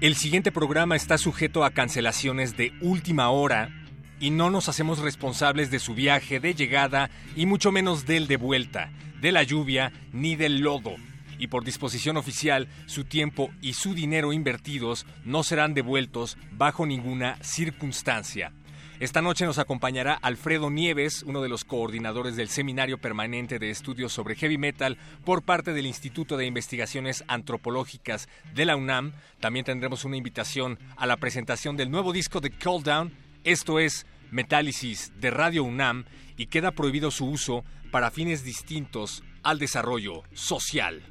El siguiente programa está sujeto a cancelaciones de última hora y no nos hacemos responsables de su viaje de llegada y mucho menos del de vuelta, de la lluvia ni del lodo. Y por disposición oficial, su tiempo y su dinero invertidos no serán devueltos bajo ninguna circunstancia. Esta noche nos acompañará Alfredo Nieves, uno de los coordinadores del Seminario Permanente de Estudios sobre Heavy Metal por parte del Instituto de Investigaciones Antropológicas de la UNAM. También tendremos una invitación a la presentación del nuevo disco de Call Down. Esto es Metálisis de Radio UNAM y queda prohibido su uso para fines distintos al desarrollo social.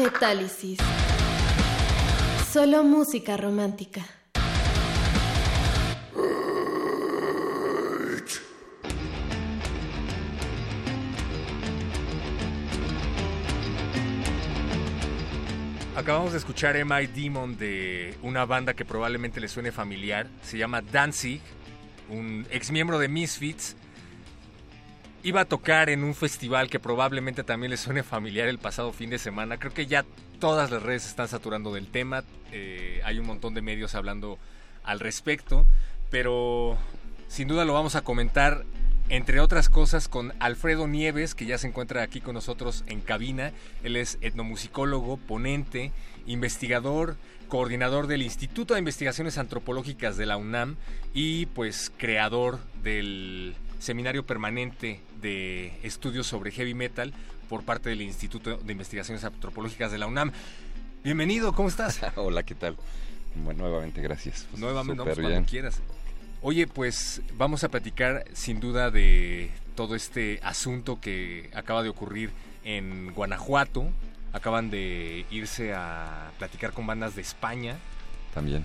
Metálisis. Solo música romántica. Acabamos de escuchar M.I. Demon de una banda que probablemente le suene familiar. Se llama Danzig, un ex miembro de Misfits. Iba a tocar en un festival que probablemente también le suene familiar el pasado fin de semana. Creo que ya todas las redes están saturando del tema. Eh, hay un montón de medios hablando al respecto. Pero sin duda lo vamos a comentar entre otras cosas con Alfredo Nieves, que ya se encuentra aquí con nosotros en cabina. Él es etnomusicólogo, ponente, investigador, coordinador del Instituto de Investigaciones Antropológicas de la UNAM y pues creador del seminario permanente de estudios sobre heavy metal por parte del Instituto de Investigaciones Antropológicas de la UNAM. Bienvenido, ¿cómo estás? Hola, ¿qué tal? Bueno, nuevamente, gracias. Pues, nuevamente, vamos cuando quieras. Oye, pues vamos a platicar sin duda de todo este asunto que acaba de ocurrir en Guanajuato. Acaban de irse a platicar con bandas de España. También.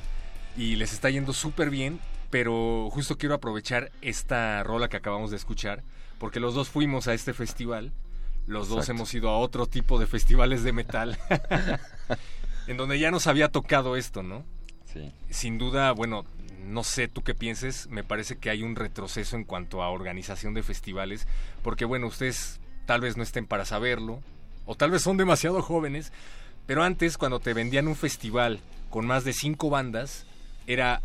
Y les está yendo súper bien, pero justo quiero aprovechar esta rola que acabamos de escuchar, porque los dos fuimos a este festival. Los dos hemos ido a otro tipo de festivales de metal, en donde ya nos había tocado esto, ¿no? Sí. Sin duda, bueno, no sé tú qué pienses, me parece que hay un retroceso en cuanto a organización de festivales, porque bueno, ustedes tal vez no estén para saberlo, o tal vez son demasiado jóvenes, pero antes cuando te vendían un festival con más de cinco bandas, era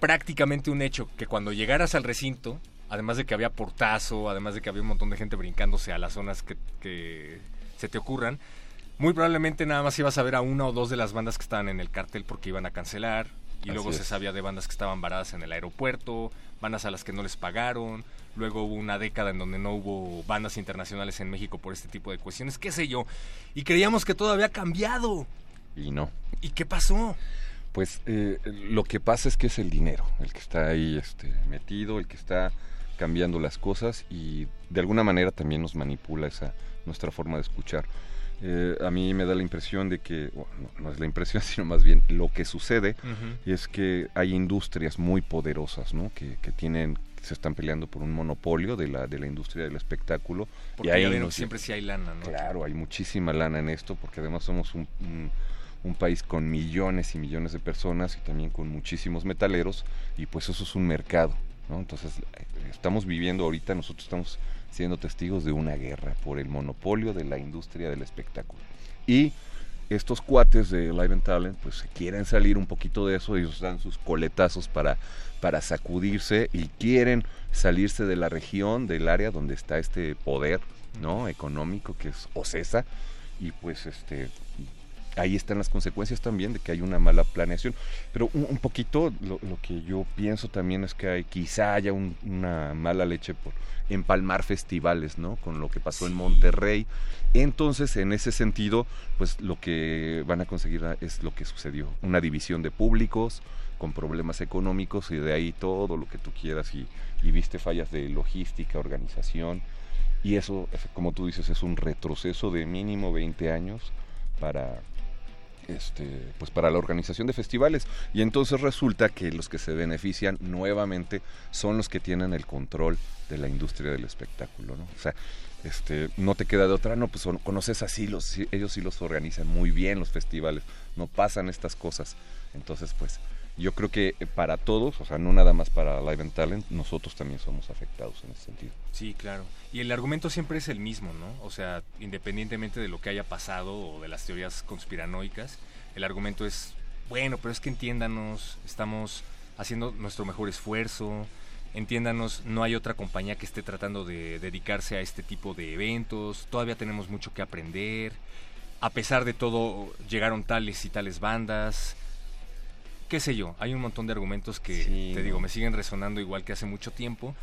prácticamente un hecho que cuando llegaras al recinto, además de que había portazo, además de que había un montón de gente brincándose a las zonas que, que se te ocurran, muy probablemente nada más ibas a ver a una o dos de las bandas que estaban en el cartel porque iban a cancelar, y luego se sabía de bandas que estaban varadas en el aeropuerto, bandas a las que no les pagaron, luego hubo una década en donde no hubo bandas internacionales en México por este tipo de cuestiones, qué sé yo, y creíamos que todo había cambiado. Y no. ¿Y qué pasó? Pues eh, lo que pasa es que es el dinero, el que está ahí este, metido, el que está cambiando las cosas y de alguna manera también nos manipula esa nuestra forma de escuchar. Eh, a mí me da la impresión de que, no, es la impresión, sino más bien lo que sucede es que hay industrias muy poderosas, ¿no? Que, que, tienen, se están peleando por un monopolio de la, de la industria del espectáculo. Porque y ahí siempre sí hay lana, ¿no? Claro, hay muchísima lana en esto, porque además somos un, un país con millones y millones de personas y también con muchísimos metaleros, y pues eso es un mercado, Entonces, eh, estamos viviendo ahorita, nosotros estamos siendo testigos de una guerra por el monopolio de la industria del espectáculo. Y estos cuates de Live and Talent pues quieren salir un poquito de eso, ellos dan sus coletazos para, para sacudirse y quieren salirse de la región, del área donde está este poder ¿no? económico que es OCESA y pues este ahí están las consecuencias también de que hay una mala planeación. Pero un, poquito lo, que yo pienso también es que hay, quizá haya una mala leche por empalmar festivales, ¿no? Con lo que pasó en Monterrey. Entonces, en ese sentido, pues lo que van a conseguir es lo que sucedió, una división de públicos con problemas económicos y de ahí todo lo que tú quieras y, y viste fallas de logística, organización y eso, como tú dices, es un retroceso de mínimo 20 años para este, pues para la organización de festivales. Y entonces resulta que los que se benefician nuevamente son los que tienen el control de la industria del espectáculo, ¿no? O sea, este, no te queda de otra, no, pues conoces así, los, ellos sí los organizan muy bien los festivales, no pasan estas cosas. Entonces, pues, yo creo que para todos, o sea, no nada más para Live and Talent, nosotros también somos afectados en ese sentido. Sí, claro. Y el argumento siempre es el mismo, ¿no? O sea, independientemente de lo que haya pasado o de las teorías conspiranoicas, el argumento es, bueno, pero es que entiéndanos, estamos haciendo nuestro mejor esfuerzo, entiéndanos, no hay otra compañía que esté tratando de dedicarse a este tipo de eventos, todavía tenemos mucho que aprender, a pesar de todo llegaron tales y tales bandas, qué sé yo, hay un montón de argumentos que, te digo, me siguen resonando igual que hace mucho tiempo.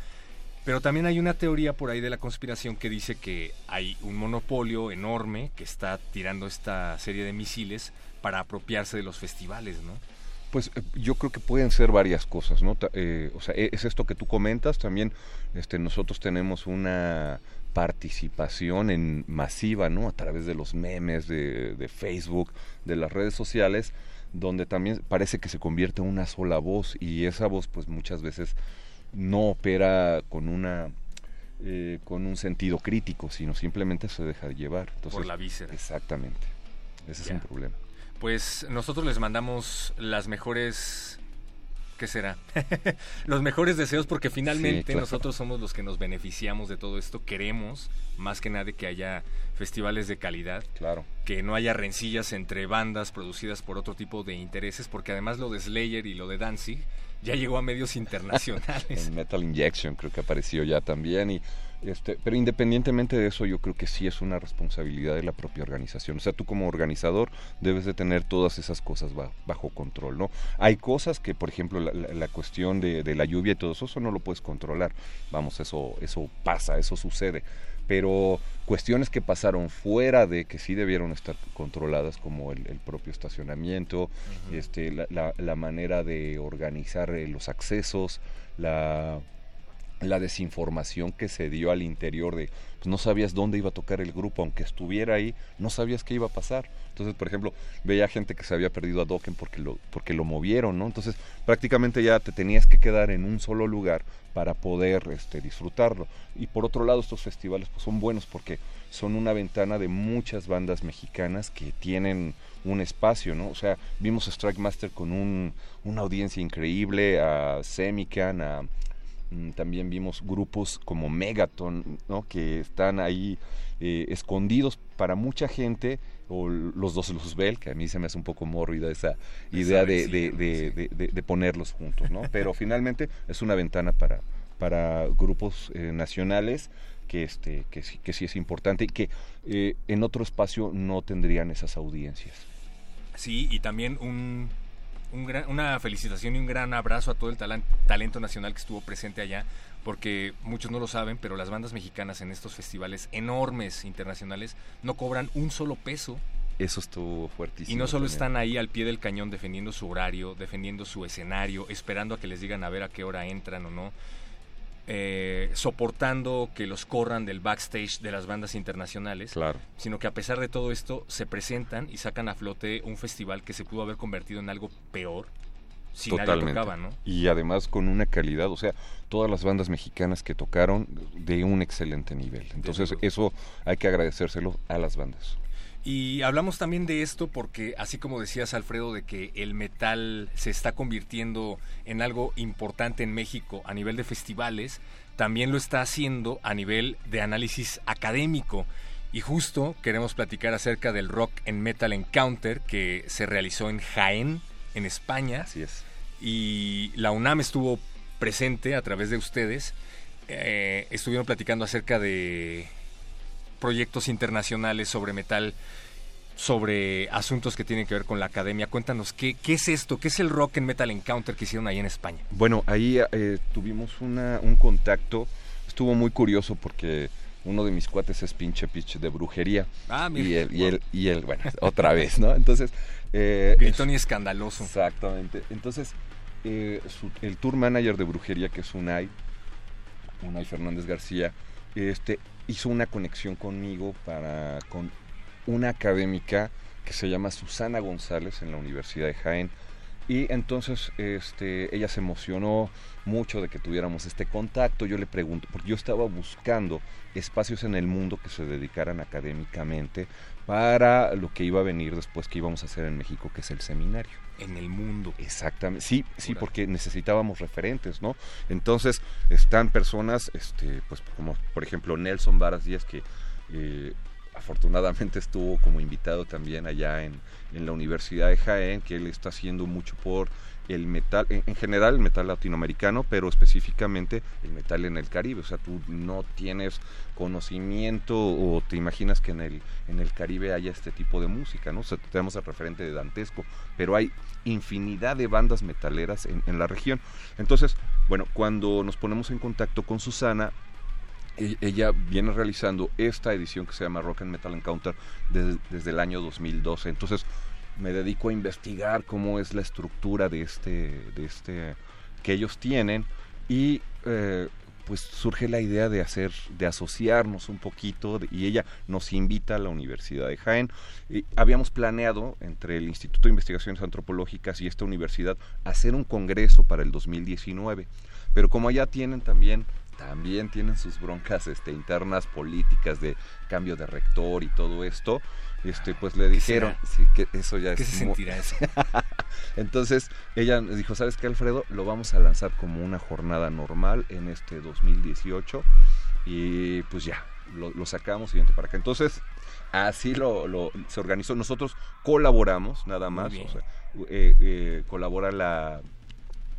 Pero también hay una teoría por ahí de la conspiración que dice que hay un monopolio enorme que está tirando esta serie de misiles para apropiarse de los festivales, ¿no? Pues eh, yo creo que pueden ser varias cosas, ¿no? Eh, o sea, e, es esto que tú comentas, también este, nosotros tenemos una participación en masiva, ¿no? A través de los memes, de, de Facebook, de las redes sociales, donde también parece que se convierte en una sola voz y esa voz pues muchas veces no opera con una eh, con un sentido crítico, sino simplemente se deja llevar. Por la víscera. Exactamente. Ese es un problema. Pues nosotros les mandamos las mejores ¿qué será? los mejores deseos porque finalmente nosotros somos los que nos beneficiamos de todo esto. Queremos, más que nada, que haya festivales de calidad. Claro. Que no haya rencillas entre bandas producidas por otro tipo de intereses, porque además lo de Slayer y lo de Danzig ya llegó a medios internacionales. en Metal Injection creo que apareció ya también y este, pero independientemente de eso, yo creo que sí es una responsabilidad de la propia organización. O sea, tú como organizador debes de tener todas esas cosas bajo, control, ¿no? Hay cosas que, por ejemplo, la, cuestión de, de, la lluvia y todo eso, eso no lo puedes controlar. Vamos, eso, eso pasa, eso sucede. Pero cuestiones que pasaron fuera de que sí debieron estar controladas, como el, propio estacionamiento, este, la, la, manera de organizar eh, los accesos, la la desinformación que se dio al interior de pues no sabías dónde iba a tocar el grupo aunque estuviera ahí no sabías qué iba a pasar. Entonces por ejemplo veía gente que se había perdido a Dokken porque lo porque lo movieron no entonces prácticamente ya te tenías que quedar en un solo lugar para poder este disfrutarlo. Y por otro lado estos festivales pues son buenos porque son una ventana de muchas bandas mexicanas que tienen un espacio, ¿no? O sea, vimos a Strike Master con un, una audiencia increíble, a Semican, a también vimos grupos como Megaton, ¿no? que están ahí eh, escondidos para mucha gente, o los dos Luzbel, que a mí se me hace un poco mórrida esa idea de, de, ponerlos juntos, ¿no? Pero finalmente es una ventana para, para grupos eh, nacionales que, este, que, que sí es importante y que eh, en otro espacio no tendrían esas audiencias. Sí, y también un una felicitación y un gran abrazo a todo el talento nacional que estuvo presente allá, porque muchos no lo saben, pero las bandas mexicanas en estos festivales enormes internacionales no cobran un solo peso. Eso estuvo fuertísimo. Y no solo están ahí al pie del cañón defendiendo su horario, defendiendo su escenario, esperando a que les digan a ver a qué hora entran o no eh, soportando que los corran del backstage de las bandas internacionales, claro. sino que a pesar de todo esto se presentan y sacan a flote un festival que se pudo haber convertido en algo peor si Totalmente. nadie tocaba, ¿no? Y además con una calidad, o sea, todas las bandas mexicanas que tocaron de un excelente nivel. Entonces eso hay que agradecérselo a las bandas. Y hablamos también de esto porque, así como decías, Alfredo, de que el metal se está convirtiendo en algo importante en México a nivel de festivales, también lo está haciendo a nivel de análisis académico. Y justo queremos platicar acerca del Rock en Metal Encounter que se realizó en Jaén, en España. Así es. Y la UNAM estuvo presente a través de ustedes. Eh, estuvieron platicando acerca de proyectos internacionales sobre metal, sobre asuntos que tienen que ver con la academia. Cuéntanos, ¿qué, qué es esto? ¿Qué es el Rock en Metal Encounter que hicieron ahí en España? Bueno, ahí eh, tuvimos una, un contacto, estuvo muy curioso porque uno de mis cuates es pinche pitch de brujería. Ah, Y él, y él, y él bueno, otra vez, ¿no? Entonces... Eh, Gritón y escandaloso. Exactamente. Entonces, eh, el tour manager de brujería, que es Unai, Unai Fernández García, este, hizo una conexión conmigo para con una académica que se llama Susana González en la Universidad de Jaén. Y entonces este, ella se emocionó mucho de que tuviéramos este contacto. Yo le pregunto, porque yo estaba buscando espacios en el mundo que se dedicaran académicamente para lo que iba a venir después que íbamos a hacer en México, que es el seminario. En el mundo. Exactamente. Sí, sí, porque necesitábamos referentes, ¿no? Entonces están personas, este, pues como por ejemplo Nelson Varas Díaz, que eh, afortunadamente estuvo como invitado también allá en, en la Universidad de Jaén, que él está haciendo mucho por el metal, en, general el metal latinoamericano, pero específicamente el metal en el Caribe. O sea, tú no tienes conocimiento o te imaginas que en el, en el Caribe haya este tipo de música, ¿no? O sea, tenemos el referente de Dantesco, pero hay infinidad de bandas metaleras en, en la región. Entonces, bueno, cuando nos ponemos en contacto con Susana, ella viene realizando esta edición que se llama Rock and Metal Encounter desde, desde el año 2012. Entonces, me dedico a investigar cómo es la estructura de este, de este que ellos tienen y eh, pues surge la idea de hacer, de asociarnos un poquito y ella nos invita a la Universidad de Jaén. Habíamos planeado entre el Instituto de Investigaciones Antropológicas y esta universidad hacer un congreso para el 2019, pero como allá tienen también también tienen sus broncas este, internas políticas de cambio de rector y todo esto, este, pues le dijeron sí, que eso ya ¿Qué se sentirá eso? Entonces ella dijo, ¿sabes qué, Alfredo? Lo vamos a lanzar como una jornada normal en este 2018 y pues ya, lo, lo sacamos y vente para acá. Entonces, así lo, lo, se organizó. Nosotros colaboramos, nada más. O sea, eh, eh, colabora la,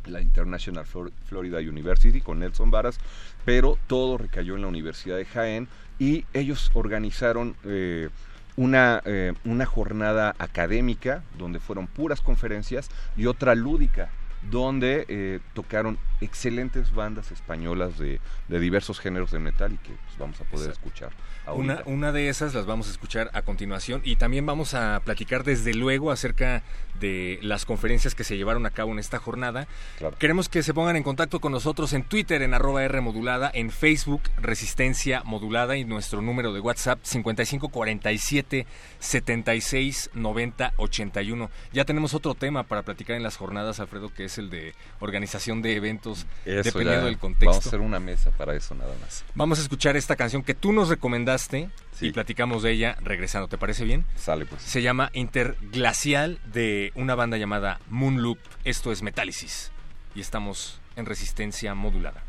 la International Flor Florida University con Nelson Varas, pero todo recayó en la Universidad de Jaén y ellos organizaron eh, una, eh, una jornada académica donde fueron puras conferencias y otra lúdica donde eh, tocaron excelentes bandas españolas de, de, diversos géneros de metal y que pues, vamos a poder Exacto. escuchar. Una, una, de esas las vamos a escuchar a continuación y también vamos a platicar desde luego acerca de las conferencias que se llevaron a cabo en esta jornada. Claro. Queremos que se pongan en contacto con nosotros en Twitter en arroba R modulada, en Facebook Resistencia Modulada y nuestro número de WhatsApp 5547 76 90 81. Ya tenemos otro tema para platicar en las jornadas, Alfredo, que es el de organización de eventos eso dependiendo ya, del contexto. Vamos a hacer una mesa para eso nada más. Vamos a escuchar esta canción que tú nos recomendaste sí. y platicamos de ella regresando. ¿Te parece bien? Sale pues. Se llama Interglacial de una banda llamada Moonloop. Esto es Metálisis y estamos en resistencia modulada.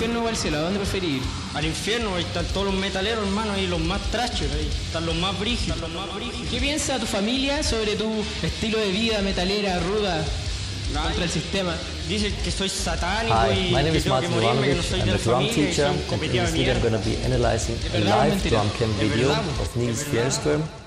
Infierno o el cielo? ¿A dónde preferís ir? Al infierno, ahí están todos los metaleros, hermano, ahí los más trachos, ahí están los más brígidos. ¿Qué piensa tu familia sobre tu estilo de vida metalera, ruda, contra el sistema? Dicen que soy satánico Hi, y my name que is tengo que morirme, que no soy I'm de la drum familia y teacher, soy un and in this video I'm mierda. going to be analyzing a live mentira? drum cam Es video verdad, po. of Nils. Fjernström.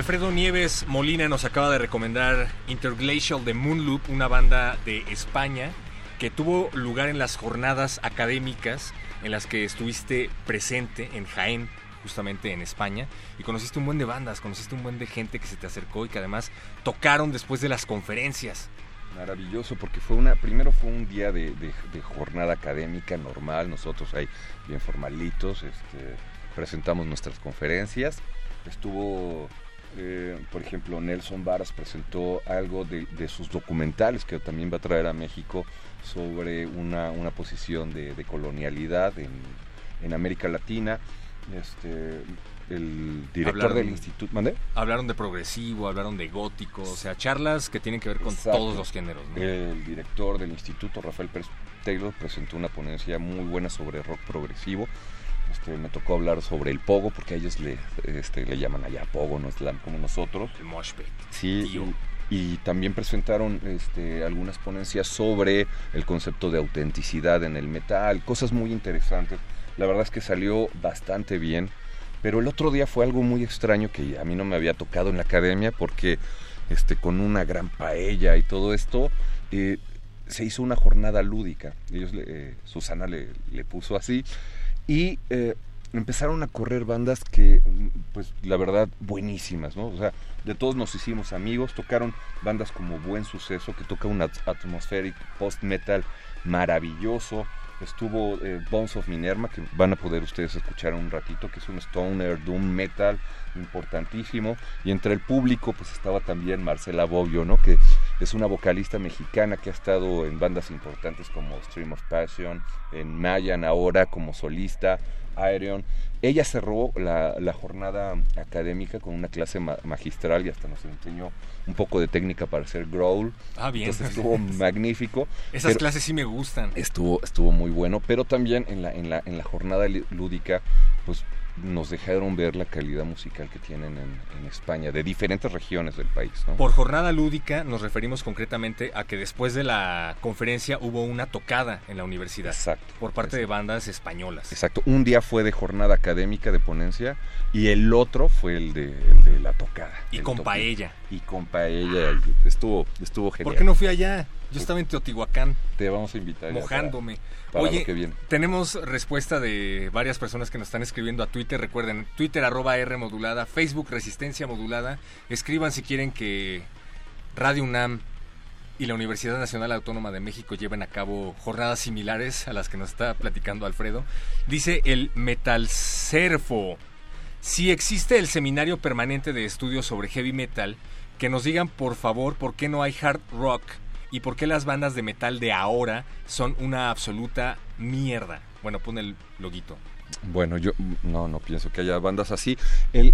Alfredo Nieves Molina nos acaba de recomendar Interglacial de Moonloop, una banda de España que tuvo lugar en las jornadas académicas en las que estuviste presente en Jaén, justamente en España, y conociste un buen de bandas, conociste un buen de gente que se te acercó y que además tocaron después de las conferencias. Maravilloso, porque fue una, primero fue un día de, jornada académica normal, nosotros ahí bien formalitos, este, presentamos nuestras conferencias, estuvo, eh, por ejemplo, Nelson Varas presentó algo de, de sus documentales que también va a traer a México sobre una, una posición de, de colonialidad en, en América Latina. Este, el director Hablaron- del instituto, ¿mandé? Hablaron de progresivo, hablaron de gótico, o sea, charlas que tienen que ver con Exacto. todos los géneros. ¿no? El director del instituto, Rafael Pérez Taylor, presentó una ponencia muy buena sobre rock progresivo. Este, me tocó hablar sobre el pogo, porque a ellos le, este, le llaman allá pogo, no slam como nosotros. El mosh pit. Sí, Tío. y, también presentaron este, algunas ponencias sobre el concepto de autenticidad en el metal, cosas muy interesantes. La verdad es que salió bastante bien, pero el otro día fue algo muy extraño que a mí no me había tocado en la academia porque este, con una gran paella y todo esto, eh, se hizo una jornada lúdica. Ellos, eh, Susana le, le puso así y eh, empezaron a correr bandas que, pues la verdad, buenísimas, ¿no? O sea, de todos nos hicimos amigos, tocaron bandas como Buen Suceso, que toca un at- atmospheric post-metal maravilloso. Estuvo eh, Bones of Minerva, que van a poder ustedes escuchar un ratito, que es un stoner, doom metal importantísimo. Y entre el público, pues estaba también Marcela Bobbio, ¿no? Que es una vocalista mexicana que ha estado en bandas importantes como Stream of Passion, en Mayan ahora como solista, Aerion. Ella cerró la, la jornada académica con una clase ma- magistral y hasta nos enseñó un poco de técnica para hacer growl. Ah, bien. Entonces estuvo magnífico. Esas clases sí me gustan. Estuvo, estuvo muy bueno, pero también en la, en la, en la jornada lúdica, pues nos dejaron ver la calidad musical que tienen en, en España, de diferentes regiones del país. ¿no? Por jornada lúdica nos referimos concretamente a que después de la conferencia hubo una tocada en la universidad Exacto. por parte de bandas españolas. Exacto, un día fue de jornada académica de ponencia y el otro fue el de, el de la tocada. Y con toque. paella. Y con paella, y estuvo, estuvo genial. ¿Por qué no fui allá? Yo estaba en Teotihuacán. Te vamos a invitar. Mojándome. para- para Oye, que viene. tenemos respuesta de varias personas que nos están escribiendo a Twitter. Recuerden, Twitter arroba R modulada, Facebook Resistencia modulada. Escriban si quieren que Radio UNAM y la Universidad Nacional Autónoma de México lleven a cabo jornadas similares a las que nos está platicando Alfredo. Dice el Metalcerfo. Si existe el seminario permanente de estudios sobre heavy metal, que nos digan por favor por qué no hay hard rock y por qué las bandas de metal de ahora son una absoluta mierda. Bueno, pone el loguito. Bueno, yo no, no pienso que haya bandas así.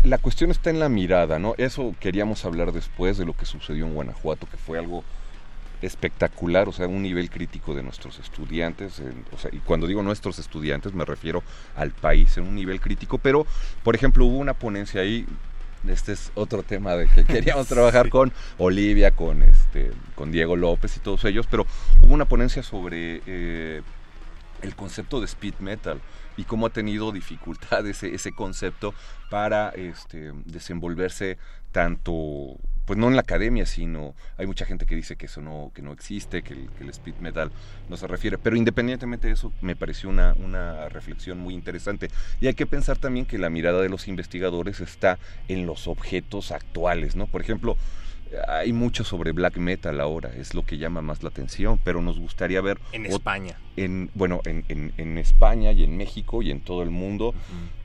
La cuestión está en la mirada, ¿no? Eso queríamos hablar después de lo que sucedió en Guanajuato, que fue algo espectacular, o sea, un nivel crítico de nuestros estudiantes, o sea, y cuando digo nuestros estudiantes me refiero al país en un nivel crítico, pero, por ejemplo, hubo una ponencia ahí, este es otro tema de que queríamos trabajar con Olivia, con este, con Diego López y todos ellos, pero hubo una ponencia sobre eh, el concepto de speed metal y cómo ha tenido dificultad ese, ese concepto para este, desenvolverse tanto, pues no en la academia, sino hay mucha gente que dice que eso no, que no existe, que el, speed metal no se refiere, pero independientemente de eso me pareció una, una reflexión muy interesante y hay que pensar también que la mirada de los investigadores está en los objetos actuales, ¿no? Por ejemplo, hay mucho sobre black metal ahora, es lo que llama más la atención, pero nos gustaría ver... En España. En, bueno, en, en, España y en México y en todo el mundo,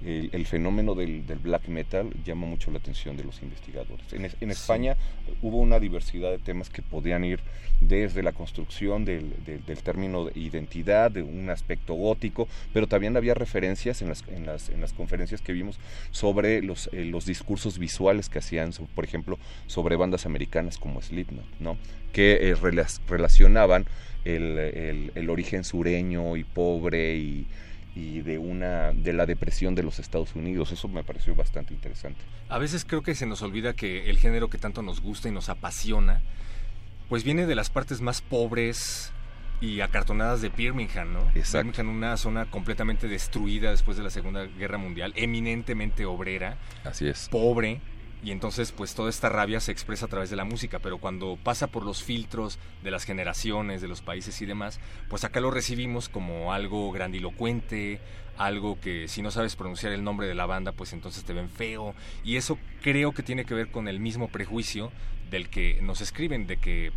el, fenómeno del, black metal llama mucho la atención de los investigadores. En, España hubo una diversidad de temas que podían ir desde la construcción del, del, término de identidad, de un aspecto gótico, pero también había referencias en las, en las, en las conferencias que vimos sobre los, eh, los discursos visuales que hacían, por ejemplo, sobre bandas americanas como Slipknot, ¿no? que eh, relacionaban el, el, origen sureño y pobre y, y de una de la depresión de los Estados Unidos. Eso me pareció bastante interesante. A veces creo que se nos olvida que el género que tanto nos gusta y nos apasiona, pues viene de las partes más pobres y acartonadas de Birmingham, ¿no? Exacto. Birmingham, una zona completamente destruida después de la Segunda Guerra Mundial, eminentemente obrera. Así es. Pobre, y entonces pues toda esta rabia se expresa a través de la música, pero cuando pasa por los filtros de las generaciones, de los países y demás, pues acá lo recibimos como algo grandilocuente, algo que si no sabes pronunciar el nombre de la banda, pues entonces te ven feo, y eso creo que tiene que ver con el mismo prejuicio del que nos escriben, de que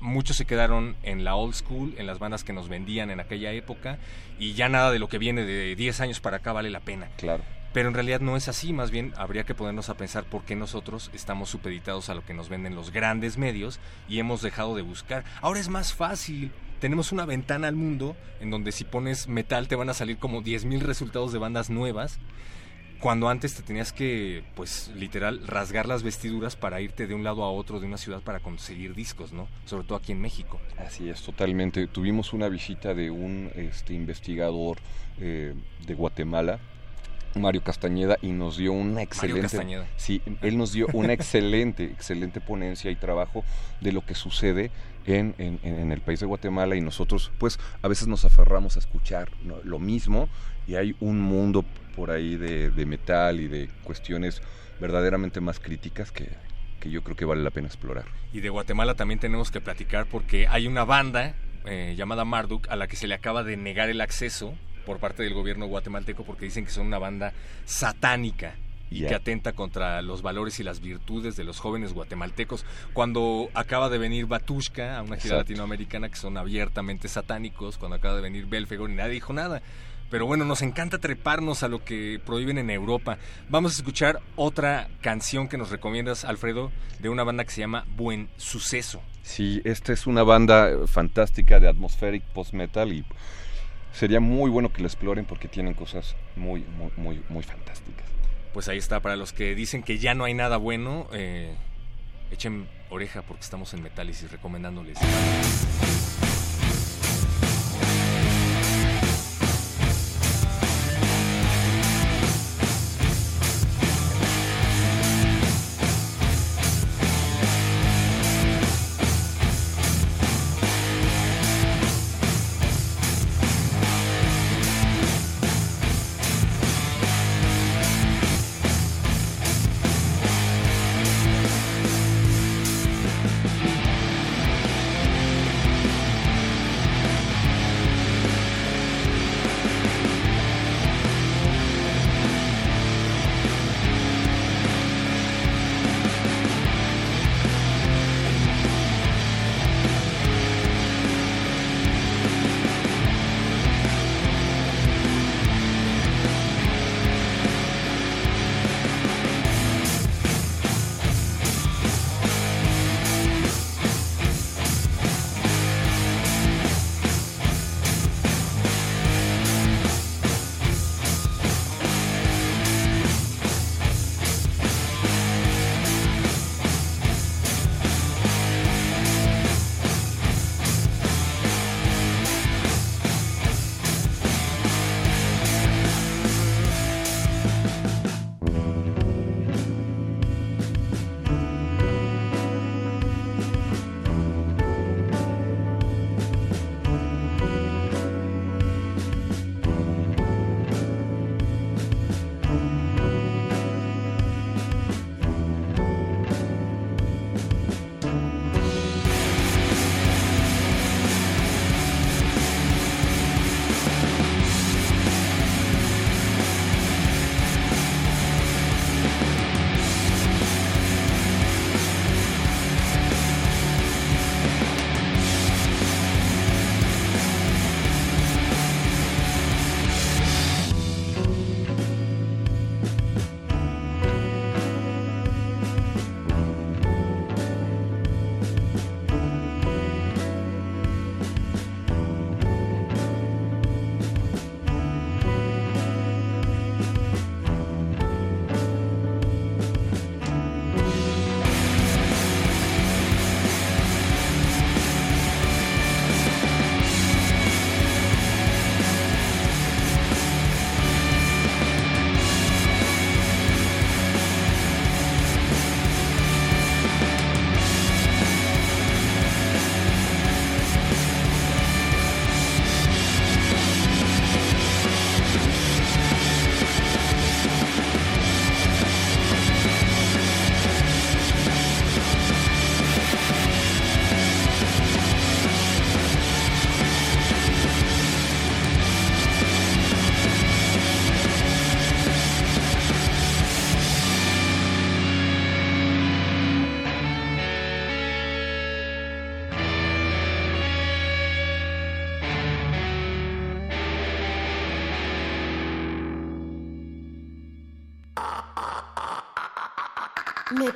muchos se quedaron en la old school, en las bandas que nos vendían en aquella época, y ya nada de lo que viene de 10 años para acá vale la pena. Claro. Pero en realidad no es así, más bien habría que ponernos a pensar por qué nosotros estamos supeditados a lo que nos venden los grandes medios y hemos dejado de buscar. Ahora es más fácil. Tenemos una ventana al mundo en donde si pones metal te van a salir como 10.000 resultados de bandas nuevas. Cuando antes te tenías que, pues literal, rasgar las vestiduras para irte de un lado a otro de una ciudad para conseguir discos, ¿no? Sobre todo aquí en México. Así es, totalmente. Tuvimos una visita de un este, investigador eh, de Guatemala Mario Castañeda y nos dio una excelente sí él nos dio una excelente excelente ponencia y trabajo de lo que sucede en, en, el país de Guatemala y nosotros pues a veces nos aferramos a escuchar lo mismo y hay un mundo por ahí de, metal y de cuestiones verdaderamente más críticas que, que, yo creo que vale la pena explorar. Y de Guatemala también tenemos que platicar porque hay una banda eh, llamada Marduk a la que se le acaba de negar el acceso por parte del gobierno guatemalteco porque dicen que son una banda satánica y que atenta contra los valores y las virtudes de los jóvenes guatemaltecos. Cuando acaba de venir Batushka a una gira latinoamericana que son abiertamente satánicos, cuando acaba de venir Belfegor y nadie dijo nada. Pero bueno, nos encanta treparnos a lo que prohíben en Europa. Vamos a escuchar otra canción que nos recomiendas, Alfredo, de una banda que se llama Buen Suceso. Sí, esta es una banda fantástica de atmospheric post-metal y sería muy bueno que la exploren porque tienen cosas muy, muy, muy, muy fantásticas. Pues ahí está, para los que dicen que ya no hay nada bueno, eh, echen oreja porque estamos en Metálisis recomendándoles.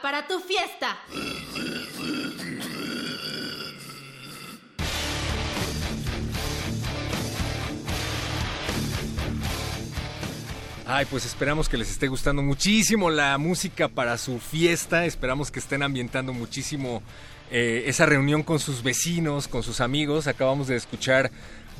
Para tu fiesta. Ay, pues esperamos que les esté gustando muchísimo la música para su fiesta. Esperamos que estén ambientando muchísimo eh, esa reunión con sus vecinos, con sus amigos. Acabamos de escuchar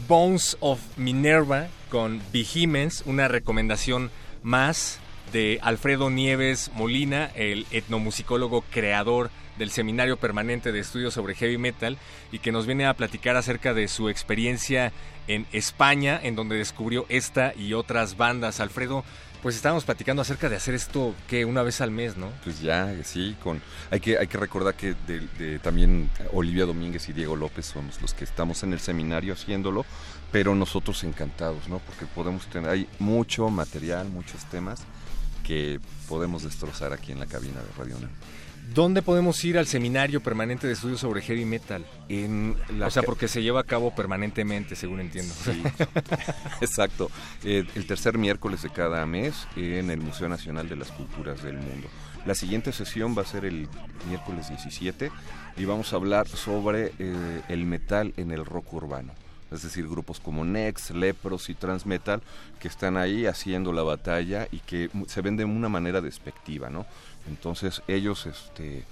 Bones of Minerva con Vehemence, una recomendación más de Alfredo Nieves Molina, el etnomusicólogo creador del Seminario Permanente de Estudios sobre Heavy Metal y que nos viene a platicar acerca de su experiencia en España, en donde descubrió esta y otras bandas. Alfredo, pues estábamos platicando acerca de hacer esto que una vez al mes, ¿no? Pues ya, sí, con hay que hay que recordar que también Olivia Domínguez y Diego López somos los que estamos en el seminario haciéndolo, pero nosotros encantados, ¿no? Porque podemos tener hay mucho material, muchos temas que podemos destrozar aquí en la cabina de Radio UNAM. ¿Dónde podemos ir al seminario permanente de estudios sobre heavy metal? En o sea, porque se lleva a cabo permanentemente, según entiendo. Sí, exacto. Eh, el tercer miércoles de cada mes en el Museo Nacional de las Culturas del Mundo. La siguiente sesión va a ser el miércoles 17 y vamos a hablar sobre eh, el metal en el rock urbano es decir, grupos como Next, Lepros y Transmetal, que están ahí haciendo la batalla y que se ven de una manera despectiva, ¿no? Entonces ellos, este,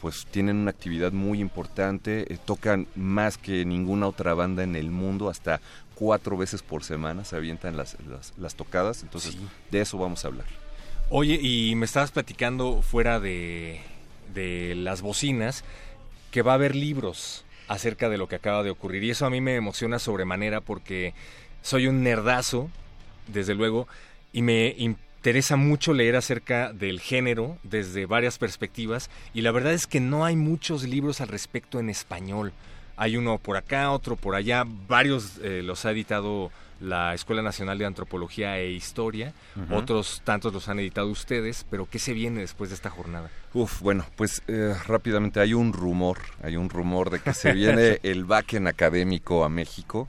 pues tienen una actividad muy importante, eh, tocan más que ninguna otra banda en el mundo, hasta cuatro veces por semana se avientan las, las, tocadas, entonces de eso vamos a hablar. Oye, y me estabas platicando fuera de, de las bocinas que va a haber libros acerca de lo que acaba de ocurrir. Y eso a mí me emociona sobremanera porque soy un nerdazo, desde luego, y me interesa mucho leer acerca del género desde varias perspectivas y la verdad es que no hay muchos libros al respecto en español. Hay uno por acá, otro por allá, varios eh, los ha editado la Escuela Nacional de Antropología e Historia, otros tantos los han editado ustedes, pero ¿qué se viene después de esta jornada? Uf, bueno, pues eh, rápidamente hay un rumor, hay un rumor de que se viene el Backen académico a México.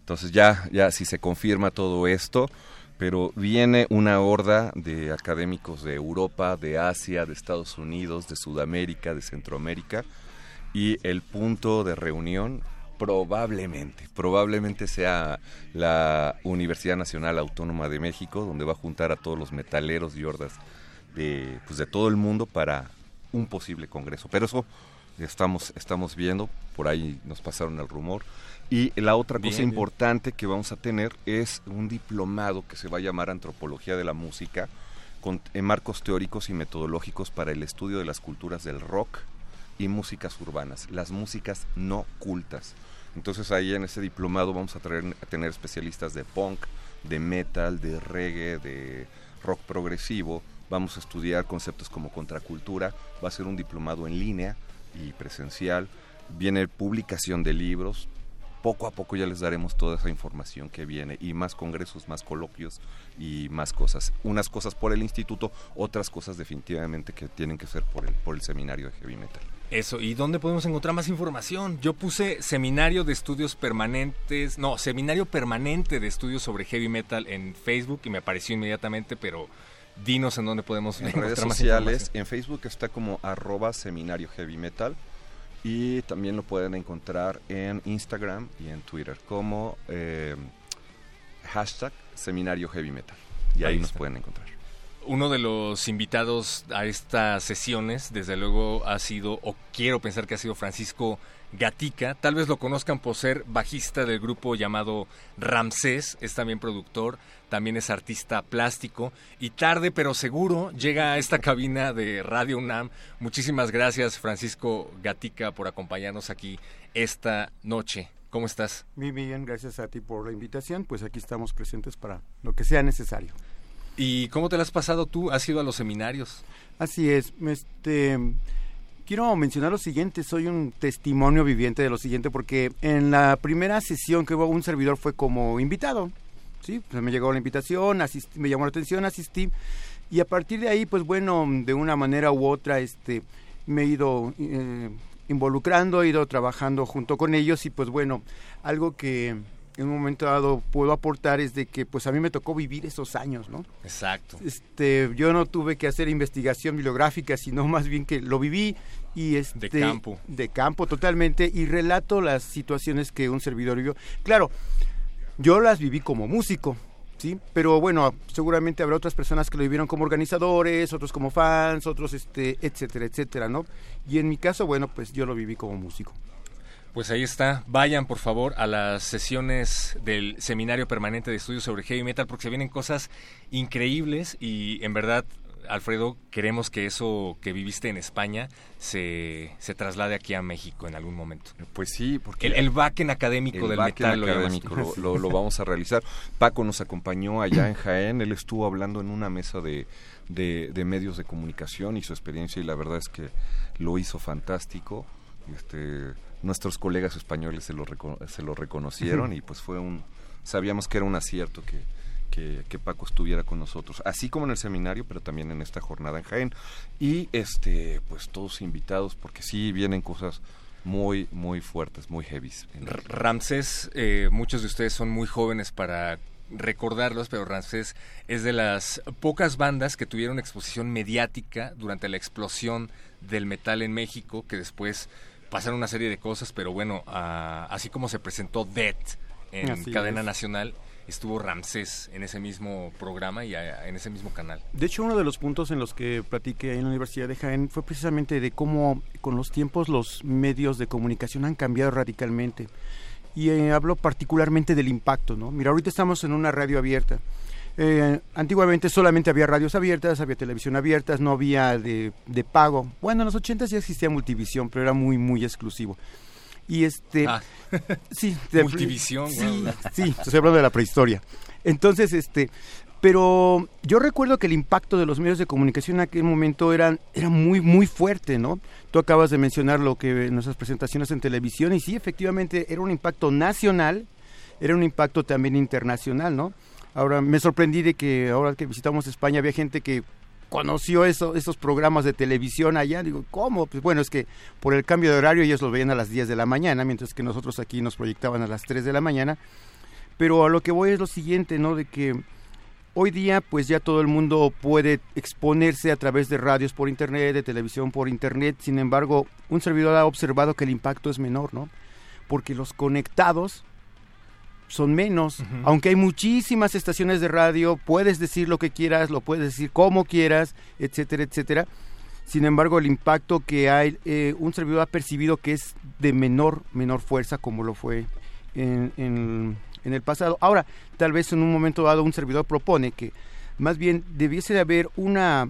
Entonces ya, ya si se confirma todo esto, pero viene una horda de académicos de Europa, de Asia, de Estados Unidos, de Sudamérica, de Centroamérica, y el punto de reunión probablemente, probablemente sea la Universidad Nacional Autónoma de México, donde va a juntar a todos los metaleros y hordas de, pues, de todo el mundo para un posible congreso. Pero eso estamos, estamos viendo, por ahí nos pasaron el rumor. Y la otra cosa Bien, bien. importante que vamos a tener es un diplomado que se va a llamar Antropología de la Música, con en marcos teóricos y metodológicos para el estudio de las culturas del rock y músicas urbanas, las músicas no cultas. Entonces ahí en ese diplomado vamos a, traer, a tener especialistas de punk, de metal, de reggae, de rock progresivo. Vamos a estudiar conceptos como contracultura. Va a ser un diplomado en línea y presencial. Viene publicación de libros. Poco a poco ya les daremos toda esa información que viene y más congresos, más coloquios y más cosas. Unas cosas por el instituto, otras cosas definitivamente que tienen que ser por el, por el seminario de heavy metal. Eso, ¿y dónde podemos encontrar más información? Yo puse seminario de estudios permanentes, no, seminario permanente de estudios sobre heavy metal en Facebook y me apareció inmediatamente, pero dinos en dónde podemos En encontrar redes más sociales, información. en Facebook está como arroba seminario heavy metal y también lo pueden encontrar en Instagram y en Twitter como eh, hashtag seminario heavy metal. Y ahí, Ahí nos pueden encontrar. Uno de los invitados a estas sesiones, desde luego, ha sido, o quiero pensar que ha sido Francisco Gatica. Tal vez lo conozcan por ser bajista del grupo llamado Ramsés, es también productor, también es artista plástico y tarde pero seguro llega a esta cabina de Radio UNAM. Muchísimas gracias Francisco Gatica por acompañarnos aquí esta noche. ¿Cómo estás? Muy bien, gracias a ti por la invitación. Pues aquí estamos presentes para lo que sea necesario. ¿Y cómo te lo has pasado tú? ¿Has ido a los seminarios? Así es. Este, quiero mencionar lo siguiente. Soy un testimonio viviente de lo siguiente porque en la primera sesión que hubo un servidor fue como invitado. Sí, pues me llegó la invitación, asistí- me llamó la atención, asistí y a partir de ahí, pues bueno, de una manera u otra, este, me he ido eh, involucrando, he ido trabajando junto con ellos y pues bueno, algo que en un momento dado puedo aportar es de que pues a mí me tocó vivir esos años, ¿no? Exacto. Este, yo no tuve que hacer investigación bibliográfica, sino más bien que lo viví y este De campo. de campo totalmente y relato las situaciones que un servidor vivió. Claro, yo las viví como músico, ¿sí? Pero bueno, seguramente habrá otras personas que lo vivieron como organizadores, otros como fans, otros este, etcétera, etcétera, ¿no? Y en mi caso, bueno, pues yo lo viví como músico. Pues ahí está. Vayan, por favor, a las sesiones del Seminario Permanente de Estudios sobre Heavy Metal porque se vienen cosas increíbles y en verdad, Alfredo, queremos que eso que viviste en España se, se traslade aquí a México en algún momento. Pues sí, porque... El, el backend académico el del metal lo académico llamas. lo, lo- lo vamos a realizar. Paco nos acompañó allá en Jaén, él estuvo hablando en una mesa de, de, de medios de comunicación y su experiencia y la verdad es que lo hizo fantástico. Este, nuestros colegas españoles se lo, reco- se lo reconocieron y pues fue un... Sabíamos que era un acierto que, que, que Paco estuviera con nosotros, así como en el seminario, pero también en esta jornada en Jaén. Y este, pues todos invitados, porque sí vienen cosas muy, muy fuertes, muy heavies. Ramsés, eh, muchos de ustedes son muy jóvenes para recordarlos, pero Ramsés es de las pocas bandas que tuvieron exposición mediática durante la explosión del metal en México, que después pasaron una serie de cosas, pero bueno, ah, así como se presentó Dead en Así cadena es. nacional, estuvo Ramsés en ese mismo programa y ah, en ese mismo canal. De hecho, uno de los puntos en los que platiqué en la Universidad de Jaén fue precisamente de cómo con los tiempos los medios de comunicación han cambiado radicalmente. Y eh, hablo particularmente del impacto, ¿no? Mira, ahorita estamos en una radio abierta. Eh, antiguamente solamente había radios abiertas, había televisión abiertas, no había de, de pago. Bueno, en los 80 ya existía multivisión, pero era muy, muy exclusivo. Y este... Ah, sí, Multivisión, Sí, guau. sí, estoy hablando de la prehistoria. Entonces, este, Pero yo recuerdo que el impacto de los medios de comunicación en aquel momento era, era muy, muy fuerte, ¿no? Tú acabas de mencionar lo que nuestras presentaciones en televisión y sí, efectivamente, era un impacto nacional, era un impacto también internacional, ¿no? Ahora, me sorprendí de que ahora que visitamos España había gente que conoció eso, esos programas de televisión allá. Digo, ¿cómo? Pues bueno, es que por el cambio de horario ellos lo veían a las 10 de la mañana, mientras que nosotros aquí nos proyectaban a las 3 de la mañana. Pero a lo que voy es lo siguiente, ¿no? De que Hoy día pues ya todo el mundo puede exponerse a través de radios por internet, de televisión por internet, sin embargo un servidor ha observado que el impacto es menor, ¿no? Porque los conectados son menos, aunque hay muchísimas estaciones de radio, puedes decir lo que quieras, lo puedes decir como quieras, etcétera, etcétera. Sin embargo, el impacto que hay, eh, un servidor ha percibido que es de menor, menor fuerza como lo fue en, en, en el pasado. Ahora, tal vez en un momento dado un servidor propone que más bien debiese de haber una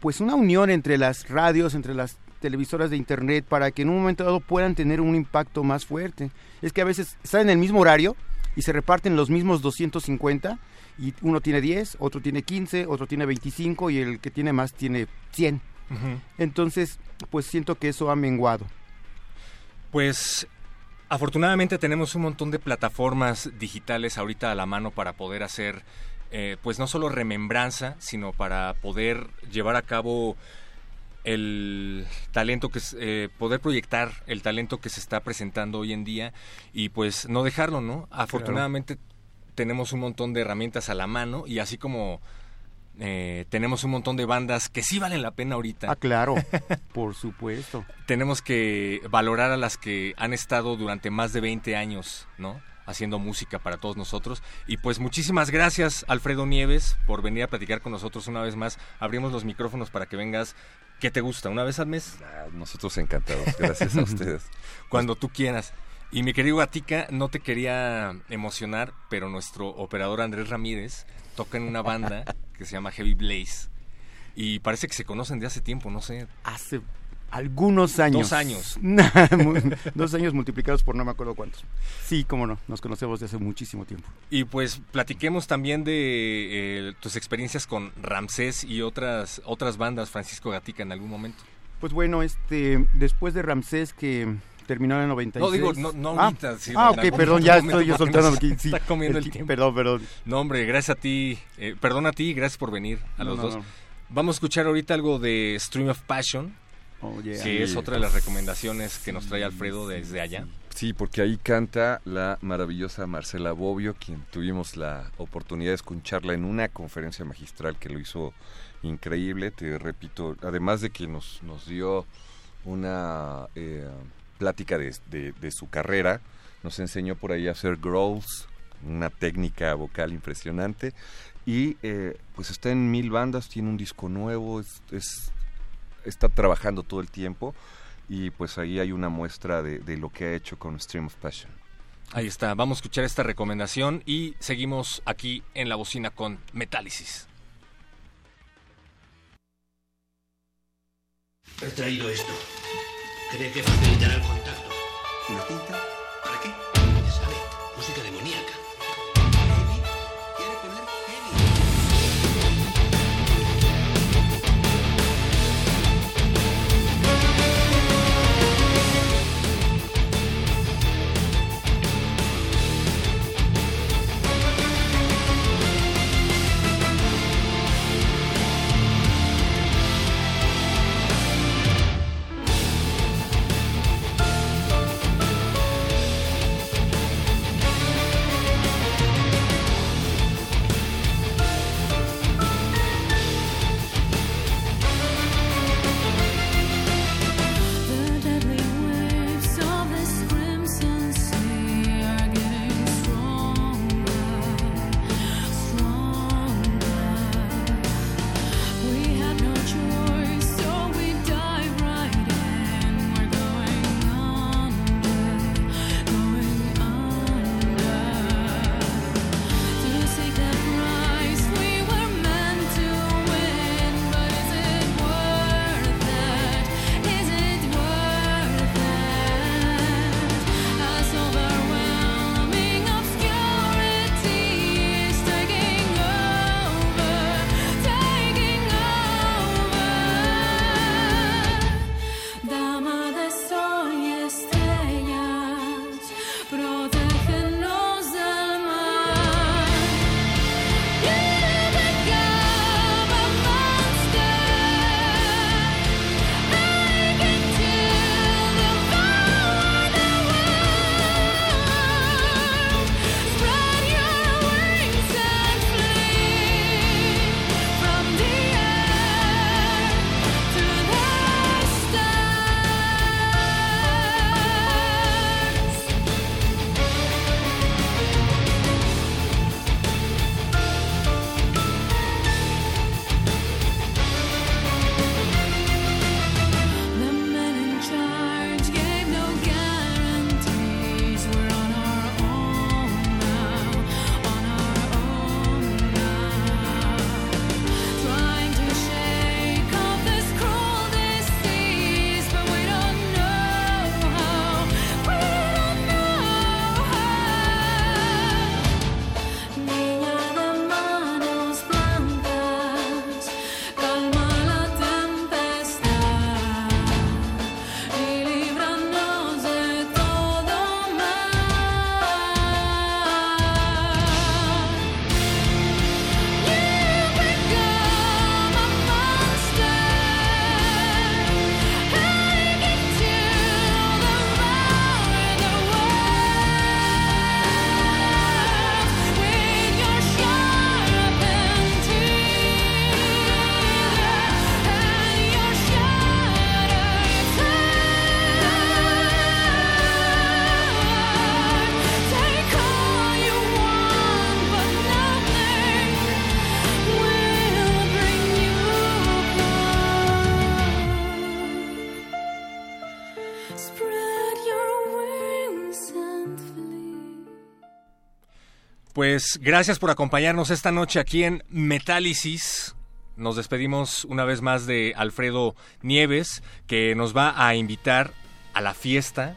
pues una unión entre las radios, entre las televisoras de internet para que en un momento dado puedan tener un impacto más fuerte. Es que a veces están en el mismo horario y se reparten los mismos 250 y uno tiene 10, otro tiene 15, otro tiene 25 y el que tiene más tiene 100. Entonces, pues siento que eso ha menguado. Pues Afortunadamente tenemos un montón de plataformas digitales ahorita a la mano para poder hacer, eh, pues no solo remembranza, sino para poder llevar a cabo el talento que eh, poder proyectar el talento que se está presentando hoy en día y pues no dejarlo, ¿no? Afortunadamente tenemos un montón de herramientas a la mano y así como eh, tenemos un montón de bandas que sí valen la pena ahorita. Ah, claro, por supuesto. tenemos que valorar a las que han estado durante más de 20 años, ¿no? Haciendo música para todos nosotros. Y pues muchísimas gracias, Alfredo Nieves, por venir a platicar con nosotros una vez más. Abrimos los micrófonos para que vengas. ¿Qué te gusta? ¿Una vez al mes? Ah, nosotros encantados. Gracias a ustedes. Cuando tú quieras. Y mi querido Gatica, no te quería emocionar, pero nuestro operador Andrés Ramírez toca en una banda que se llama Heavy Blaze. Y parece que se conocen de hace tiempo, no sé. Hace algunos años. Dos años. Dos años multiplicados por no me acuerdo cuántos. Sí, cómo no, nos conocemos de hace muchísimo tiempo. Y pues platiquemos también de eh, tus experiencias con Ramsés y otras, otras bandas, Francisco Gatica, en algún momento. Pues bueno, este, después de Ramsés que terminó en el 96. No, digo, no, no ah, ahorita. ah, ok, perdón, ya estoy yo soltando aquí. Sí, está comiendo el, tiempo. Perdón, perdón. No, hombre, gracias a ti. Eh, perdón a ti gracias por venir a los dos. Vamos a escuchar ahorita algo de Stream of Passion. Oh, yeah. Que es otra de las recomendaciones que nos trae Alfredo desde allá. Sí, porque ahí canta la maravillosa Marcela Bobbio, quien tuvimos la oportunidad de escucharla en una conferencia magistral que lo hizo increíble. Te repito, además de que nos, nos dio una eh, plática de, de, su carrera. Nos enseñó por ahí a hacer growls, una técnica vocal impresionante. Y eh, pues está en mil bandas, tiene un disco nuevo, es, está trabajando todo el tiempo. Y pues ahí hay una muestra de, de lo que ha hecho con Stream of Passion. Ahí está, vamos a escuchar esta recomendación y seguimos aquí en la bocina con Metálisis. He traído esto. ¿Cree que facilitará el contacto? ¿Una cinta? Pues gracias por acompañarnos esta noche aquí en Metálisis. Nos despedimos una vez más de Alfredo Nieves, que nos va a invitar a la fiesta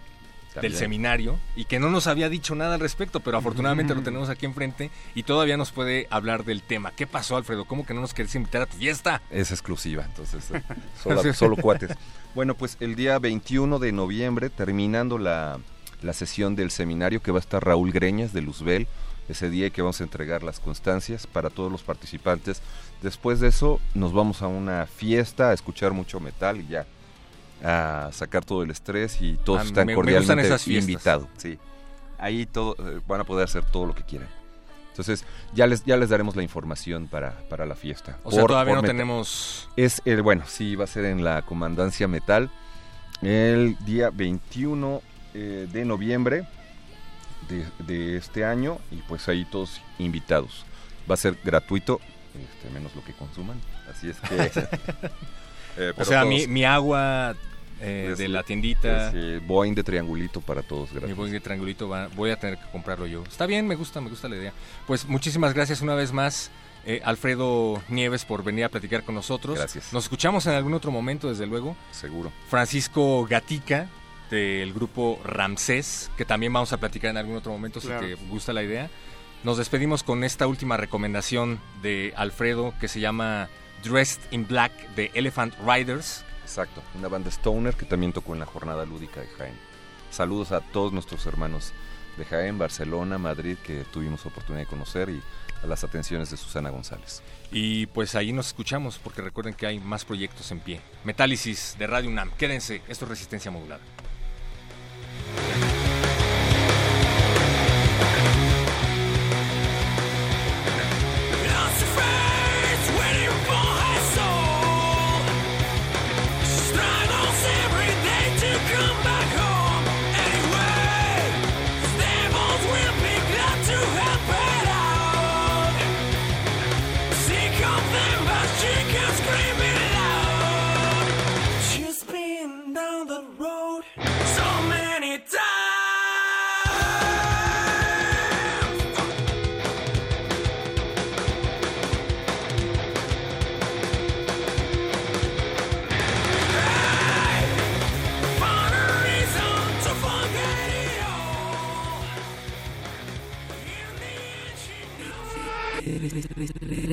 También. del seminario y que no nos había dicho nada al respecto, pero afortunadamente lo tenemos aquí enfrente y todavía nos puede hablar del tema. ¿Qué pasó, Alfredo? ¿Cómo que no nos querés invitar a tu fiesta? Es exclusiva, entonces eh, solo, solo cuates. Bueno, pues el día 21 de noviembre, terminando la, la sesión del seminario, que va a estar Raúl Greñas de Luzbel, ese día que vamos a entregar las constancias para todos los participantes. Después de eso nos vamos a una fiesta, a escuchar mucho metal y ya a sacar todo el estrés y todos Ah, están me- cordialmente invitados. Sí. Ahí todo, eh, van a poder hacer todo lo que quieran. Entonces, ya les, ya les daremos la información para, para la fiesta. O sea, todavía no Metal. tenemos... Es el, bueno, sí, va a ser en la Comandancia Metal el día 21 eh, de noviembre de, de este año y pues ahí todos invitados. Va a ser gratuito, este, menos lo que consuman. Así es que... eh, O sea, todos- mi, mi agua eh, es- de la tiendita... es, eh, Boeing de triangulito para todos Mi buen de triangulito va- voy a tener que comprarlo yo. Está bien, me gusta, me gusta la idea. Pues muchísimas gracias una vez más, eh, Alfredo Nieves, por venir a platicar con nosotros. Gracias. Nos escuchamos en algún otro momento, desde luego. Seguro. Francisco Gatica, del grupo Ramsés, que también vamos a platicar en algún otro momento Claro. si te gusta la idea. Nos despedimos con esta última recomendación de Alfredo que se llama Dressed in Black de Elephant Riders. Exacto, una banda stoner que también tocó en la jornada lúdica de Jaén. Saludos a todos nuestros hermanos de Jaén, Barcelona, Madrid, que tuvimos oportunidad de conocer y a las atenciones de Susana González. Y pues ahí nos escuchamos porque recuerden que hay más proyectos en pie. Metálisis de Radio UNAM. Quédense, esto es Resistencia Modulada.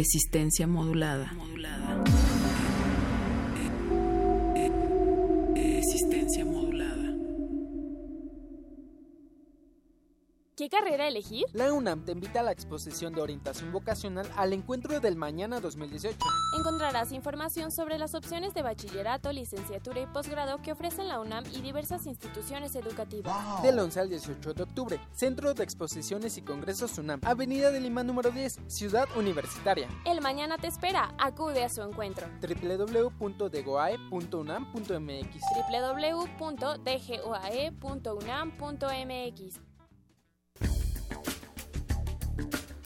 Resistencia modulada. Carrera elegir? La UNAM te invita a la exposición de orientación vocacional al encuentro del mañana 2018. Encontrarás información sobre las opciones de bachillerato, licenciatura y posgrado que ofrecen la UNAM y diversas instituciones educativas. Del 11 al 18 de octubre, Centro de Exposiciones y Congresos UNAM, Avenida de Lima número 10, Ciudad Universitaria. El mañana te espera. Acude a su encuentro. www.degoae.unam.mx www.dgoae.unam.mx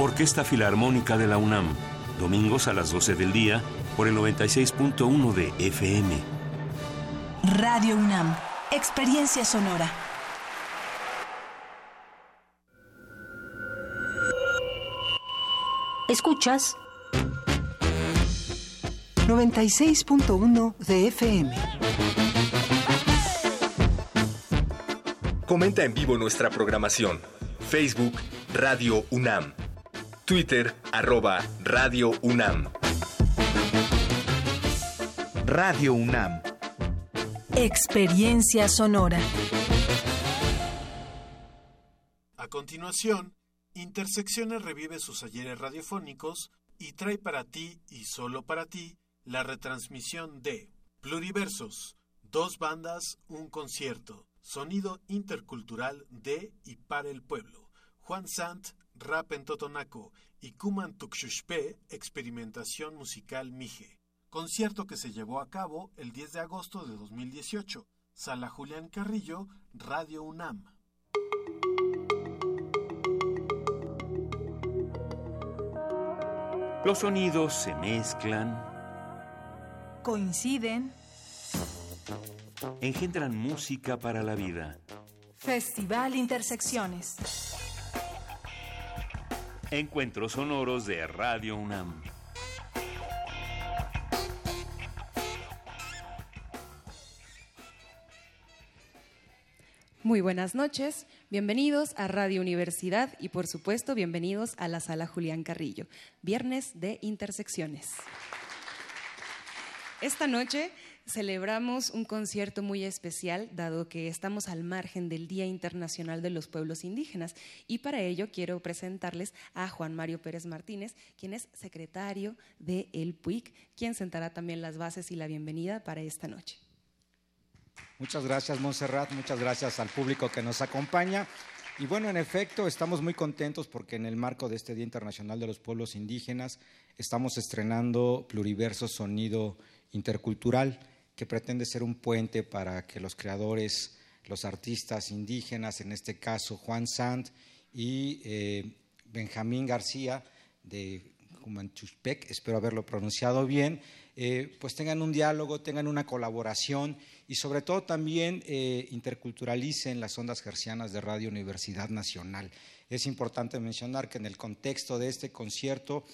Orquesta Filarmónica de la UNAM, domingos a las 12 del día por el 96.1 de FM. Radio UNAM, experiencia sonora. Escuchas 96.1 de FM. Comenta en vivo nuestra programación. Facebook Radio UNAM. Twitter arroba Radio UNAM. Radio UNAM. Experiencia sonora. A continuación, Intersecciones revive sus ayeres radiofónicos y trae para ti y solo para ti la retransmisión de Pluriversos, dos bandas, un concierto, sonido intercultural de y para el pueblo. Juan Sant, rap en Totonaco y Kuman Tuxuxpe, experimentación musical Mije. Concierto que se llevó a cabo el 10 de agosto de 2018. Sala Julián Carrillo, Radio UNAM. Los sonidos se mezclan, Coinciden. engendran música para la vida. Festival Intersecciones. Encuentros sonoros de Radio UNAM. Muy buenas noches, bienvenidos a Radio Universidad y por supuesto bienvenidos a la sala Julián Carrillo, viernes de Intersecciones. Esta noche celebramos un concierto muy especial, dado que estamos al margen del Día Internacional de los Pueblos Indígenas. Y para ello quiero presentarles a Juan Mario Pérez Martínez, quien es secretario de El PUIC, quien sentará también las bases y la bienvenida para esta noche. Muchas gracias, Montserrat. Muchas gracias al público que nos acompaña. Y bueno, en efecto, estamos muy contentos porque en el marco de este Día Internacional de los Pueblos Indígenas estamos estrenando Pluriverso Sonido Intercultural, que pretende ser un puente para que los creadores, los artistas indígenas, en este caso Juan Sant y eh, Benjamín García de Humanchuspec, espero haberlo pronunciado bien, eh, pues tengan un diálogo, tengan una colaboración y sobre todo también eh, interculturalicen las ondas gercianas de Radio Universidad Nacional. Es importante mencionar que en el contexto de este concierto,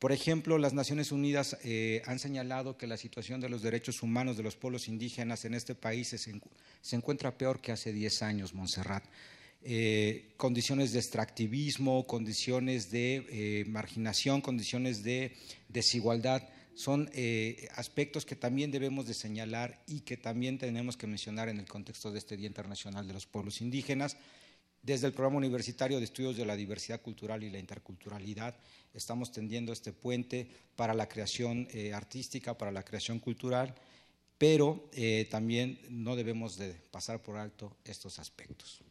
por ejemplo, las Naciones Unidas eh, han señalado que la situación de los derechos humanos de los pueblos indígenas en este país se, encuentra peor que hace 10 años, Montserrat. Eh, condiciones de extractivismo, condiciones de eh, marginación, condiciones de desigualdad, son aspectos que también debemos de señalar y que también tenemos que mencionar en el contexto de este Día Internacional de los Pueblos Indígenas. Desde el Programa Universitario de Estudios de la Diversidad Cultural y la Interculturalidad estamos tendiendo este puente para la creación eh, artística, para la creación cultural, pero eh, también no debemos de pasar por alto estos aspectos.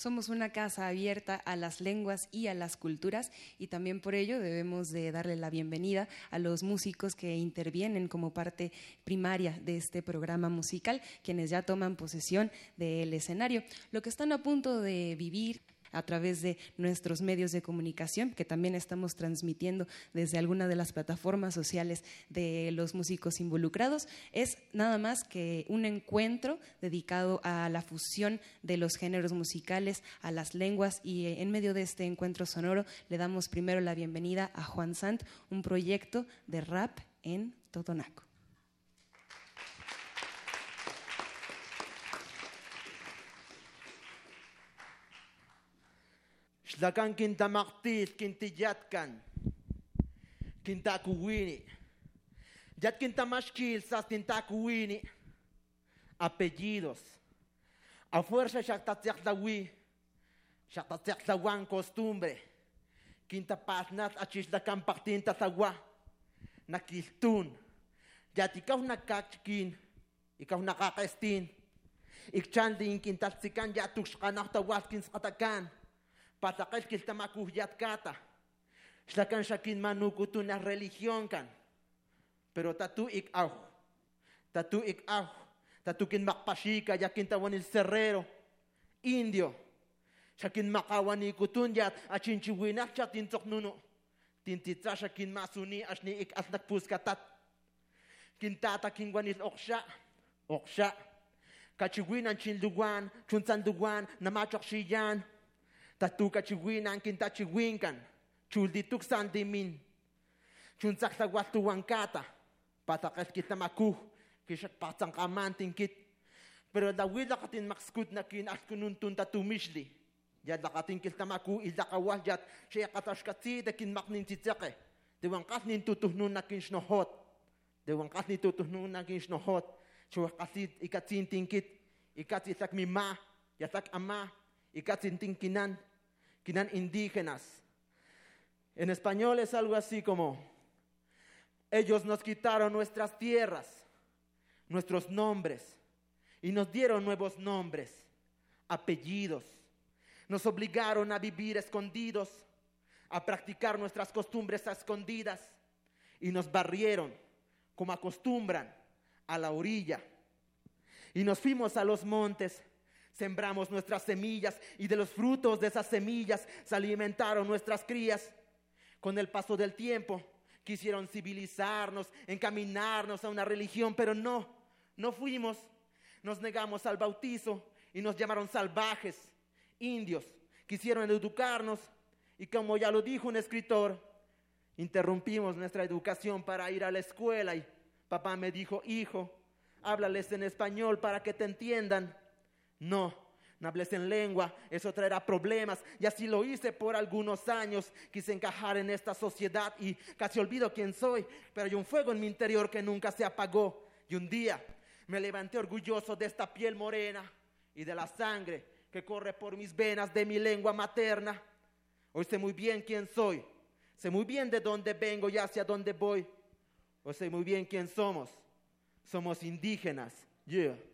Somos una casa abierta a las lenguas y a las culturas y también por ello debemos de darle la bienvenida a los músicos que intervienen como parte primaria de este programa musical, quienes ya toman posesión del escenario. Lo que están a punto de vivir a través de nuestros medios de comunicación, que también estamos transmitiendo desde alguna de las plataformas sociales de los músicos involucrados, es nada más que un encuentro dedicado a la fusión de los géneros musicales, a las lenguas y en medio de este encuentro sonoro le damos primero la bienvenida a Juan Sant, un proyecto de rap en Totonaco. Xlakan kintamaktil, kintiyatkan, kintakuwini. Yat kintamashkil sas kintakuwini. Apellidos. A fuerza xaktatsiaklawi, xaktatsiaklawan costumbre. Kintapasnat achislakan paktin tatlawa. Nakiltun. Yat ikaw nakakestin. Ikchandin kintaltsikan yatuxkanahtawatkins katakan. Patakal kiltamakuhyat kata. Xlakan shakin manukutun na religión kan. Pero tatu ik au. Tatu ik au. Tatu kin makpashika yakin tawan il serrero. Indio. Shakin makawani kutun yat achinchiwinak chat tintok nuno. Tintitsa shakin masuni ashni ik asnak puskatat. Kintata kingwanil oksha. Oksha. Kachiwinan chinluwan, chunsanduwan, namachok shiyan. tatuka chiwinan kinta chiwinkan chuldituk sandimin chuntzaktahualtuankata patakalkitamakuj kixak patzank'amantinkit pero lauilakatin makskutnakin alkununtun tatumixli yalakatin kiltamaku ilakawal yat xeyakataxkatzitej kinmaknintzitzekej tehuank'atnin tutujnunakin xnojot tehuank'atnin tutujnunakin xnojot xowajkatlit ikatzintinkit ikatzin tlakmimaj yatlak amaj ikatzintinkinan tingkinan. Kinan indígenas. En español es algo así como, ellos nos quitaron nuestras tierras, nuestros nombres, y nos dieron nuevos nombres, apellidos. Nos obligaron a vivir escondidos, a practicar nuestras costumbres escondidas, y nos barrieron, como acostumbran, a la orilla. Y nos fuimos a los montes, sembramos nuestras semillas, y de los frutos de esas semillas se alimentaron nuestras crías. Con el paso del tiempo quisieron civilizarnos, encaminarnos a una religión, pero no, no fuimos. Nos negamos al bautizo y nos llamaron salvajes, indios. Quisieron educarnos y como ya lo dijo un escritor, interrumpimos nuestra educación para ir a la escuela y papá me dijo, hijo, háblales en español para que te entiendan. No, no hables en lengua, eso traerá problemas. Y así lo hice por algunos años. Quise encajar en esta sociedad y casi olvido quién soy. Pero hay un fuego en mi interior que nunca se apagó. Y un día me levanté orgulloso de esta piel morena y de la sangre que corre por mis venas de mi lengua materna. Hoy sé muy bien quién soy. Sé muy bien de dónde vengo y hacia dónde voy. Hoy sé muy bien quién somos. Somos indígenas. Yeah.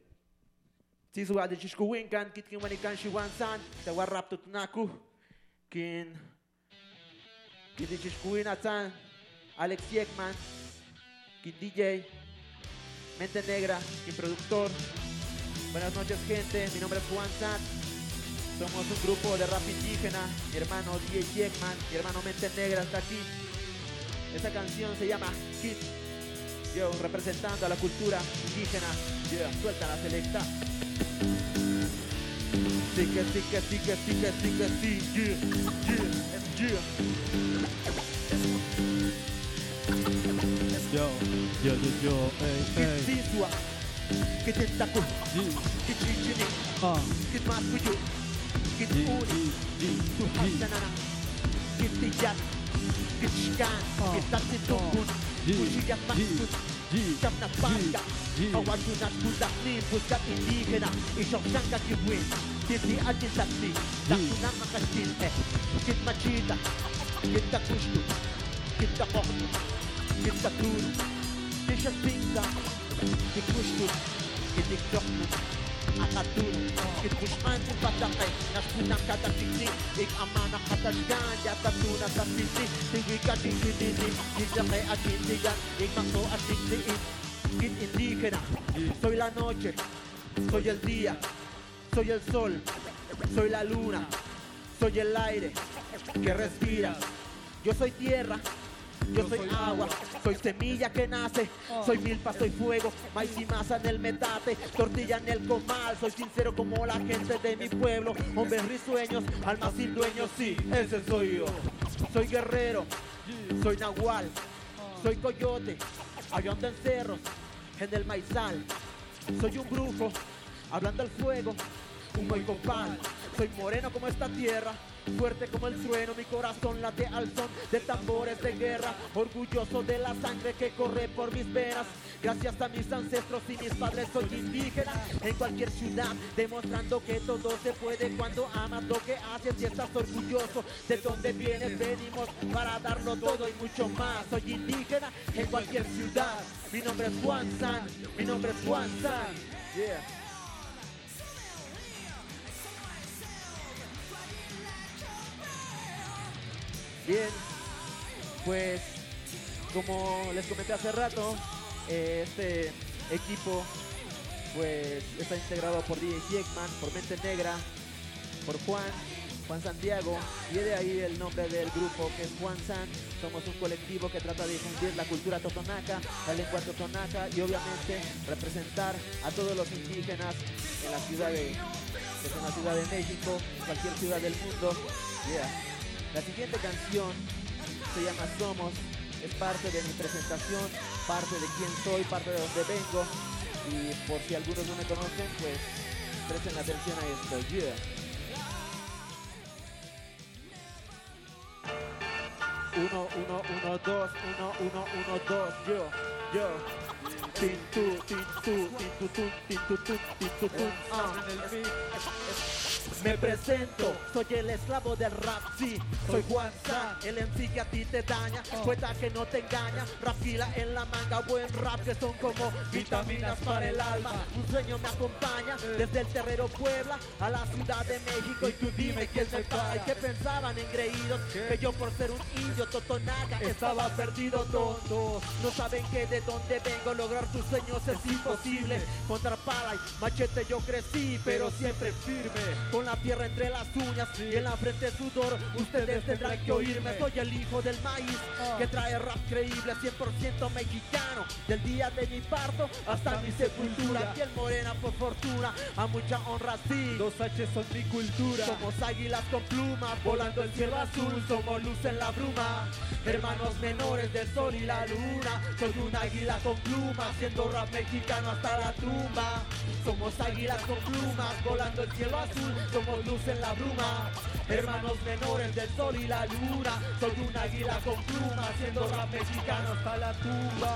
Sisu ada chishkuwin kan kit kin wani kan shiwan san te warrap tut naku. Kin di chishkuwin atan Alex Yekman kin DJ Mente Negra kin productor. Buenas noches gente, mi nombre es Juan San. Somos un grupo de rap indígena Mi hermano DJ Yekman, mi hermano Mente Negra está aquí. Esta canción se llama Kit Yo representando a la cultura indígena Yeah, suelta la selecta Sigue, sigue, sigue, sigue, sigue, sigue, yeah, yeah. Yo, yo, yo, yo, ey, ey. Kisiswa, kititaku, kichichini, kitmasuyu, kituni, tuhasanana, kitiyat, kitishkan, kitatitubun, Musica massuna soy la noche, soy el día, soy el sol, soy la luna, soy el aire que respira, yo soy tierra, yo soy agua, soy semilla que nace, soy milpa, soy fuego, maíz y masa en el metate, tortilla en el comal, soy sincero como la gente de mi pueblo, hombres risueños, almas sin dueños, sí, ese soy yo, soy guerrero, soy nahual, soy coyote, avión en cerros, en el maizal, soy un brujo, hablando al fuego, humo y copal, soy moreno como esta tierra, fuerte como el trueno, mi corazón late al son de tambores de guerra, orgulloso de la sangre que corre por mis venas. Gracias a mis ancestros y mis padres soy indígena en cualquier ciudad, demostrando que todo se puede cuando amas lo que haces y estás orgulloso de donde vienes. Venimos para darlo todo y mucho más. Soy indígena en cualquier ciudad. Mi nombre es Juan San, mi nombre es Juan San. Yeah. Bien, pues como les comenté hace rato, eh, este equipo pues está integrado por DJ Jackman, por Mente Negra, por Juan, Juan Santiago, y de ahí el nombre del grupo que es Juan San. Somos un colectivo que trata de difundir la cultura totonaca, la lengua totonaca y obviamente representar a todos los indígenas en la ciudad de, en la ciudad de México, cualquier ciudad del mundo. La siguiente canción se llama Somos, es parte de mi presentación, parte de quién soy, parte de donde vengo. Y por si algunos no me conocen, pues presten atención a esto. Yeah. Uno, uno, uno, dos, uno, uno, uno, dos, yo, yo. Tin, tu, tin, tu, tin, tu, tu, Me presento, soy el esclavo del rap, sí, soy Juan San, el MC que a ti te daña, cuenta que no te engaña, rap fila en la manga, buen rap que son como vitaminas para el alma, un sueño me acompaña, desde el Terrero Puebla a la Ciudad de México, y tú dime quién me para, que pensaban engreídos, que yo por ser un indio totonaga estaba perdido tonto, no saben que de dónde vengo, lograr tus sueños es imposible, contra pala y machete yo crecí, pero siempre firme, con la tierra entre las uñas y en la frente sudor. Ustedes tendrán que oírme, soy el hijo del maíz que trae rap creíble, 100% mexicano. Del día de mi parto hasta mi sepultura, piel morena por fortuna, a mucha honra sí. Los H son mi cultura. Somos águilas con plumas, volando el cielo azul, somos luz en la bruma. Hermanos menores del sol y la luna, soy un águila con plumas, siendo rap mexicano hasta la tumba. Somos águilas con plumas, volando el cielo azul, somos luz en la bruma. Hermanos menores del sol y la luna, soy un águila con plumas, siendo rap mexicano hasta la tumba.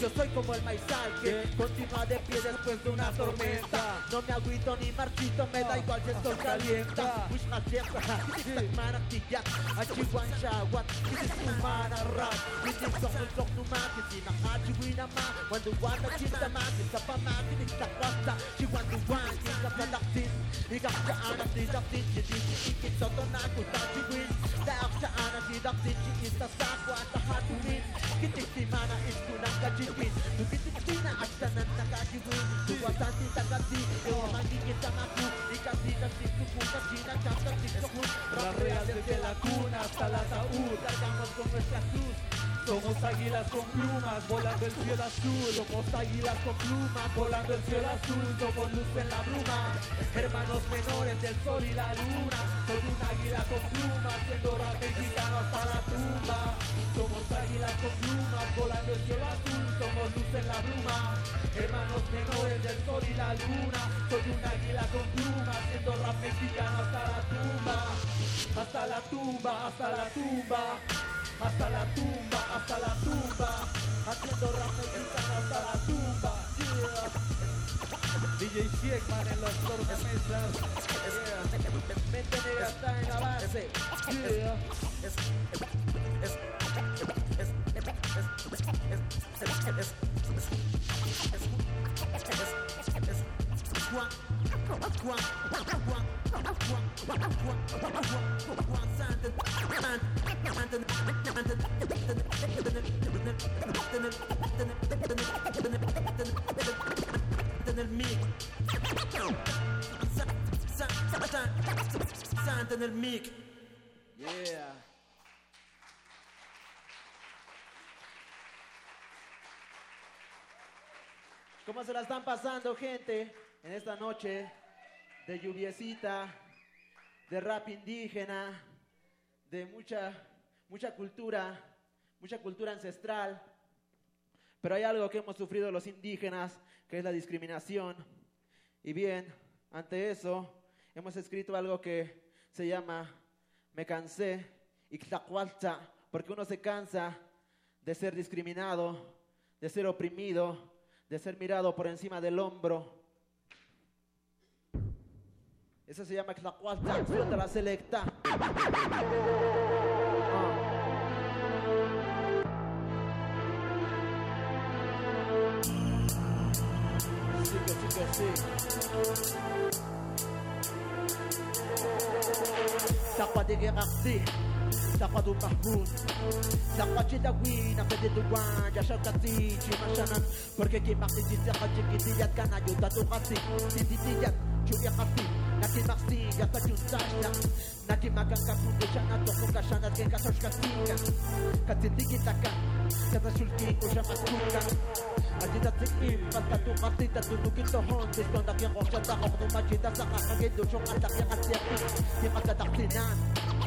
Yo soy como el maizal que continúa de pie después de una tormenta. No me agüito ni marchito, me da igual si el sol calienta. Wish my death, this is mana tija, achiwan shawat, this is humana rap. This is song to ma, this is na achiwina ma. When the one that is the man, it's a pa ma, this is the rasta. She want one, it's a productive. Sa Anarchie darf nicht gedichtet, ich sotto Que tachiwin Darfsha anarchie darf nicht geistas taco Que Kitiksi mana isku nakajikin Nukitikina aksanan nakajiwin que takasi, ewa magigit ang ako Ikasina sikuku, kasina chapta sikuku Rap real desde la cuna hasta la saúl que con nuestra cuna Somos águilas con plumas, volando el cielo azul. Somos águilas con plumas, volando el cielo azul. Somos luz en la bruma, hermanos menores del sol y la luna. Soy un águila con plumas, siendo rap mexicano hasta la tumba. Somos águilas con plumas, volando el cielo azul. Somos luz en la bruma, hermanos menores del sol y la luna. Soy un águila con plumas, siendo rap mexicano hasta la tumba. Hasta la tumba, hasta la tumba. Hasta la tumba, hasta la tumba, haciendo rap hasta la tumba. Yeah. DJ Shekman en los tornamesas. Yeah. Mente negra está en base. Yeah. Yeah. ¿Cómo se la están pasando, gente? En esta noche de lluviecita, de rap indígena, de mucha, mucha cultura, mucha cultura ancestral. Pero hay algo que hemos sufrido los indígenas, que es la discriminación. Y bien, ante eso, hemos escrito algo que se llama Me cansé, Ixtacualta, porque uno se cansa de ser discriminado, de ser oprimido, de ser mirado por encima del hombro. Eso se llama Ixtacualta, acción de la selecta. Sí, que sí, que sí. Sapa de Gerardi, Sapa do Mahmoud, Sapa de Dawi, na fede do Wan, ya Shakati, Chimashanan, porque que marti di Sapa de Gidiyat Kanayo, Tato Kasi, Didiyat, Chuya Kasi, Naki Marti, ya sa nake marsiga patusana nakemakankapundechana tokokashana tenkasashkasina katetikitaka katasulkikoxamasuna atitatsi'im paltatumartita tunukintojon tistontakianqojchatajojnomachitasajajakedoxon atakiaqatiaqi tiqatatartinan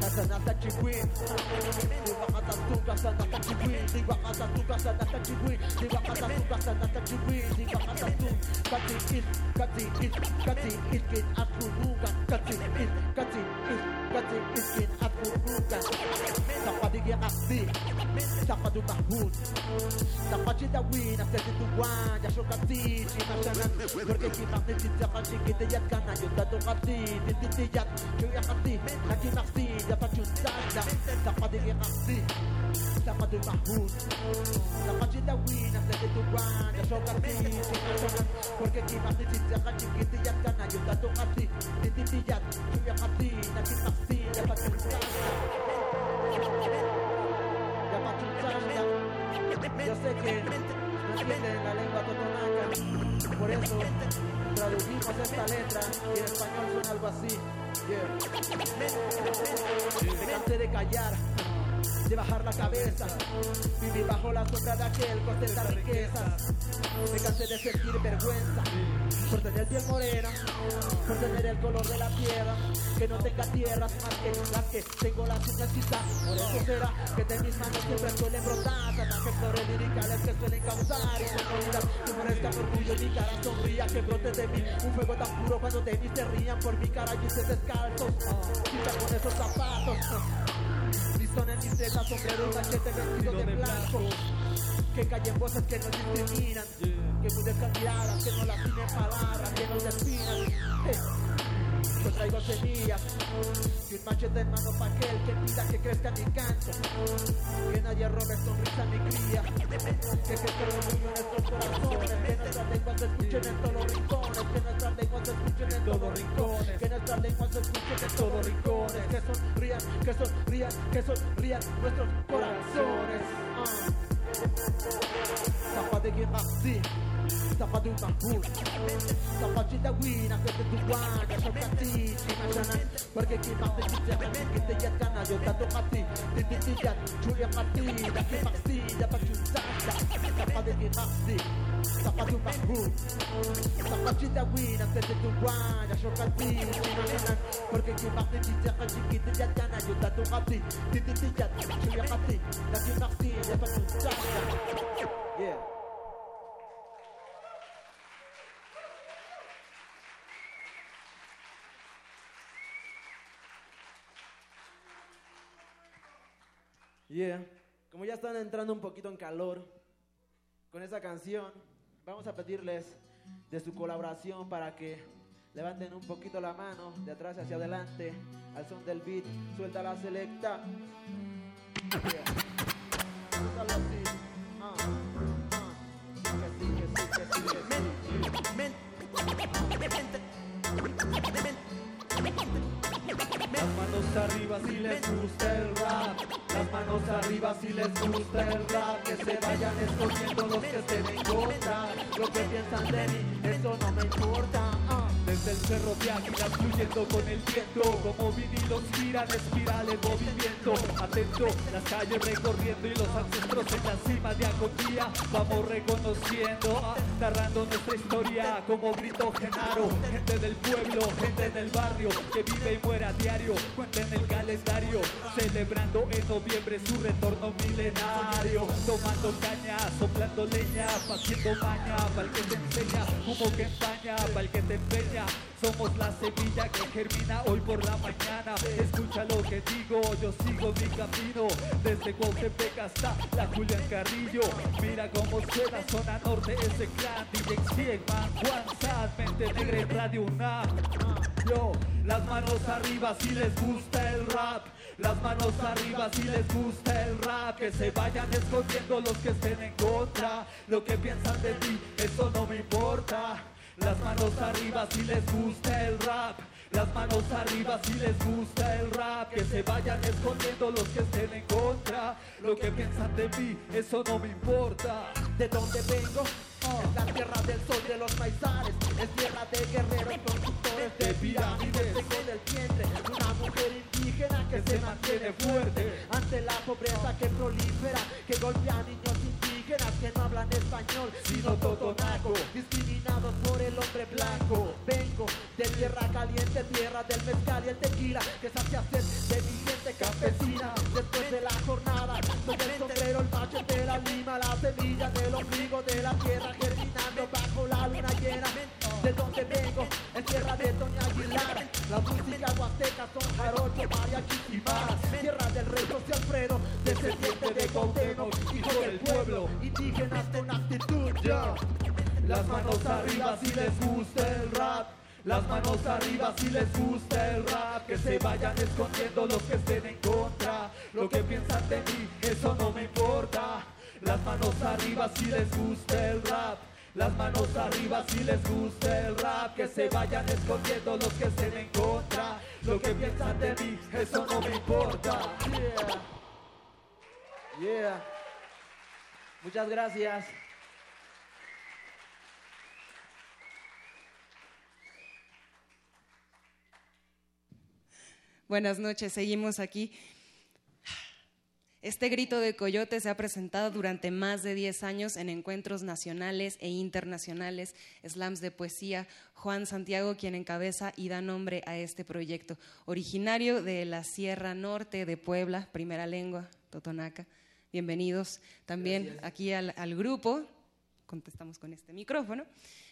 personne n'attaque du bruit. Des personne du bruit. Des personne du bruit. Des personne du bruit. Des it in, it in, it in, get up to it in, it in, it in, get up to move and. T'as pas de guerre à faire, t'as pas de barboune. T'as pas de win, after the one, y'a chaud à ti, tu m'as Porque qui marche, tu t'es de t'as de t'as Y'a pas que Zagda, t'as pas de RAC, t'as pas de Mahmoud, t'as pas de Dawin, t'as de Duran, t'as de Rati, porque aquí pas de Chicharra, chiquita y pas de tato a pas de Titilla, yo ya de ti, la pas de así, y'a pas de Zagda, y'a pas que Zagda, yo sé que no entienden la lengua totonaca, por eso. Traducimos esta letra y en español suena algo así. Yeah. Me cansé de callar, de bajar la cabeza, vivir bajo la sombra de aquel que ostenta riquezas. Me cansé de sentir vergüenza por tener piel morena, por tener el color de la tierra, que no tenga tierras más que las que tengo las uñas. Por eso será que de mis manos siempre suelen brotar salvajes flores liricales que suelen causar incomodidad. Que merezca orgullo mi cara sombría, que brote de mí un fuego tan puro cuando de mí se rían por mi cara y ustedes descalzos. Quita con esos zapatos. Listón en mis tetas, sombrero y machete vestido de blanco. Que callen voces que no discriminan. Que mudezcan miradas, que no lastimen palabras, que no definan. Yo traigo semillas y un machete en mano pa' aquel que pida que crezca mi canto. Que nadie robe sonrisa mi cría. Que crezca el orgullo en nuestros corazones. Que nuestras lenguas se escuchen en todos los rincones. Que nuestras lenguas se escuchen en todos los rincones. Que nuestras lenguas se escuchen en todos los rincones. Que sonrían, que sonrían, que sonrían nuestros corazones. Ah. Sapa de Guirassi, Sapa de Mahmoud, Sapa de Dawina, que te tuan, que son cati, Chimachanan, porque aquí más de Chichanan, que te yatana, yo tato cati, de Titiyat, Julia cati, da que maxi, da pachutanda, Sapa de Guirassi, Sapa de Mahmoud, Sapa de Dawina, que te tuan, que son cati, Chimachanan, porque aquí más de Chichanan, que te yatana, yo tato cati, de Titiyat, Julia cati, da que maxi, da pachutanda. Yeah. Yeah. Como ya están entrando un poquito en calor con esa canción, vamos a pedirles de su colaboración para que levanten un poquito la mano de atrás hacia adelante al son del beat. Suelta la selecta. Yeah. Las manos arriba si les gusta el rap. Las manos arriba si les gusta el rap. Que se vayan escogiendo los que estén en contra. Lo que piensan de mí, eso no me importa. ah. Desde el cerro de águilas fluyendo con el viento Como vinilos giran espiral en movimiento. Atento, las calles recorriendo y los ancestros en la cima de agonía Vamos reconociendo, ah, narrando nuestra historia Como grito Genaro, gente del pueblo, gente del barrio Que vive y muere a diario, cuenten el calendario Celebrando en noviembre su retorno milenario. Tomando caña, soplando leña, haciendo maña Pa'l que te enseña, humo que empaña Pa'l que te empeña, somos la semilla que germina hoy por la mañana. Escucha lo que digo, yo sigo mi camino. Desde Cuautepec hasta la Julián Carrillo. Mira cómo suena zona norte ese clan DJ Siegman, Juan Sad, Mente Negra Radio Yo, las manos arriba si les gusta el rap las manos arriba si les gusta el rap Que se vayan escondiendo los que estén en contra Lo que piensan de ti, eso no me importa Las manos arriba si les gusta el rap Las manos arriba si les gusta el rap, que se vayan escondiendo los que estén en contra. Lo que piensan de mí, eso no me importa. ¿De dónde vengo? La tierra del sol de los paisares, es tierra de guerreros constructores de pirámides. Vengo del vientre una mujer indígena que se mantiene fuerte ante la pobreza que prolifera, que golpea niños indígenas que no hablan español, sino totonaco, discriminados por el hombre blanco. Vengo de tierra caliente, tierra del mezcal y el tequila, que sacia sed de mi gente campesina. Después de la jornada, soy el sombrero, el machete, la lima, la semilla del ombligo de la tierra germinando bajo la luna llena. De donde vengo, tierra de Doña Aguilar. La música huasteca son jarocho, mariachi y más. Tierra del rey José Alfredo, descendiente de Cuauhtémoc, hijo del pueblo, indígenas con actitud, ya. Las manos arriba si les gusta el rap. Las manos arriba si les gusta el rap. Que se vayan escondiendo los que estén en contra. Lo que piensan de mí, eso no me importa. Las manos arriba si les gusta el rap. Las manos arriba si les gusta el rap. Que se vayan escondiendo los que estén en contra. Lo que piensan de mí, eso no me importa. Yeah. Yeah. Muchas gracias. Buenas noches, seguimos aquí. Este grito de coyote se ha presentado durante más de 10 años en encuentros nacionales e internacionales, slams de poesía. Juan Santiago, quien encabeza y da nombre a este proyecto, originario de la Sierra Norte de Puebla, primera lengua, Totonaca. Bienvenidos también Gracias. aquí al, al grupo. Contestamos con este micrófono.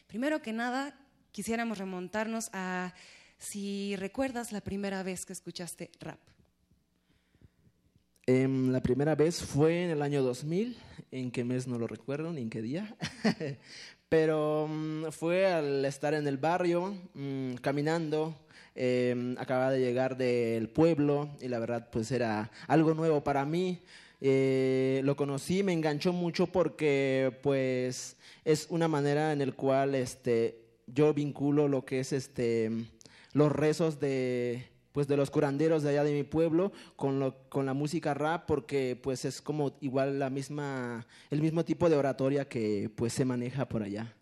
Primero que nada, quisiéramos remontarnos a si recuerdas la primera vez que escuchaste rap. Em, la primera vez fue en el año 2000, en qué mes no lo recuerdo ni en qué día, pero mm, fue al estar en el barrio, mm, caminando, em, acababa de llegar del pueblo y la verdad pues era algo nuevo para mí. Eh, lo conocí, me enganchó mucho porque pues es una manera en el cual este, yo vinculo lo que es este, los rezos de pues de los curanderos de allá de mi pueblo con, lo, con la música rap porque pues es como igual la misma el mismo tipo de oratoria que pues se maneja por allá.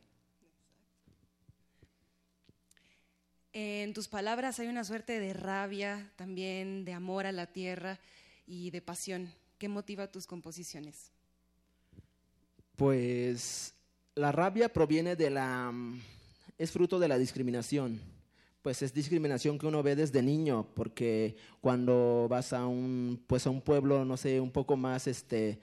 En tus palabras hay una suerte de rabia, también de amor a la tierra y de pasión. ¿Qué motiva tus composiciones? Pues la rabia proviene de la es fruto de la discriminación. Pues es discriminación que uno ve desde niño, porque cuando vas a un pues a un pueblo, no sé, un poco más este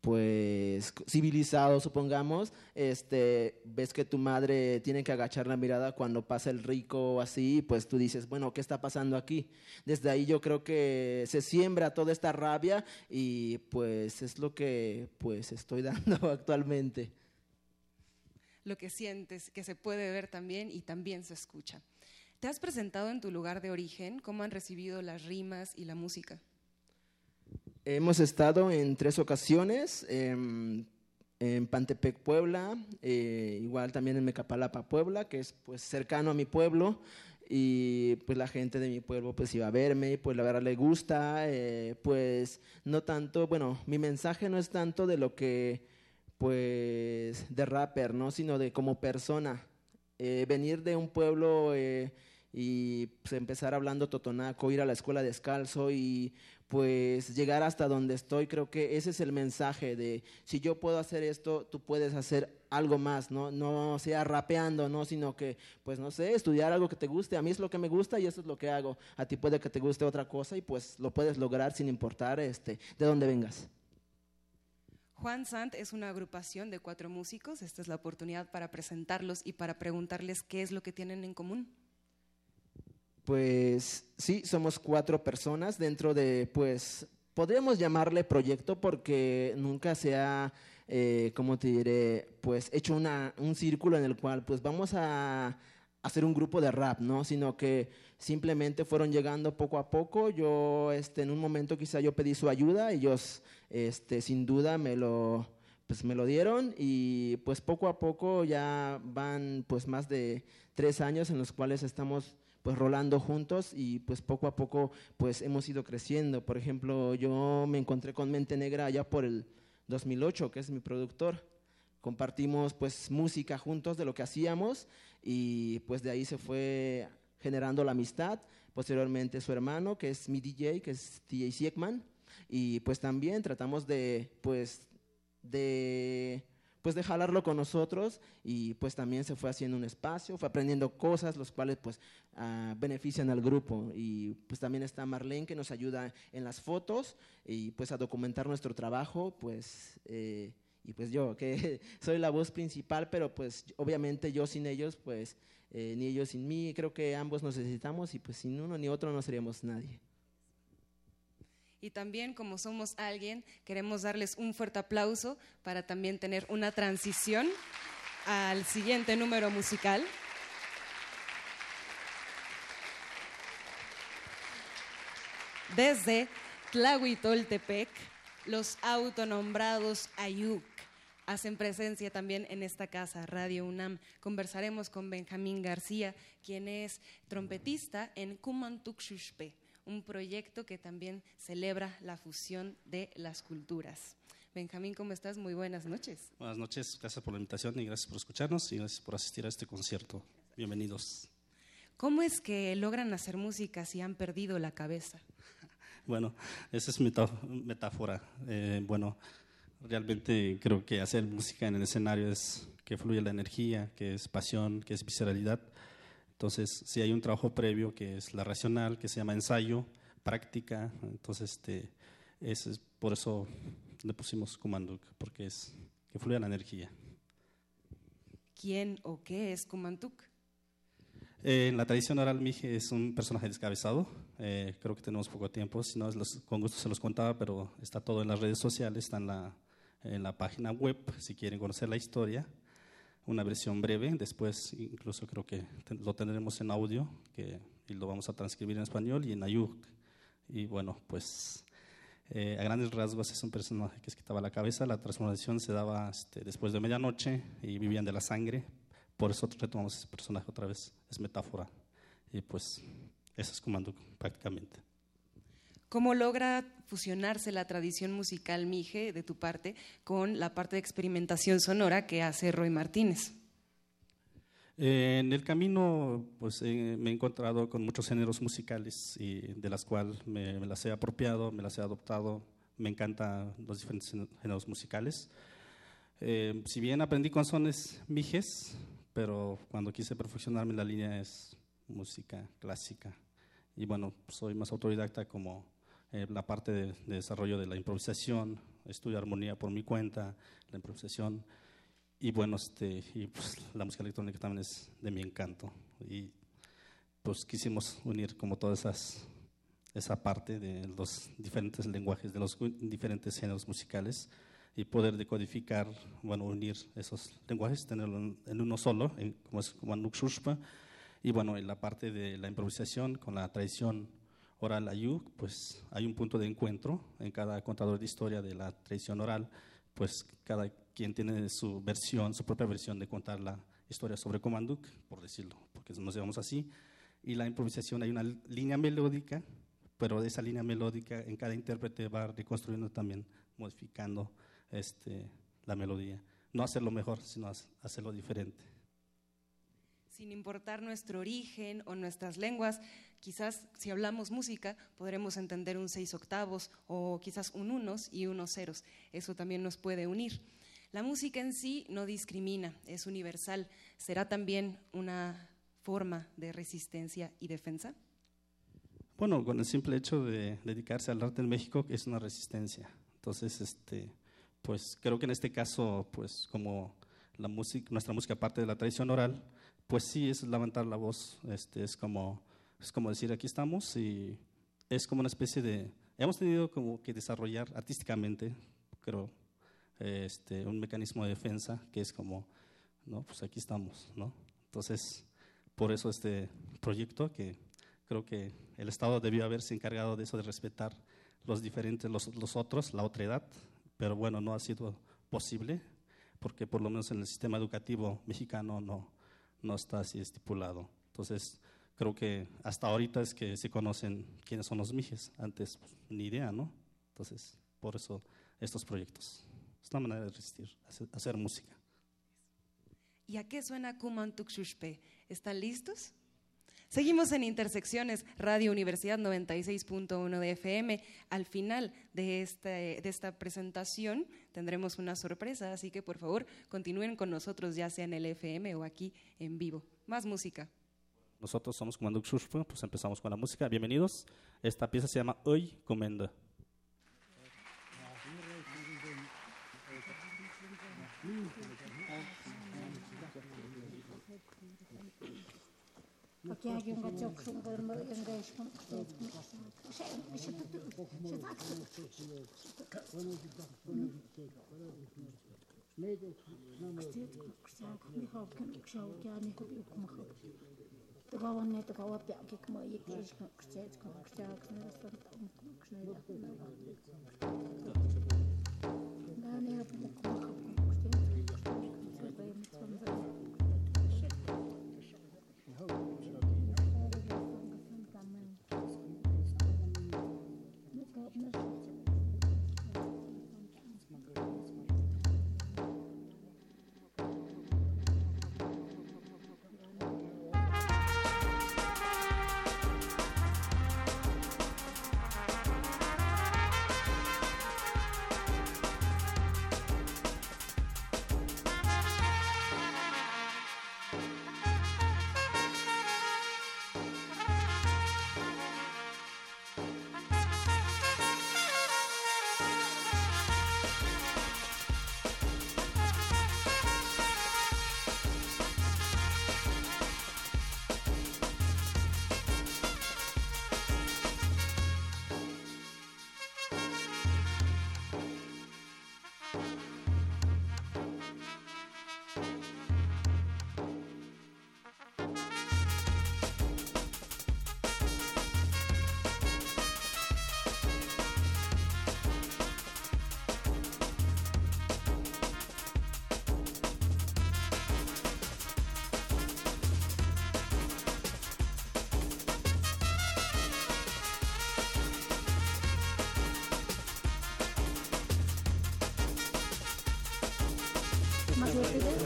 pues civilizado, supongamos, este, ves que tu madre tiene que agachar la mirada cuando pasa el rico o así, pues tú dices, bueno, ¿qué está pasando aquí? Desde ahí yo creo que se siembra toda esta rabia y pues es lo que pues estoy dando actualmente. Lo que sientes, que se puede ver también y también se escucha. ¿Te has presentado en tu lugar de origen? ¿Cómo han recibido las rimas y la música? Hemos estado en tres ocasiones, em, en Pantepec, Puebla, eh, igual también en Mecapalapa, Puebla, que es pues cercano a mi pueblo y pues la gente de mi pueblo pues iba a verme y pues la verdad le gusta, eh, pues no tanto, bueno, mi mensaje no es tanto de lo que pues de rapper, ¿no? Sino de como persona. Eh, venir de un pueblo eh, y pues, empezar hablando totonaco, ir a la escuela descalzo y pues llegar hasta donde estoy, creo que ese es el mensaje de si yo puedo hacer esto, tú puedes hacer algo más, no, no sea rapeando, no, sino que, pues no sé, estudiar algo que te guste, a mí es lo que me gusta y eso es lo que hago, a ti puede que te guste otra cosa y pues lo puedes lograr sin importar este, de dónde vengas. Juan Sant es una agrupación de cuatro músicos. Esta es la oportunidad para presentarlos y para preguntarles qué es lo que tienen en común. Pues sí, somos cuatro personas dentro de, pues, podríamos llamarle proyecto porque nunca se ha, eh, ¿cómo te diré? Pues hecho una, un círculo en el cual, pues, vamos a hacer un grupo de rap, ¿no? Sino que simplemente fueron llegando poco a poco. Yo, este, en un momento quizá yo pedí su ayuda, ellos, este, sin duda me lo, pues me lo dieron y pues poco a poco ya van pues más de tres años en los cuales estamos pues rolando juntos y pues poco a poco pues hemos ido creciendo. Por ejemplo, yo me encontré con Mente Negra allá por el 2008, que es mi productor. Compartimos pues música juntos de lo que hacíamos y pues de ahí se fue generando la amistad. Posteriormente su hermano, que es mi DJ, que es DJ Siekman. Y pues también tratamos de pues de pues de jalarlo con nosotros y pues también se fue haciendo un espacio, fue aprendiendo cosas los cuales pues ah, benefician al grupo y pues también está Marlene que nos ayuda en las fotos y pues a documentar nuestro trabajo pues eh, y pues yo que soy la voz principal pero pues obviamente yo sin ellos pues eh, ni ellos sin mí creo que ambos nos necesitamos y pues sin uno ni otro no seríamos nadie. Y también, como somos alguien, queremos darles un fuerte aplauso para también tener una transición al siguiente número musical. Desde Tlahuitoltepec, los autonombrados Ayuk hacen presencia también en esta casa, Radio UNAM. Conversaremos con Benjamín García, quien es trompetista en Kumantuk Xuxpe un proyecto que también celebra la fusión de las culturas. Benjamín, ¿cómo estás? Muy buenas noches. Buenas noches, gracias por la invitación y gracias por escucharnos y gracias por asistir a este concierto. Bienvenidos. ¿Cómo es que logran hacer música si han perdido la cabeza? Bueno, esa es metá metáfora. Eh, bueno, realmente creo que hacer música en el escenario es que fluye la energía, que es pasión, que es visceralidad. Entonces, si hay un trabajo previo que es la racional, que se llama ensayo, práctica, entonces este, es, es por eso le pusimos Kumanduk, porque es que fluye la energía. ¿Quién o qué es Kumantuk? Eh, en la tradición oral, Mije es un personaje descabezado. Eh, creo que tenemos poco tiempo, si no, los- con gusto se los contaba, pero está todo en las redes sociales, está en la, en la página web, si quieren conocer la historia. Una versión breve, después incluso creo que lo tendremos en audio que, y lo vamos a transcribir en español y en Ayuk. Y bueno, pues eh, a grandes rasgos es un personaje que se quitaba la cabeza. La transformación se daba este, después de medianoche y vivían de la sangre. Por eso retomamos ese personaje otra vez. Es metáfora. Y pues eso es comando prácticamente. ¿Cómo logra fusionarse la tradición musical Mije de tu parte con la parte de experimentación sonora que hace Roy Martínez? Eh, en el camino, pues eh, me he encontrado con muchos géneros musicales y de las cuales me, me las he apropiado, me las he adoptado. Me encantan los diferentes géneros musicales. Eh, si bien aprendí con sones mijes, pero cuando quise perfeccionarme la línea es música clásica. Y bueno, soy más autodidacta como eh, la parte de, de desarrollo de la improvisación, estudio armonía por mi cuenta, la improvisación. Y bueno, este, y pues, la música electrónica también es de mi encanto. Y pues quisimos unir como todas esas esa parte de los diferentes lenguajes, de los diferentes géneros musicales y poder decodificar, bueno, unir esos lenguajes, tenerlo en, uno solo, en, como es como Nuxushpa, y bueno, en la parte de la improvisación con la tradición oral ayuk, pues hay un punto de encuentro en cada contador de historia de la tradición oral, pues cada quien tiene su versión, su propia versión de contar la historia sobre Comanduk, por decirlo, porque nos llamamos así, y la improvisación hay una línea melódica, pero de esa línea melódica en cada intérprete va reconstruyendo también, modificando este, la melodía. No hacerlo mejor, sino hacerlo diferente. Sin importar nuestro origen o nuestras lenguas, quizás si hablamos música podremos entender un seis octavos o quizás un unos y unos ceros. Eso también nos puede unir. La música en sí no discrimina, es universal. ¿Será también una forma de resistencia y defensa? Bueno, con el simple hecho de dedicarse al arte en México es una resistencia. Entonces, este, pues creo que en este caso, pues como la música, nuestra música parte de la tradición oral, pues sí es levantar la voz. Este, es como, es como decir aquí estamos y es como una especie de, hemos tenido como que desarrollar artísticamente, creo, este, un mecanismo de defensa que es como, no, pues aquí estamos, ¿no? Entonces, por eso este proyecto que creo que el Estado debió haberse encargado de eso, de respetar los diferentes, los, los otros, la otra edad, pero bueno, no ha sido posible, porque por lo menos en el sistema educativo mexicano no, no está así estipulado. Entonces, creo que hasta ahorita es que se conocen quiénes son los mijes. Antes, pues, ni idea, ¿no? Entonces, por eso estos proyectos. Es una manera de resistir, hacer, música. ¿Y a qué suena Kumantuk Shushpe? ¿Están listos? Seguimos en Intersecciones, Radio Universidad 96.1 de FM. Al final de, este, de esta presentación tendremos una sorpresa, así que por favor continúen con nosotros, ya sea en el FM o aquí en vivo. Más música. Nosotros somos Comando Xuxfu, pues empezamos con la música. Bienvenidos. Esta pieza se llama Hoy Comenda. Головне такого п'якік мої пішно кштецького кштяк не розсортом кшнеля. Далі я буду кухав кштецького кштецького митцом за. Ну, как Thank you.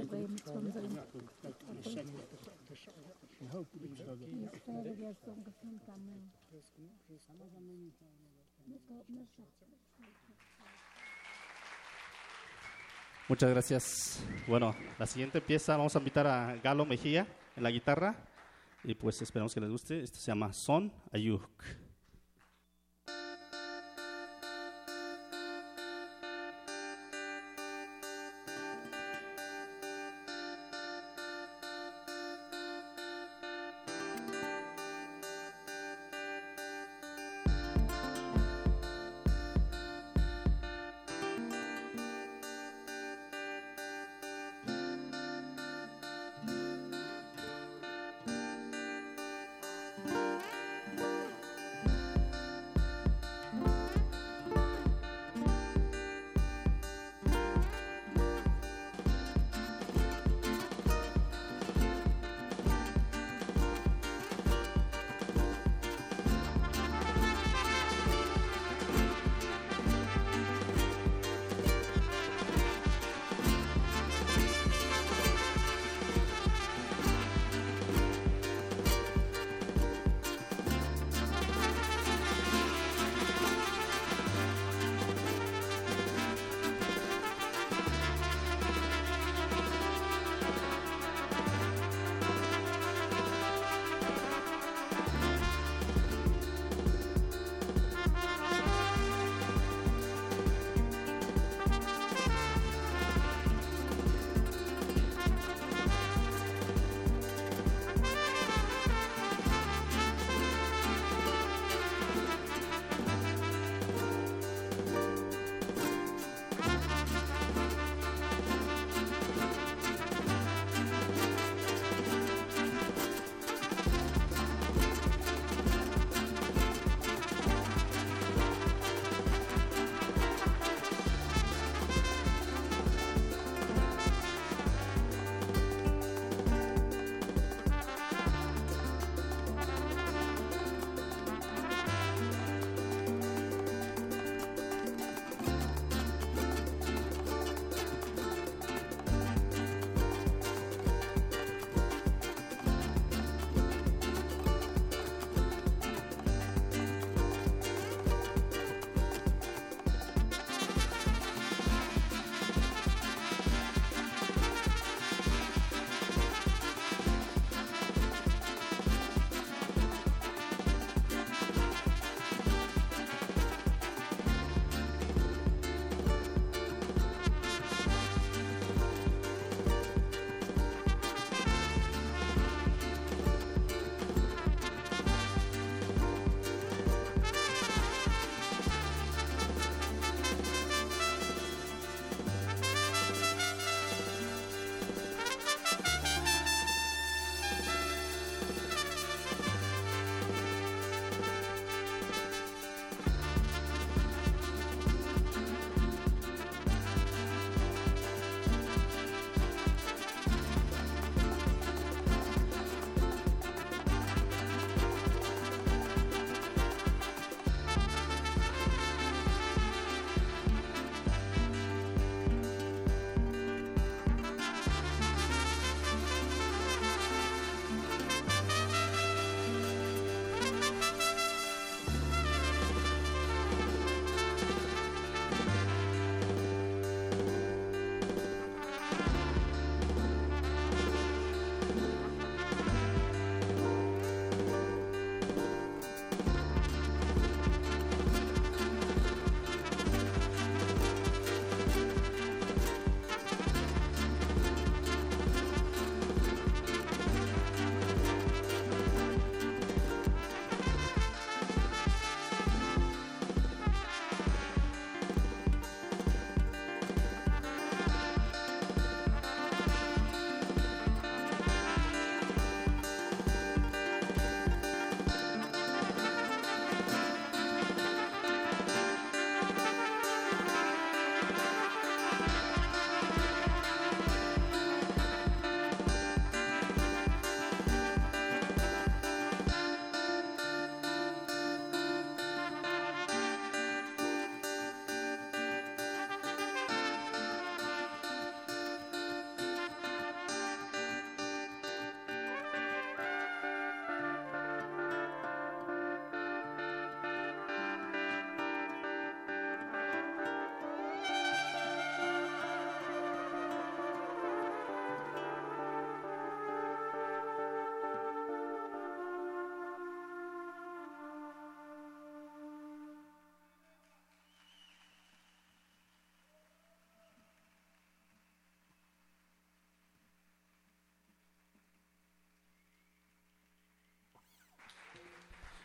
Muchas gracias. Bueno, la siguiente pieza vamos a invitar a Galo Mejía en la guitarra y pues esperamos que les guste. Esto se llama Son Ayuk.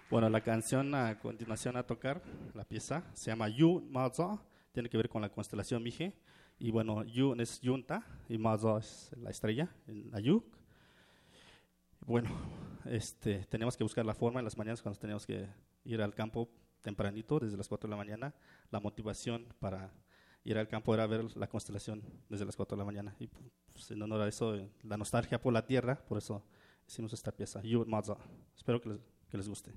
Bueno, la canción a continuación a tocar, la pieza, se llama Yu Mazo, tiene que ver con la constelación Mije. Y bueno, Yu es Yunta y Mazo es la estrella, el Ayuk. Bueno, este, tenemos que buscar la forma en las mañanas cuando tenemos que ir al campo tempranito, desde las 4 de la mañana. La motivación para ir al campo era ver la constelación desde las 4 de la mañana. Y pues, en honor a eso, eh, la nostalgia por la tierra, por eso hicimos esta pieza, Yu Mazo. Espero que les, que les guste.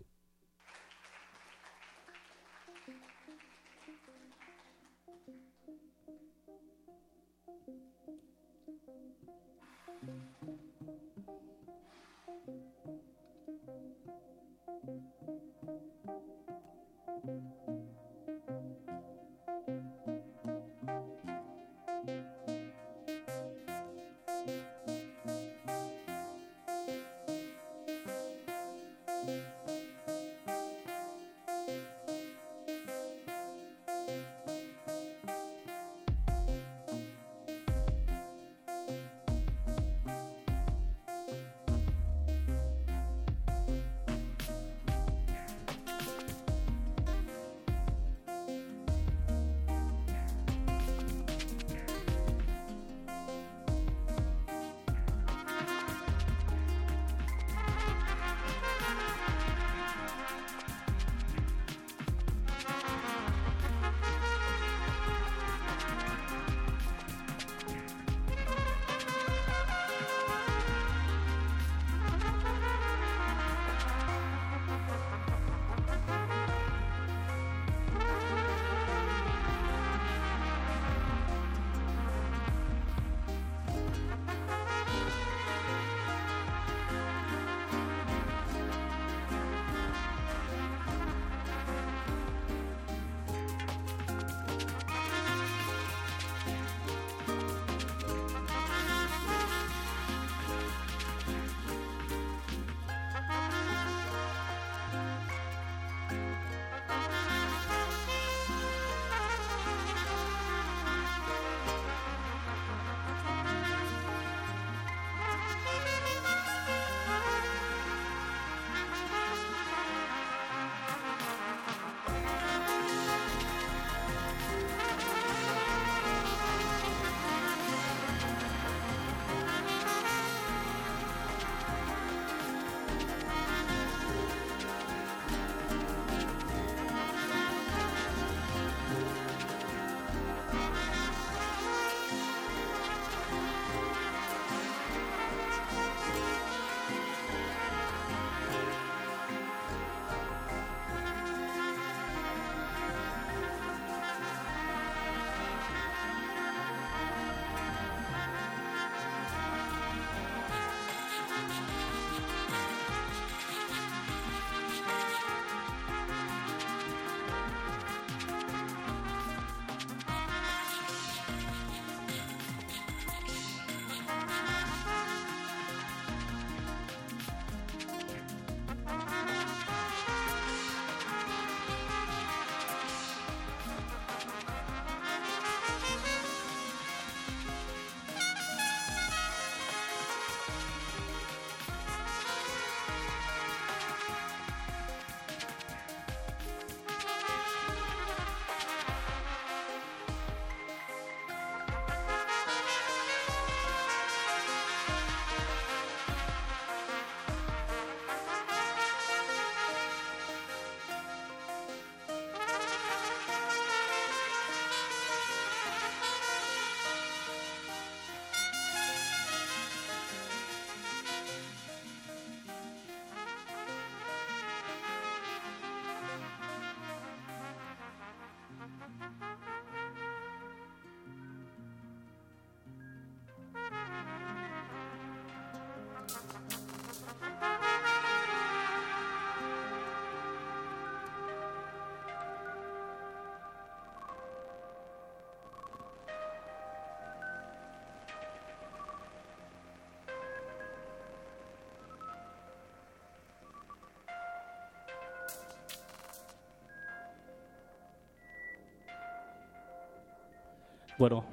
Bueno,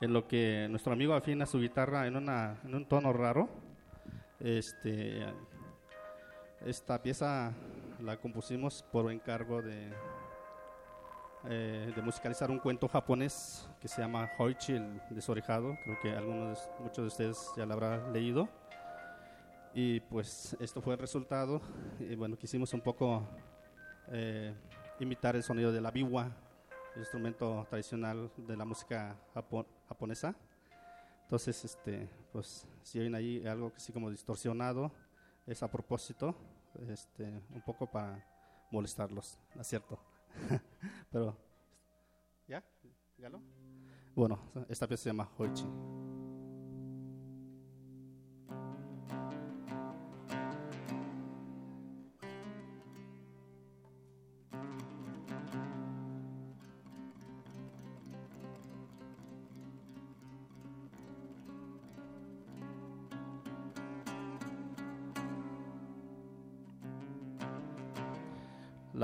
en lo que nuestro amigo afina su guitarra en, una, en un tono raro, este, esta pieza la compusimos por encargo de, eh, musicalizar un cuento japonés que se llama Hoichi el desorejado. Creo que algunos, muchos de ustedes ya lo habrán leído. Y pues esto fue el resultado. Y bueno, quisimos un poco eh, imitar el sonido de la biwa, instrumento tradicional de la música japo- japonesa. Entonces, este, pues si oyen ahí algo así como distorsionado, es a propósito, este, un poco para molestarlos, ¿no es cierto? Pero, ¿ya? ¿Galo? Bueno, esta pieza se llama Hoichi.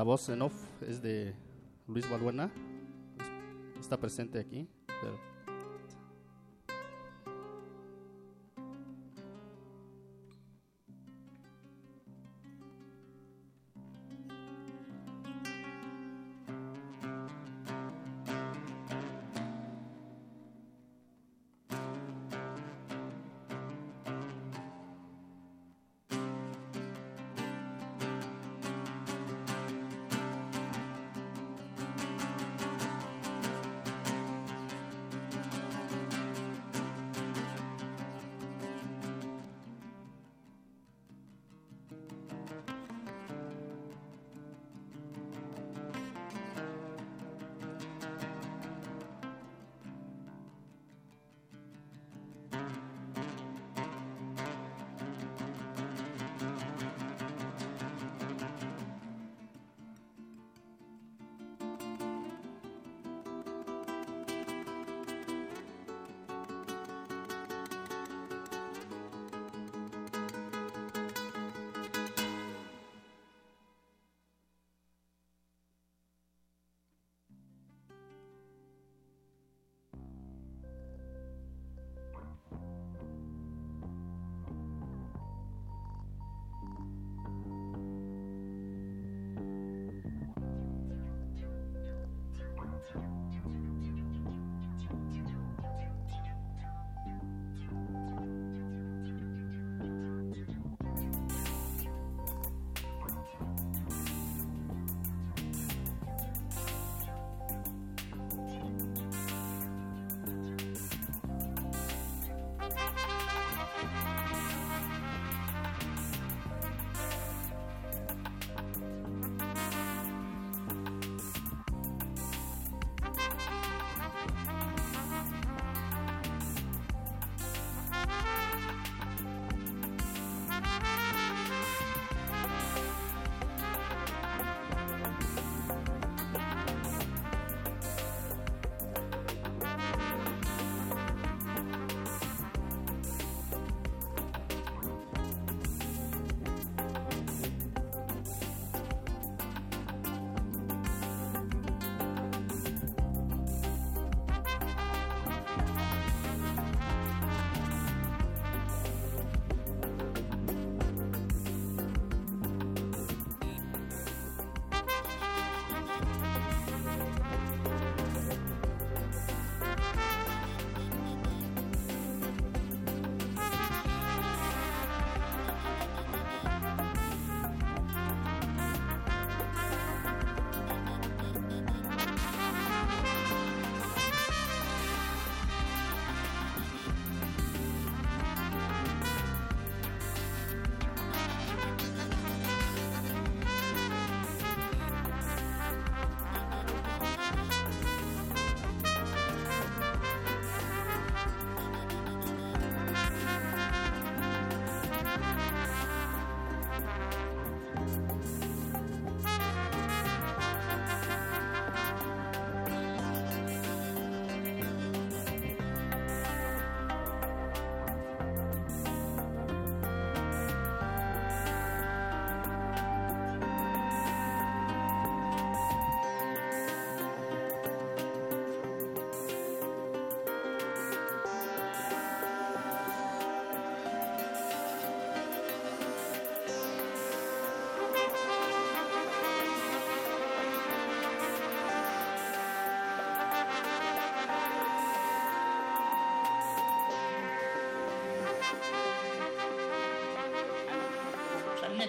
Voz en off es de Luis Balbuena. Está presente aquí. pero-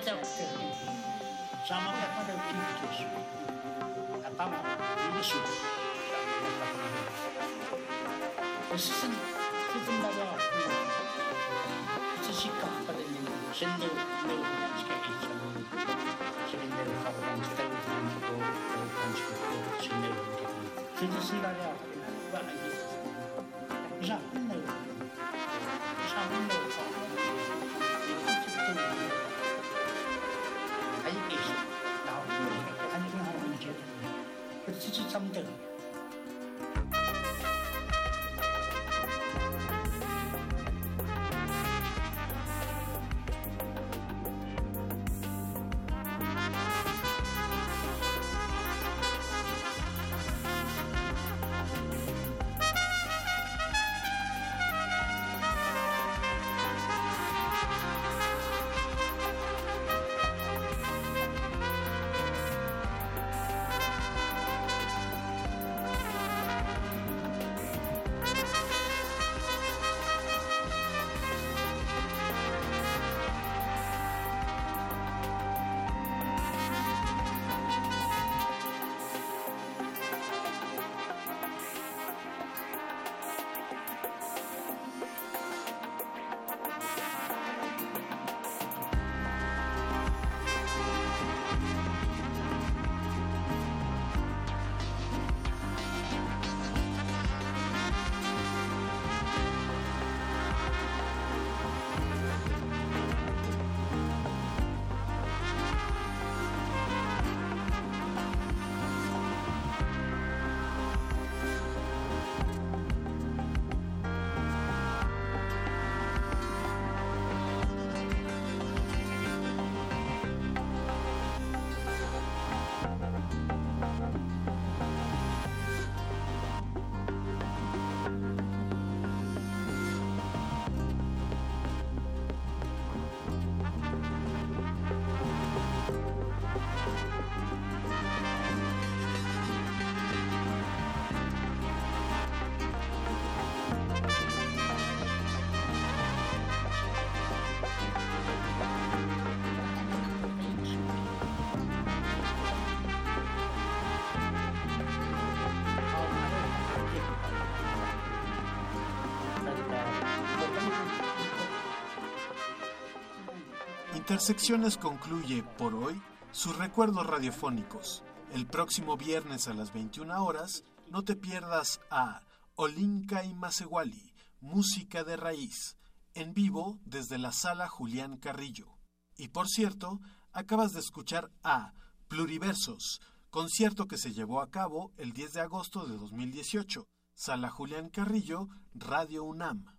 在我们这，我们这边的读书，还打麻将，读，我们那边，这边大，这些港埠的那个深圳那边去开，这边那个香港、汕头、汕头都，还有广州、深圳那边的，就是深大家。Something. Intersecciones concluye por hoy sus recuerdos radiofónicos. El próximo viernes a las 21 horas no te pierdas a Olinka y Masewali, música de raíz, en vivo desde la sala Julián Carrillo. Y por cierto, acabas de escuchar a Pluriversos, concierto que se llevó a cabo el 10 de agosto de 2018, sala Julián Carrillo, Radio UNAM.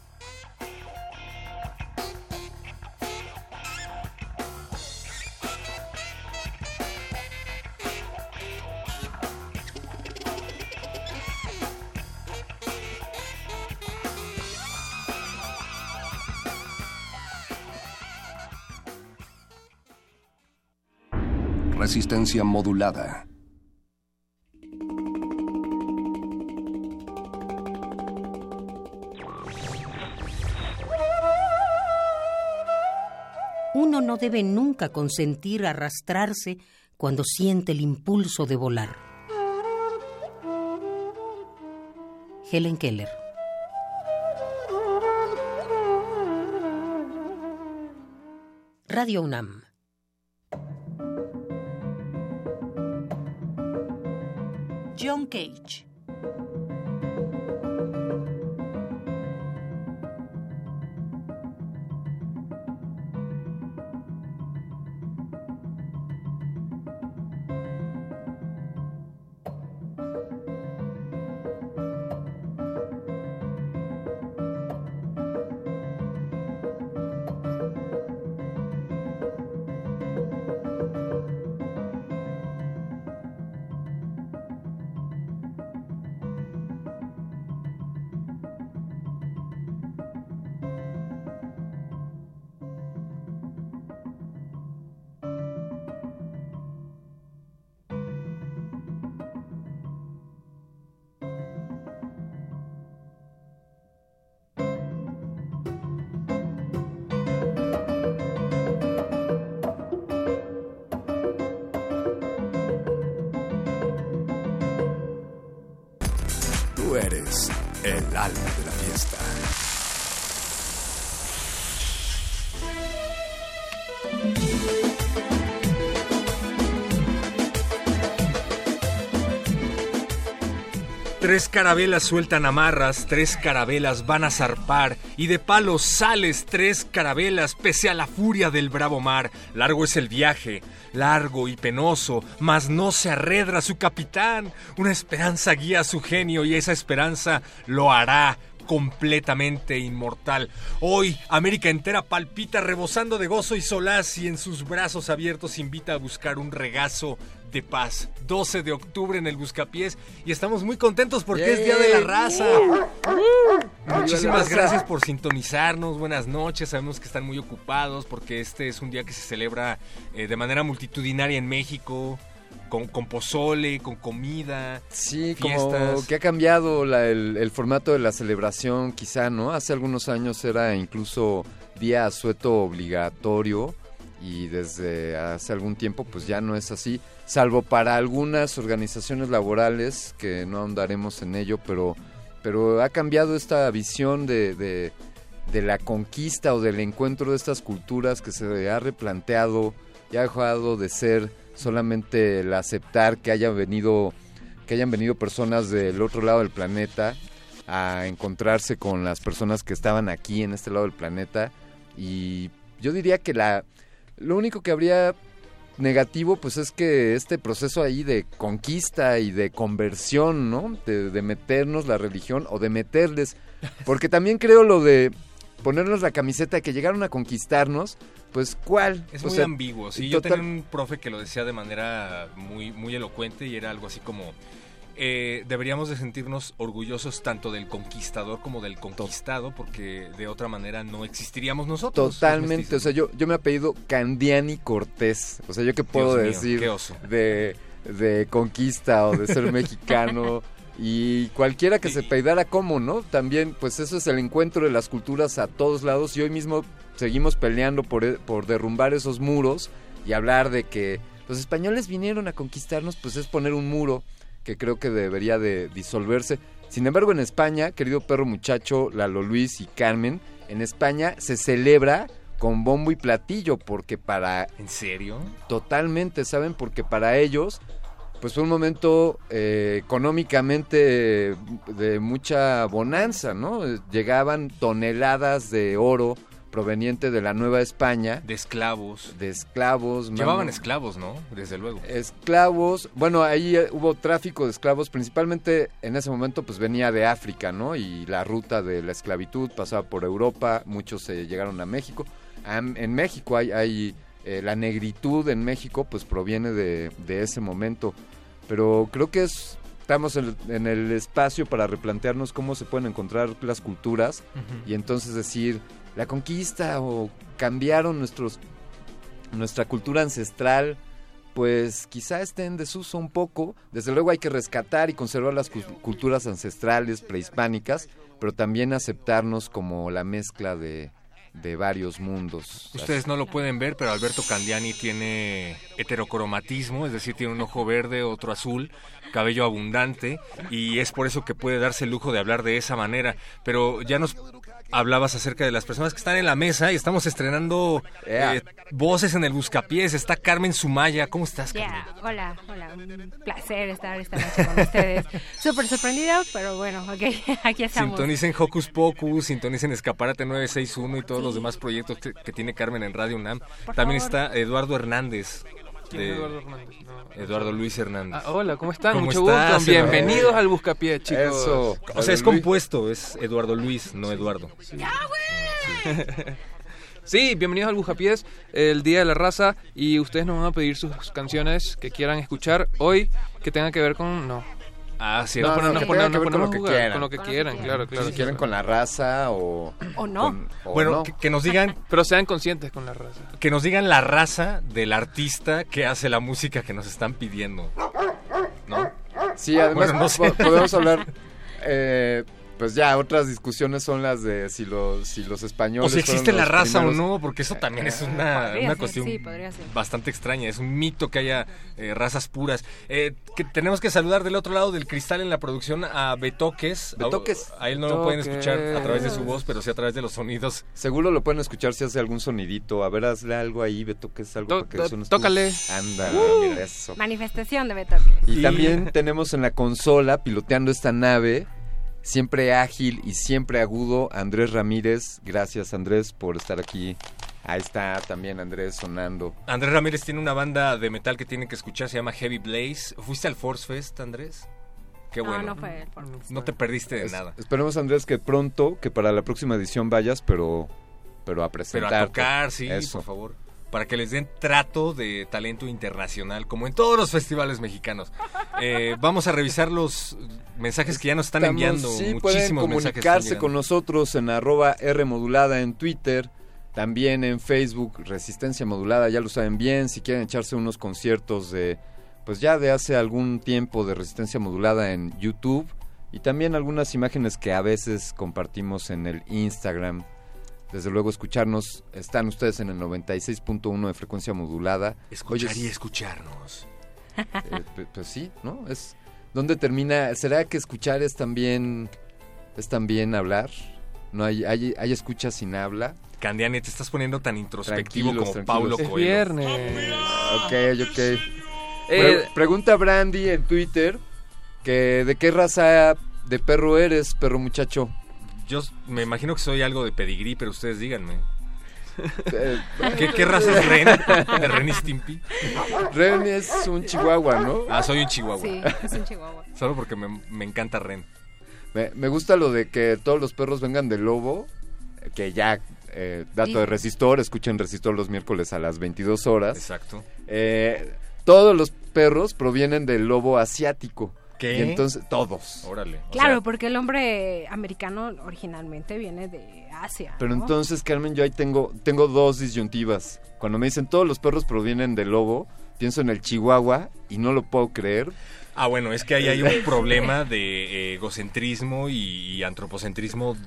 Resistencia modulada. Uno no debe nunca consentir arrastrarse cuando siente el impulso de volar. Helen Keller. Radio UNAM. John Cage. Alma de la fiesta. Tres carabelas sueltan amarras, tres carabelas van a zarpar, y de palos sales tres carabelas pese a la furia del bravo mar. Largo es el viaje, largo y penoso, mas no se arredra su capitán. Una esperanza guía su genio y esa esperanza lo hará completamente inmortal. Hoy América entera palpita rebosando de gozo y solaz y en sus brazos abiertos invita a buscar un regazo de paz. 12 de octubre en el Buscapiés y estamos muy contentos porque es Día de la Raza. Muchísimas gracias por sintonizarnos. Buenas noches. Sabemos que están muy ocupados porque este es un día que se celebra eh, de manera multitudinaria en México. Con, con pozole, con comida, Sí, fiestas. como que ha cambiado la- el, el formato de la celebración, quizá, ¿no? Hace algunos años era incluso día asueto obligatorio y desde hace algún tiempo pues ya no es así, salvo para algunas organizaciones laborales que no ahondaremos en ello, pero, pero ha cambiado esta visión de, de, la conquista o del encuentro de estas culturas que se ha replanteado y ha dejado de ser solamente el aceptar que haya venido que hayan venido personas del otro lado del planeta a encontrarse con las personas que estaban aquí en este lado del planeta. Y yo diría que la lo único que habría negativo pues es que este proceso ahí de conquista y de conversión, ¿no? De, de meternos la religión o de meterles porque también creo lo de ponernos la camiseta de que llegaron a conquistarnos, pues ¿cuál? Es O muy sea, ambiguo. Sí, total- yo tenía un profe que lo decía de manera muy, muy elocuente y era algo así como eh, deberíamos de sentirnos orgullosos tanto del conquistador como del conquistado porque de otra manera no existiríamos nosotros. Totalmente, o sea, yo, yo me apellido Candiani Cortés. O sea, ¿yo qué puedo Dios mío, decir qué oso. de, de conquista o de ser mexicano? Y cualquiera que se peidara como, ¿no? También, pues eso es el encuentro de las culturas a todos lados y hoy mismo seguimos peleando por, e- por derrumbar esos muros y hablar de que los españoles vinieron a conquistarnos, pues es poner un muro que creo que debería de disolverse. Sin embargo, en España, querido perro muchacho, Lalo Luis y Carmen, en España se celebra con bombo y platillo porque para... ¿En serio? Totalmente, ¿saben? Porque para ellos, pues fue un momento eh, económicamente de mucha bonanza, ¿no? Llegaban toneladas de oro proveniente de la Nueva España. De esclavos. De esclavos. Llevaban mano. esclavos, ¿no? Desde luego. Esclavos, bueno, ahí eh, hubo tráfico de esclavos, principalmente en ese momento pues venía de África, ¿no? Y la ruta de la esclavitud pasaba por Europa, muchos se llegaron a México. En México hay, hay eh, la negritud en México pues proviene de, de ese momento, pero creo que es, estamos en, en el espacio para replantearnos cómo se pueden encontrar las culturas y entonces decir la conquista o cambiaron nuestros nuestra cultura ancestral pues quizá esté en desuso un poco. Desde luego hay que rescatar y conservar las cul- culturas ancestrales prehispánicas, pero también aceptarnos como la mezcla de, de varios mundos. Ustedes no lo pueden ver, pero Alberto Candiani tiene heterocromatismo, es decir, tiene un ojo verde, otro azul, cabello abundante, y es por eso que puede darse el lujo de hablar de esa manera. Pero ya nos hablabas acerca de las personas que están en la mesa y estamos estrenando eh, voces en el Buscapiés. Está Carmen Sumaya. ¿Cómo estás, Carmen? Hola, hola, un placer estar esta noche con ustedes. Súper sorprendida, pero bueno, ok, aquí estamos. Sintonicen Hocus Pocus, sintonicen Escaparate 961 y todos los demás proyectos que, que tiene Carmen en Radio UNAM. Por También favor. está Eduardo Hernández. ¿Quién es de- Eduardo Hernández? No. Eduardo Luis Hernández. Ah, hola, ¿cómo están? ¿Cómo Mucho estás, gusto. Eduardo? Bienvenidos al Buscapié, chicos. Eso. O sea, es compuesto, es Eduardo Luis, no Eduardo. Sí, bienvenidos al Buscapiés, el Día de la Raza, y ustedes nos van a pedir sus canciones que quieran escuchar hoy, que tengan que ver con... No. Ah, sí. No, no, que nos tenga que ponemos ver con lo que jugar, quieran. Con lo que quieran, claro, claro. Si quieren con la raza o... O no. con- o Bueno, no. que, que nos digan Pero sean conscientes con la raza. que nos digan la raza del artista que hace la música que nos están pidiendo. ¿No? Sí, además Bueno, no sé. po- podemos hablar... eh, pues ya, otras discusiones son las de si los, si los O españoles. si existe la raza primeros- o no, porque eso también es una, una ser, cuestión sí, podría ser. bastante extraña. Es un mito que haya eh, razas puras. Eh, que tenemos que saludar del otro lado del cristal en la producción a Betoques. Betoques. A, a él no lo pueden Betoques. escuchar a través de su voz, pero sí a través de los sonidos. Seguro lo pueden escuchar si hace algún sonidito. A ver, hazle algo ahí, Beto, que es algo To- para que to- tócale. Anda, Uh. mira eso. Manifestación de Betoques. Y también tenemos en la consola, piloteando esta nave, siempre ágil y siempre agudo, Andrés Ramírez. Gracias, Andrés, por estar aquí. Ahí está también Andrés sonando. Andrés Ramírez tiene una banda de metal que tienen que escuchar, se llama Heavy Blaze. ¿Fuiste al Force Fest, Andrés? Qué No, bueno. no fue el Force Fest. No te perdiste de Es- nada. Esperemos, Andrés, que pronto, que para la próxima edición vayas, pero, pero a Pero presentar. a tocar, sí, Eso. por favor. Para que les den trato de talento internacional, como en todos los festivales mexicanos. Eh, vamos a revisar los mensajes que ya nos están Estamos- enviando. Sí, pueden Muchísimos comunicarse con nosotros en arroba R modulada en Twitter, también en Facebook Resistencia Modulada, ya lo saben bien, si quieren echarse unos conciertos de, pues ya de hace algún tiempo de Resistencia Modulada en YouTube y también algunas imágenes que a veces compartimos en el Instagram. Desde luego escucharnos, están ustedes en el 96.1 de frecuencia modulada. Escuchar y escucharnos. eh, pues sí, ¿no? Es ¿Dónde termina? ¿Será que escuchar es también es también hablar? No hay hay, hay escucha sin habla. Candiani, te estás poniendo tan introspectivo Tranquilos, como tranquilos. Paulo Es Coelho. Viernes. Ok, ok. Eh, Pre- pregunta Brandy en Twitter que de qué raza de perro eres, perro muchacho. Yo me imagino que soy algo de pedigrí, pero ustedes díganme. Eh, ¿Qué, qué raza es Ren? ¿De Ren y Stimpy? Ren es un chihuahua, ¿no? Ah, soy un chihuahua. Sí, es un chihuahua. Solo porque me, me encanta Ren. Me, me gusta lo de que todos los perros vengan del lobo, que ya, eh, dato Y- de Resistor, escuchen Resistor los miércoles a las 22 horas. Exacto. Eh, todos los perros provienen del lobo asiático. ¿Qué? Y entonces, todos. Órale. Claro, sea, porque el hombre americano originalmente viene de Asia. Pero ¿no? entonces, Carmen, yo ahí tengo, tengo dos disyuntivas. Cuando me dicen todos los perros provienen del lobo, pienso en el chihuahua y no lo puedo creer. Ah, bueno, es que ahí hay un problema de eh, egocentrismo y, y antropocentrismo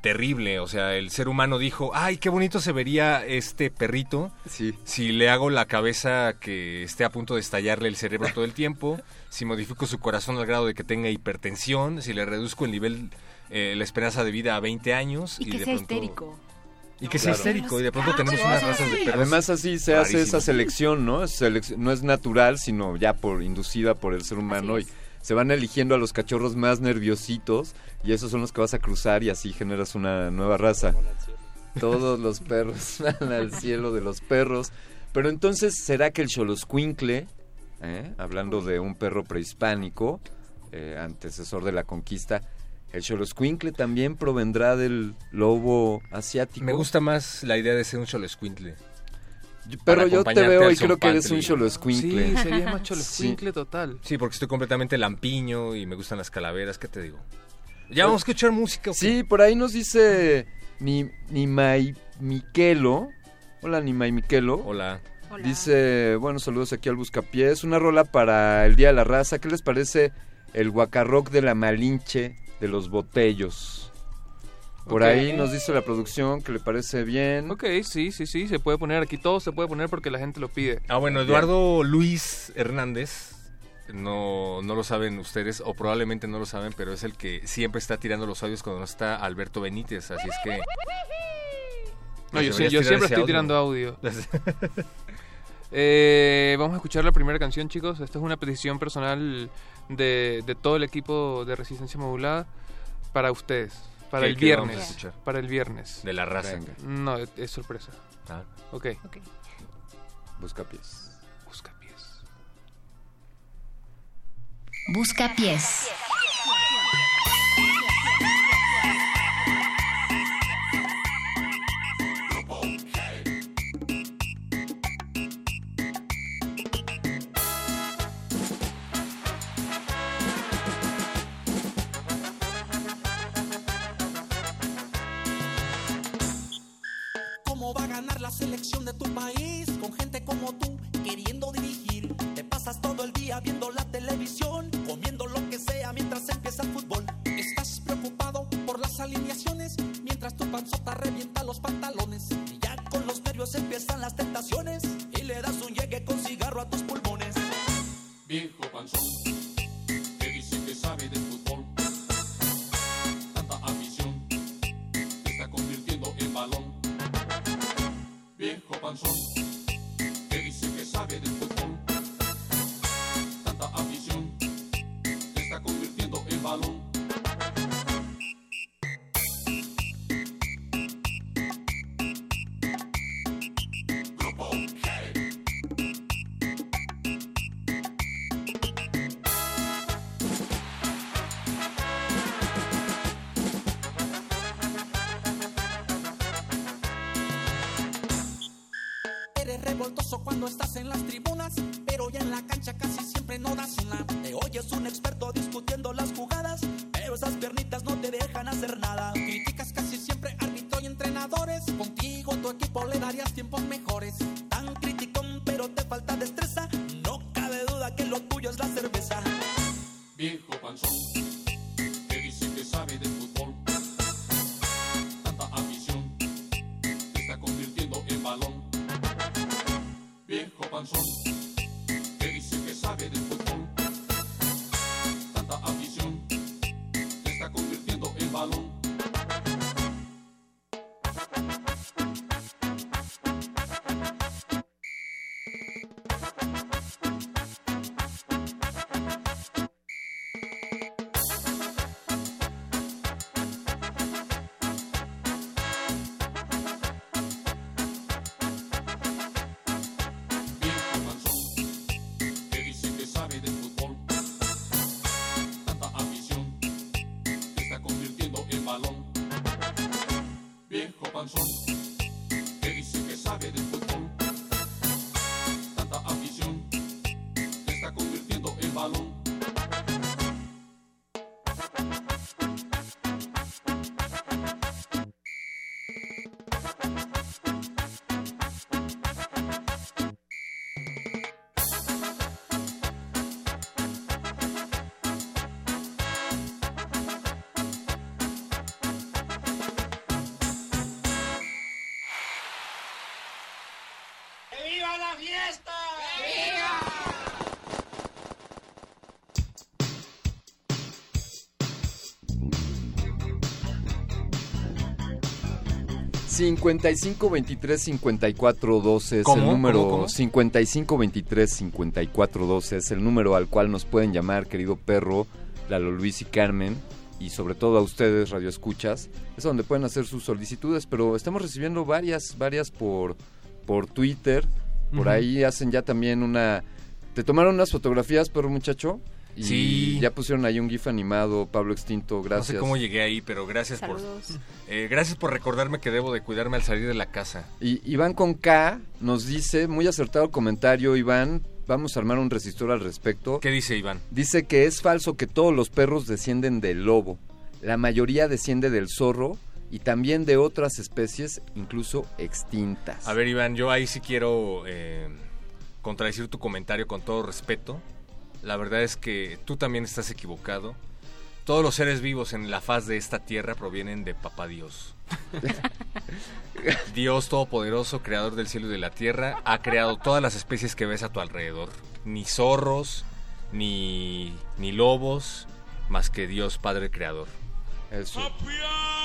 terrible. O sea, el ser humano dijo, ay, qué bonito se vería este perrito Sí. si le hago la cabeza que esté a punto de estallarle el cerebro todo el tiempo, si modifico su corazón al grado de que tenga hipertensión, si le reduzco el nivel, eh, la esperanza de vida a 20 años. Y que de sea pronto- histérico. Y que sea Claro. histérico. Y de pronto tenemos unas razas de perros. Además así se hace esa selección, ¿no? Es selec- no es natural, sino ya por inducida por el ser humano y se van eligiendo a los cachorros más nerviositos y esos son los que vas a cruzar y así generas una nueva raza. Todos los perros van al cielo de los perros. Pero entonces, ¿será que el Xoloscuincle, eh, hablando de un perro prehispánico, eh, antecesor de la conquista, el Xoloscuincle también provendrá del lobo asiático? Me gusta más la idea de ser un para Pero yo te veo y creo que eres un. Xoloscuincle. Sí, sería más Sí. cholescuincle total. Sí, porque estoy completamente lampiño y me gustan las calaveras. ¿Qué te digo? Ya vamos a escuchar música. Sí, por ahí nos dice ni, Nimai Miquelo. Hola, Nimai Miquelo. Hola. Dice, bueno, saludos aquí al Buscapiés. Una rola para el Día de la Raza. ¿Qué les parece el guacarroc de la Malinche de los Botellos? Por ahí nos dice la producción que le parece bien. Ok, sí, sí, sí, se puede poner aquí todo, se puede poner porque la gente lo pide. Ah, bueno, Eduardo Luis Hernández, no, no lo saben ustedes, o probablemente no lo saben, pero es el que siempre está tirando los audios cuando no está Alberto Benítez, así es que... No, yo, sí- yo siempre estoy tirando audio. Eh, vamos a escuchar la primera canción, chicos. Esta es una petición personal de, de todo el equipo de Resistencia Modulada para ustedes. Para ¿Qué- el viernes. Para el viernes. De la raza. Venga. No, es, es sorpresa. Ah. Ok. Busca pies. Busca pies. ¿Cómo alineaciones, mientras tu panzota revienta los pantalones. Y ya con los nervios empiezan las tentaciones y le das un llegue con cigarro a tus pulmones. Viejo panzón, que dice que sabe de fútbol. Tanta ambición, te está convirtiendo en balón. Viejo panzón. ¡Viva fiesta! cinco 23 54 12 es ¿Cómo? el número ¿Cómo, cómo? 55 23 54 12 es el número al cual nos pueden llamar querido perro Lalo Luis y Carmen y sobre todo a ustedes radio escuchas es donde pueden hacer sus solicitudes pero estamos recibiendo varias varias por por Twitter por ahí hacen ya también una te tomaron unas fotografías perro muchacho y Sí. ya pusieron ahí un gif animado Pablo Extinto gracias No sé cómo llegué ahí, pero gracias Saludos. por eh, gracias por recordarme que debo de cuidarme al salir de la casa. Y Iván con K nos dice, muy acertado comentario, Iván, vamos a armar un resistor al respecto. ¿Qué dice Iván? Dice que es falso que todos los perros descienden del lobo. La mayoría desciende del zorro y también de otras especies, incluso extintas. A ver, Iván, yo ahí sí quiero eh, contradecir tu comentario con todo respeto. La verdad es que tú también estás equivocado. Todos los seres vivos en la faz de esta tierra provienen de Papá Dios. Dios Todopoderoso, Creador del cielo y de la tierra, ha creado todas las especies que ves a tu alrededor. Ni zorros, ni, ni lobos, más que Dios Padre Creador. Eso.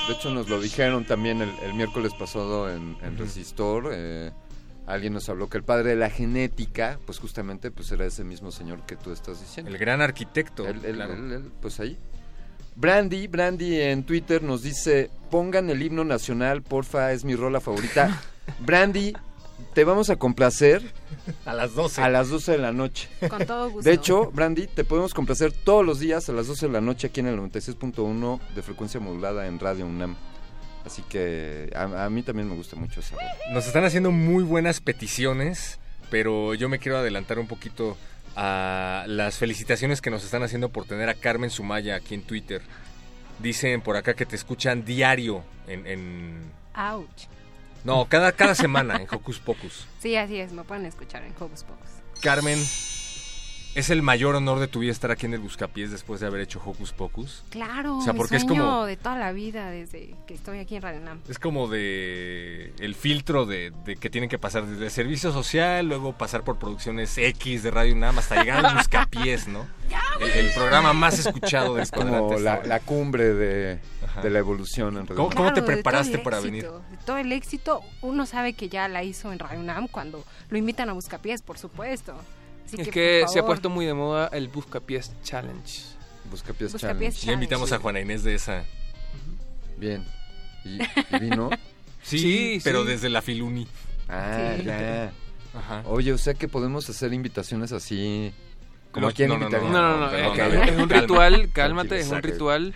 De hecho, nos lo dijeron también el, el miércoles pasado en, en Resistor. eh, alguien nos habló que el padre de la genética, pues justamente, pues era ese mismo señor que tú estás diciendo. El gran arquitecto. Claro. él- él, pues ahí. Brandy, Brandy en Twitter nos dice, pongan el himno nacional, porfa, es mi rola favorita. Brandy, te vamos a complacer. A las 12. A las 12 de la noche. Con todo gusto. De hecho, Brandy, te podemos complacer todos los días a las 12 de la noche aquí en el 96.1 de frecuencia modulada en Radio UNAM. Así que a, a mí también me gusta mucho esa. Nos están haciendo muy buenas peticiones, pero yo me quiero adelantar un poquito a las felicitaciones que nos están haciendo por tener a Carmen Sumaya aquí en Twitter. Dicen por acá que te escuchan diario en... en- Ouch. No, cada, cada semana en Hocus Pocus. Sí, así es, me pueden escuchar en Hocus Pocus. Carmen, ¿Es el mayor honor de tu vida estar aquí en el Buscapiés después de haber hecho Hocus Pocus? Claro, O sea, mi porque es como- de toda la vida desde que estoy aquí en Radio Nam. Es como de el filtro de, de que tienen que pasar desde servicio social, luego pasar por producciones X de Radio UNAM hasta llegar al Buscapiés, ¿no? El, el programa más escuchado del Es como la, la cumbre de, de la evolución en realidad. ¿Cómo, cómo te preparaste para éxito, venir? de todo el éxito, uno sabe que ya la hizo en Radio UNAM cuando lo invitan a Buscapiés, por supuesto. Así es que, que por se ha puesto muy de moda el Buscapiés Challenge. Buscapiés Buscapiés Challenge. Ya invitamos a Juana Inés de esa. Bien. ¿Y, y vino? Sí, Sí, pero sí. desde la Filuni. Ah, Sí. ya. Ajá. Oye, o sea que podemos hacer invitaciones así. Como No, a quién no, no, invitaría? No, no, no, perdón, es, un ritual, cálmate, es un ritual.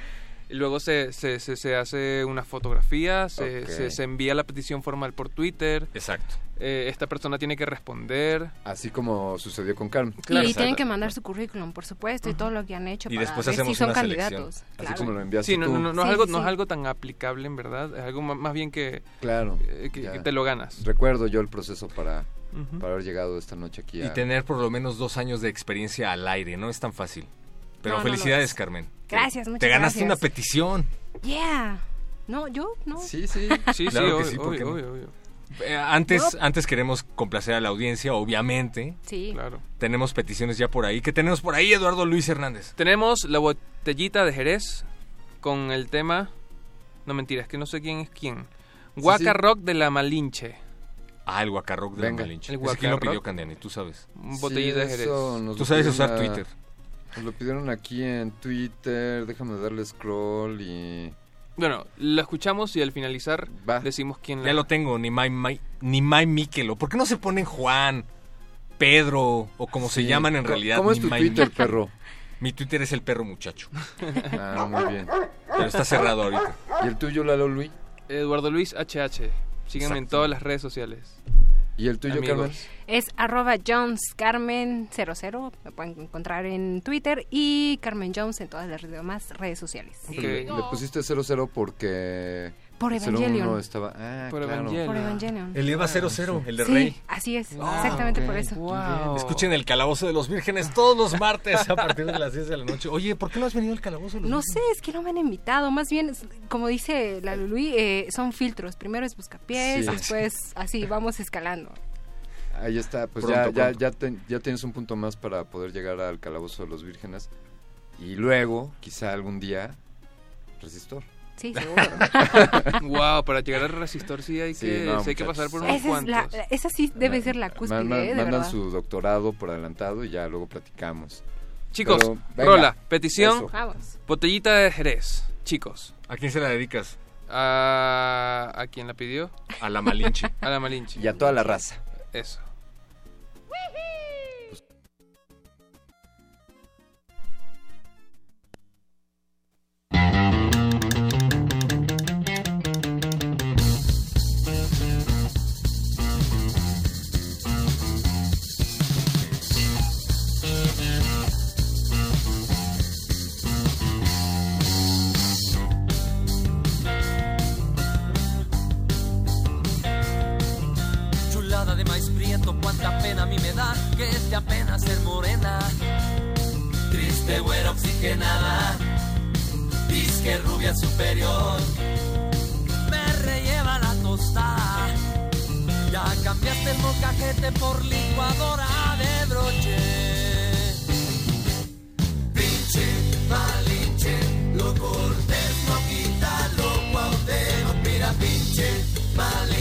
Y luego se, se, se, se hace una fotografía, se, se, se envía la petición formal por Twitter. Exacto. eh, esta persona tiene que responder. Así como sucedió con Carmen. y Claro, tienen que mandar su currículum, por supuesto, y todo lo que han hecho Y para después ver si hacemos son una selección. candidatos. Así Claro. como lo enviaste Sí, no, tú. no, no, no Sí, es algo, sí, no es algo tan aplicable en verdad, es algo más bien que, Claro. eh, que, ya. que te lo ganas. Recuerdo yo el proceso para, para haber llegado esta noche aquí. Y tener por lo menos dos años de experiencia al aire, no es tan fácil. Pero No, felicidades, es. Carmen. Gracias, muchas Te ganaste gracias. una petición. Yeah. No, yo no. Sí, sí. Sí, Claro sí, sí, obvio. Eh, antes, No. antes queremos complacer a la audiencia, obviamente. Sí. Claro. Tenemos peticiones ya por ahí. ¿Qué tenemos por ahí, Eduardo Luis Hernández? Tenemos la botellita de Jerez con el tema. No mentira, es que no sé quién es quién. Waka sí. Rock de la Malinche. Ah, el Guacarroc de la. Malinche. El Ese quién lo pidió, Candiani, tú sabes. Botellita de Jerez. Tú sabes usar Twitter. Nos lo pidieron aquí en Twitter. Déjame darle scroll y. Bueno, lo escuchamos y al finalizar Va. decimos quién Ya la... lo tengo, ni Mai, Mai- ni Mai Miquelo. ¿Por qué no se ponen Juan, Pedro o como se Sí. llaman en realidad? ¿Cómo es tu Mai Twitter, Miquelo? perro? Mi Twitter es el perro muchacho. Ah, muy bien. Pero está cerrado ahorita. ¿Y el tuyo, Lalo Luis? Eduardo Luis HH. Síganme en Exacto. todas las redes sociales. ¿Y el tuyo, Amigos. Carmen? Es arroba jonescarmen00, me pueden encontrar en Twitter, y Carmen Jones en todas las demás redes sociales. Ok. Le, le pusiste 00 porque. Por el 01 Evangelion. estaba. Ah, Por claro. Evangelion. Por Evangelion. El Eva 00, el de sí, Rey. así es, exactamente por eso. Wow. Escuchen el Calabozo de los Vírgenes todos los martes a partir de las 10 de la noche. Oye, ¿por qué no has venido al Calabozo de los No Vírgenes? sé, es que no me han invitado. Más bien, como dice la Lului, eh, son filtros. Primero es buscapiés, Sí. después así, vamos escalando. Ahí está, pues Pronto, ya, ya, ya, ten- ya tienes un punto más para poder llegar al calabozo de los vírgenes. Y luego, quizá algún día, resistor. Sí, seguro. wow, para llegar al resistor sí hay Sí, que, no, sí hay que muchachos. pasar por unos esa, es la, cuantos. esa sí debe ser la cúspide, Man- man- eh, de mandan verdad. su doctorado por adelantado y ya luego platicamos. Chicos, Pero, venga, Rola, petición. Vamos. botellita de Jerez. Chicos, ¿A quién se la dedicas? a, ¿a quién la pidió? A la Malinche. A la Malinche. Y a toda la raza. Eso. Cuánta pena a mí me da que es apenas ser morena. Triste güera oxigenada, disque rubia superior. Me relleva la tostada, ya cambiaste el mocajete por licuadora de broche. Pinche, malinche, lo cortés no quita lo cuauhtémoc. Mira, pinche, malinche,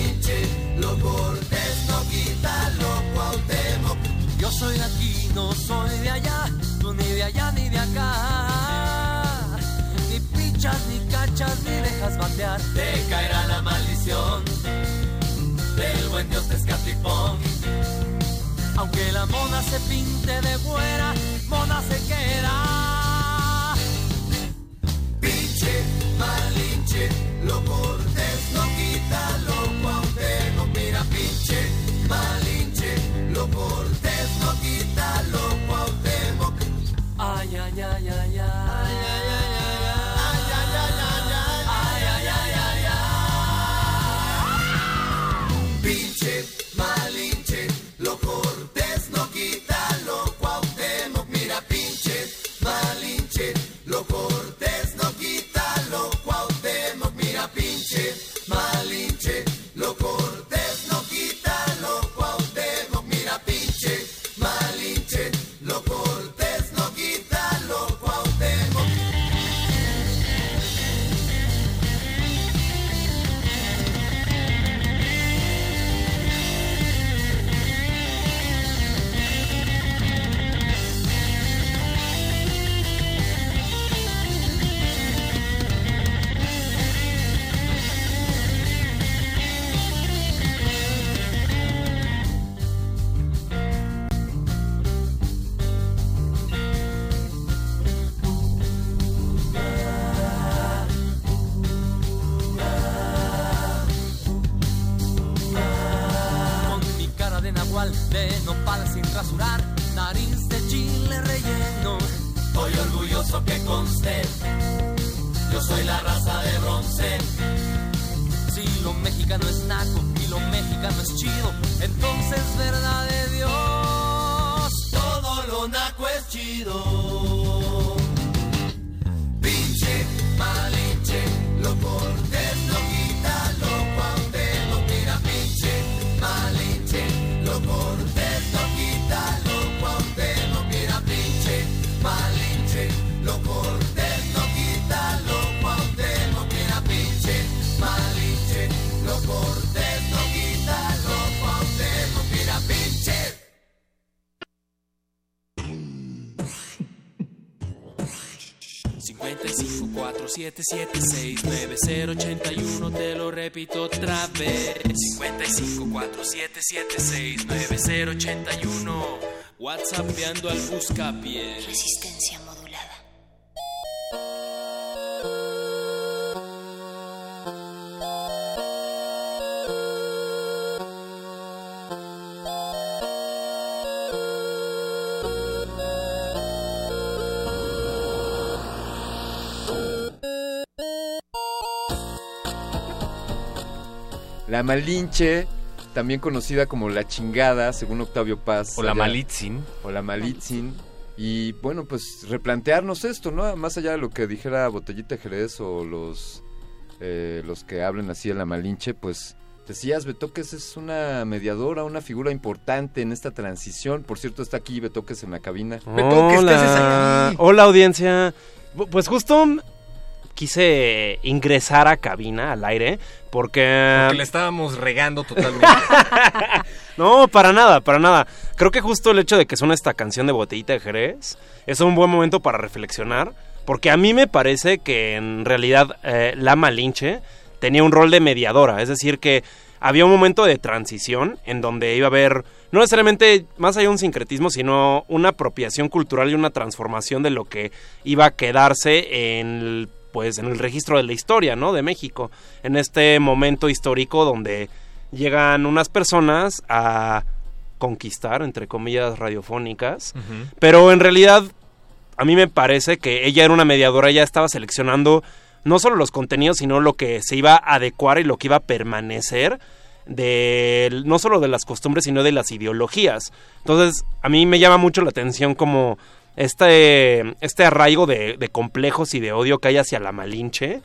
Yo soy de aquí, no soy de allá, tú ni de allá ni de acá. Ni pinchas, ni cachas, ni dejas batear. Te caerá la maldición del buen Dios Tezcatlipoca. Aunque la mona se pinte de fuera, mona se queda. Pinche, malinche, lo cortés no quita lo cuauhtémoc. Mira, pinche, malinche, lo cortés chido. 55 477 9081 te lo repito otra vez. 55 477 9081 WhatsAppeando al buscapiés. Resistencia La Malinche, también conocida como La Chingada, según Octavio Paz. O la Malitzin. O la Malitzin. Y bueno, pues replantearnos esto, ¿no? Más allá de lo que dijera Botellita Jerez o los, eh, los que hablen así de la Malinche, pues decías, Betoques es una mediadora, una figura importante en esta transición. Por cierto, está aquí Betoques en la cabina. Hola, hola audiencia. Pues justo quise ingresar a cabina al aire porque... Porque le estábamos regando totalmente. No, para nada, para nada. Creo que justo el hecho de que suene esta canción de Botellita de Jerez es un buen momento para reflexionar, porque a mí me parece que en realidad eh, la Malinche tenía un rol de mediadora, es decir, que había un momento de transición en donde iba a haber, no necesariamente más allá de un sincretismo, sino una apropiación cultural y una transformación de lo que iba a quedarse en el, pues, en el registro de la historia, ¿no? De México, en este momento histórico donde llegan unas personas a conquistar, entre comillas, radiofónicas, pero en realidad a mí me parece que ella era una mediadora, ella estaba seleccionando no solo los contenidos, sino lo que se iba a adecuar y lo que iba a permanecer de no solo de las costumbres, sino de las ideologías. Entonces, a mí me llama mucho la atención como este, este arraigo de, de complejos y de odio que hay hacia la Malinche,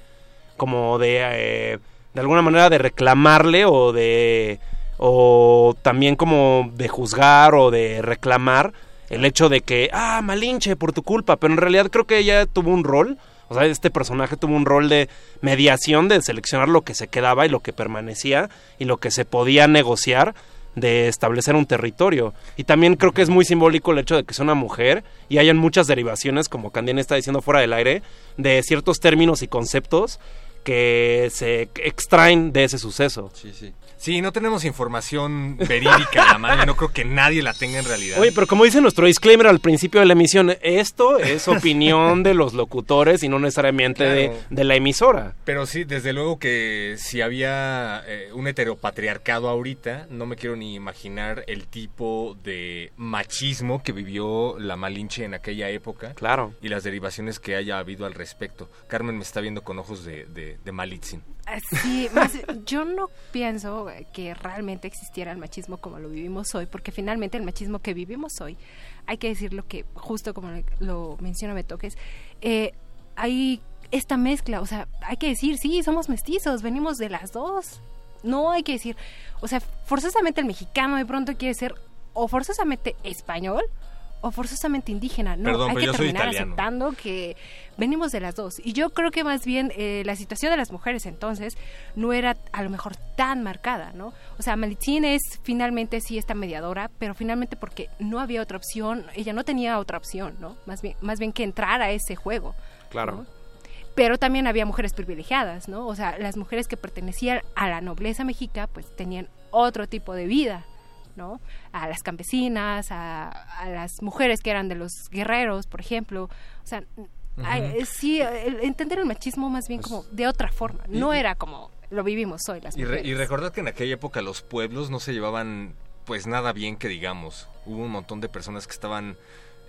como de, eh, de alguna manera de reclamarle o de, o también como de juzgar o de reclamar el hecho de que, ah, Malinche, por tu culpa, pero en realidad creo que ella tuvo un rol, o sea, este personaje tuvo un rol de mediación, de seleccionar lo que se quedaba y lo que permanecía y lo que se podía negociar de establecer un territorio. Y también creo que es muy simbólico el hecho de que sea una mujer y hayan muchas derivaciones, como Candine está diciendo fuera del aire, de ciertos términos y conceptos que se extraen de ese suceso. Sí, sí. Sí, no tenemos información verídica a la mano no creo que nadie la tenga en realidad. Oye, pero como dice nuestro disclaimer al principio de la emisión, esto es opinión de los locutores y no necesariamente de la emisora. Pero sí, desde luego que si había eh, un heteropatriarcado ahorita, no me quiero ni imaginar el tipo de machismo que vivió la Malinche en aquella época. Claro. Y las derivaciones que haya habido al respecto. Carmen me está viendo con ojos de, de, de Malitzin. Sí, más, yo no pienso que realmente existiera el machismo como lo vivimos hoy, porque finalmente el machismo que vivimos hoy, hay que decirlo que justo como lo menciona Betoques, eh, hay esta mezcla, o sea, hay que decir, sí, somos mestizos, venimos de las dos. No hay que decir, o sea, forzosamente el mexicano de pronto quiere ser o forzosamente español o forzosamente indígena. No, Perdón, hay que terminar aceptando que venimos de las dos. Y yo creo que más bien eh, la situación de las mujeres entonces no era a lo mejor tan marcada, ¿no? O sea, Malitzin es finalmente sí esta mediadora, pero finalmente porque no había otra opción, ella no tenía otra opción, ¿no? Más bien, más bien que entrar a ese juego. Claro. Pero también había mujeres privilegiadas, ¿no? O sea, las mujeres que pertenecían a la nobleza mexica, pues tenían otro tipo de vida, ¿no? A las campesinas, a, a las mujeres que eran de los guerreros, por ejemplo. O sea, eh, sí, el- entender el machismo más bien como de otra forma. No y- era como lo vivimos hoy las Y, re- y recordad que en aquella época los pueblos no se llevaban pues nada bien que digamos. Hubo un montón de personas que estaban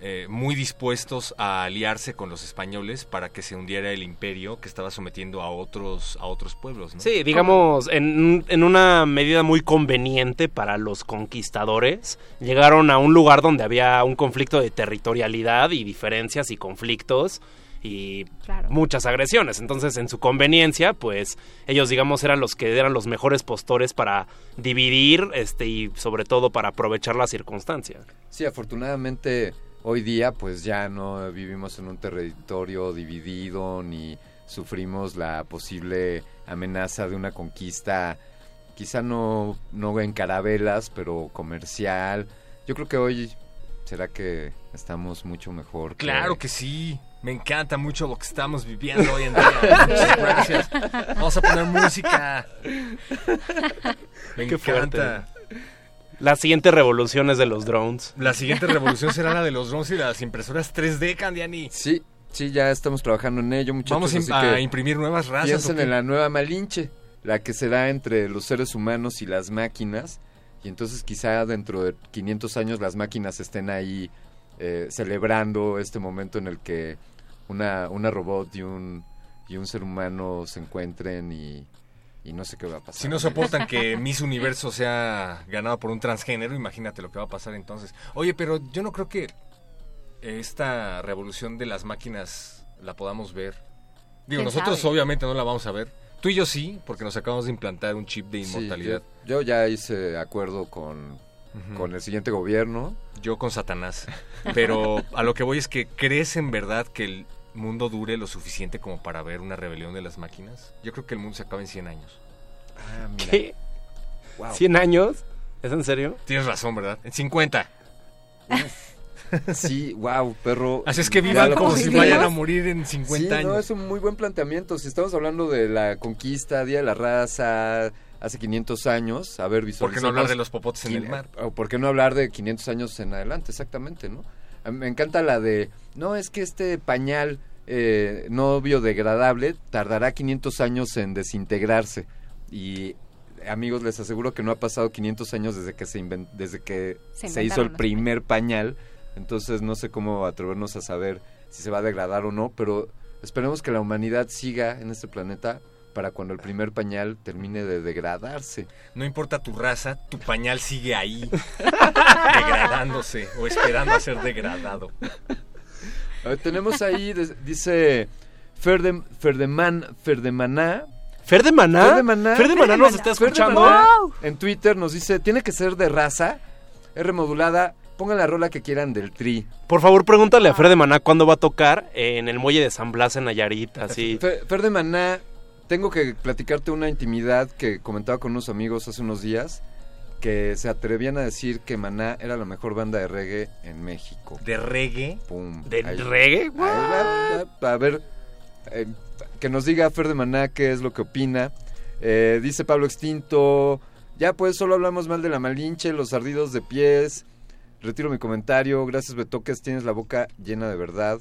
eh, muy dispuestos a aliarse con los españoles para que se hundiera el imperio que estaba sometiendo a otros, a otros pueblos. ¿no? Sí, digamos, en, en una medida muy conveniente para los conquistadores, llegaron a un lugar donde había un conflicto de territorialidad y diferencias y conflictos y Claro. muchas agresiones. Entonces, en su conveniencia, pues ellos, digamos, eran los que eran los mejores postores para dividir este y sobre todo para aprovechar la circunstancia. Sí, afortunadamente hoy día pues ya no vivimos en un territorio dividido ni sufrimos la posible amenaza de una conquista, quizá no, no en carabelas, pero comercial. Yo creo que hoy será que estamos mucho mejor. que- Claro que sí. Me encanta mucho lo que estamos viviendo hoy en día. Muchas gracias. Vamos a poner música. Me Qué fuerte. encanta. La siguiente revolución es de los drones. La siguiente revolución será la de los drones y las impresoras 3D, Candiani. Sí, sí, ya estamos trabajando en ello, muchachos. Vamos a im- así a que imprimir nuevas razas, Piensen en la nueva Malinche, la que será entre los seres humanos y las máquinas. Y entonces quizá dentro de 500 años las máquinas estén ahí eh, celebrando este momento en el que una, una robot y un, y un ser humano se encuentren y, y no sé qué va a pasar. Si no soportan que Miss Universo sea ganado por un transgénero, imagínate lo que va a pasar entonces. Oye, pero yo no creo que esta revolución de las máquinas la podamos ver. Digo, ¿Quién nosotros sabe? obviamente no la vamos a ver. Tú y yo sí, porque nos acabamos de implantar un chip de Sí, inmortalidad. yo, yo ya hice acuerdo con, con el siguiente gobierno. Yo con Satanás. Pero a lo que voy es que ¿crees en verdad que el mundo dure lo suficiente como para ver una rebelión de las máquinas? Yo creo que el mundo se acaba en 100 años. Ah, mira. ¿Qué? Wow. ¿100 años? ¿Es en serio? Tienes razón, ¿verdad? En 50. Sí, wow, perro. Así es que vivan como si vayan a morir en 50 Sí, años. no, es un muy buen planteamiento. Si estamos hablando de la conquista, Día de la Raza, hace 500 años, a ver, ¿Por qué no hablar visualizamos de los popotes en el mar? O por qué no hablar de 500 años en adelante, exactamente, ¿no? Me encanta la de, no, es que este pañal eh, no biodegradable tardará 500 años en desintegrarse. Y amigos, les aseguro que no ha pasado 500 años desde que se, desde que Se se, hizo el primer pañal. Entonces no sé cómo atrevernos a saber si se va a degradar o no, pero esperemos que la humanidad siga en este planeta para cuando el primer pañal termine de degradarse. No importa tu raza, tu pañal sigue ahí, degradándose o esperando a ser degradado. A ver, tenemos ahí, dice Ferdem, Ferdeman, Ferdemaná. ¿Fer de Maná? Fer de Maná. ¿Fer de Maná nos está escuchando? Maná En Twitter nos dice, tiene que ser de raza, R modulada, pongan la rola que quieran del tri. Por favor, pregúntale a Fer de Maná cuándo va a tocar en el muelle de San Blas en Nayarit, así. Fer, Fer de Maná, tengo que platicarte una intimidad que comentaba con unos amigos hace unos días, que se atrevían a decir que Maná era la mejor banda de reggae en México. ¿De reggae? Pum. ¿De Ahí- reggae? ahí va, va, a ver, eh, que nos diga Fer de Maná qué es lo que opina. Eh, dice Pablo Extinto, ya pues solo hablamos mal de la Malinche, los ardidos de pies. Retiro mi comentario, gracias Betoques, tienes la boca llena de verdad.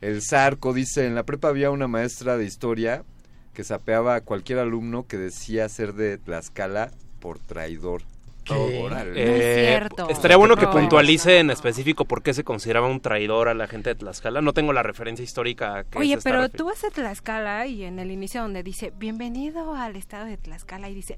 El Zarco dice, en la prepa había una maestra de historia que sapeaba a cualquier alumno que decía ser de Tlaxcala por traidor. Órale. Eh, Estaría bueno que puntualice en específico por qué se consideraba un traidor a la gente de Tlaxcala. No tengo la referencia histórica. a qué Oye, pero tú vas a Tlaxcala y en el inicio donde dice, bienvenido al estado de Tlaxcala y dice,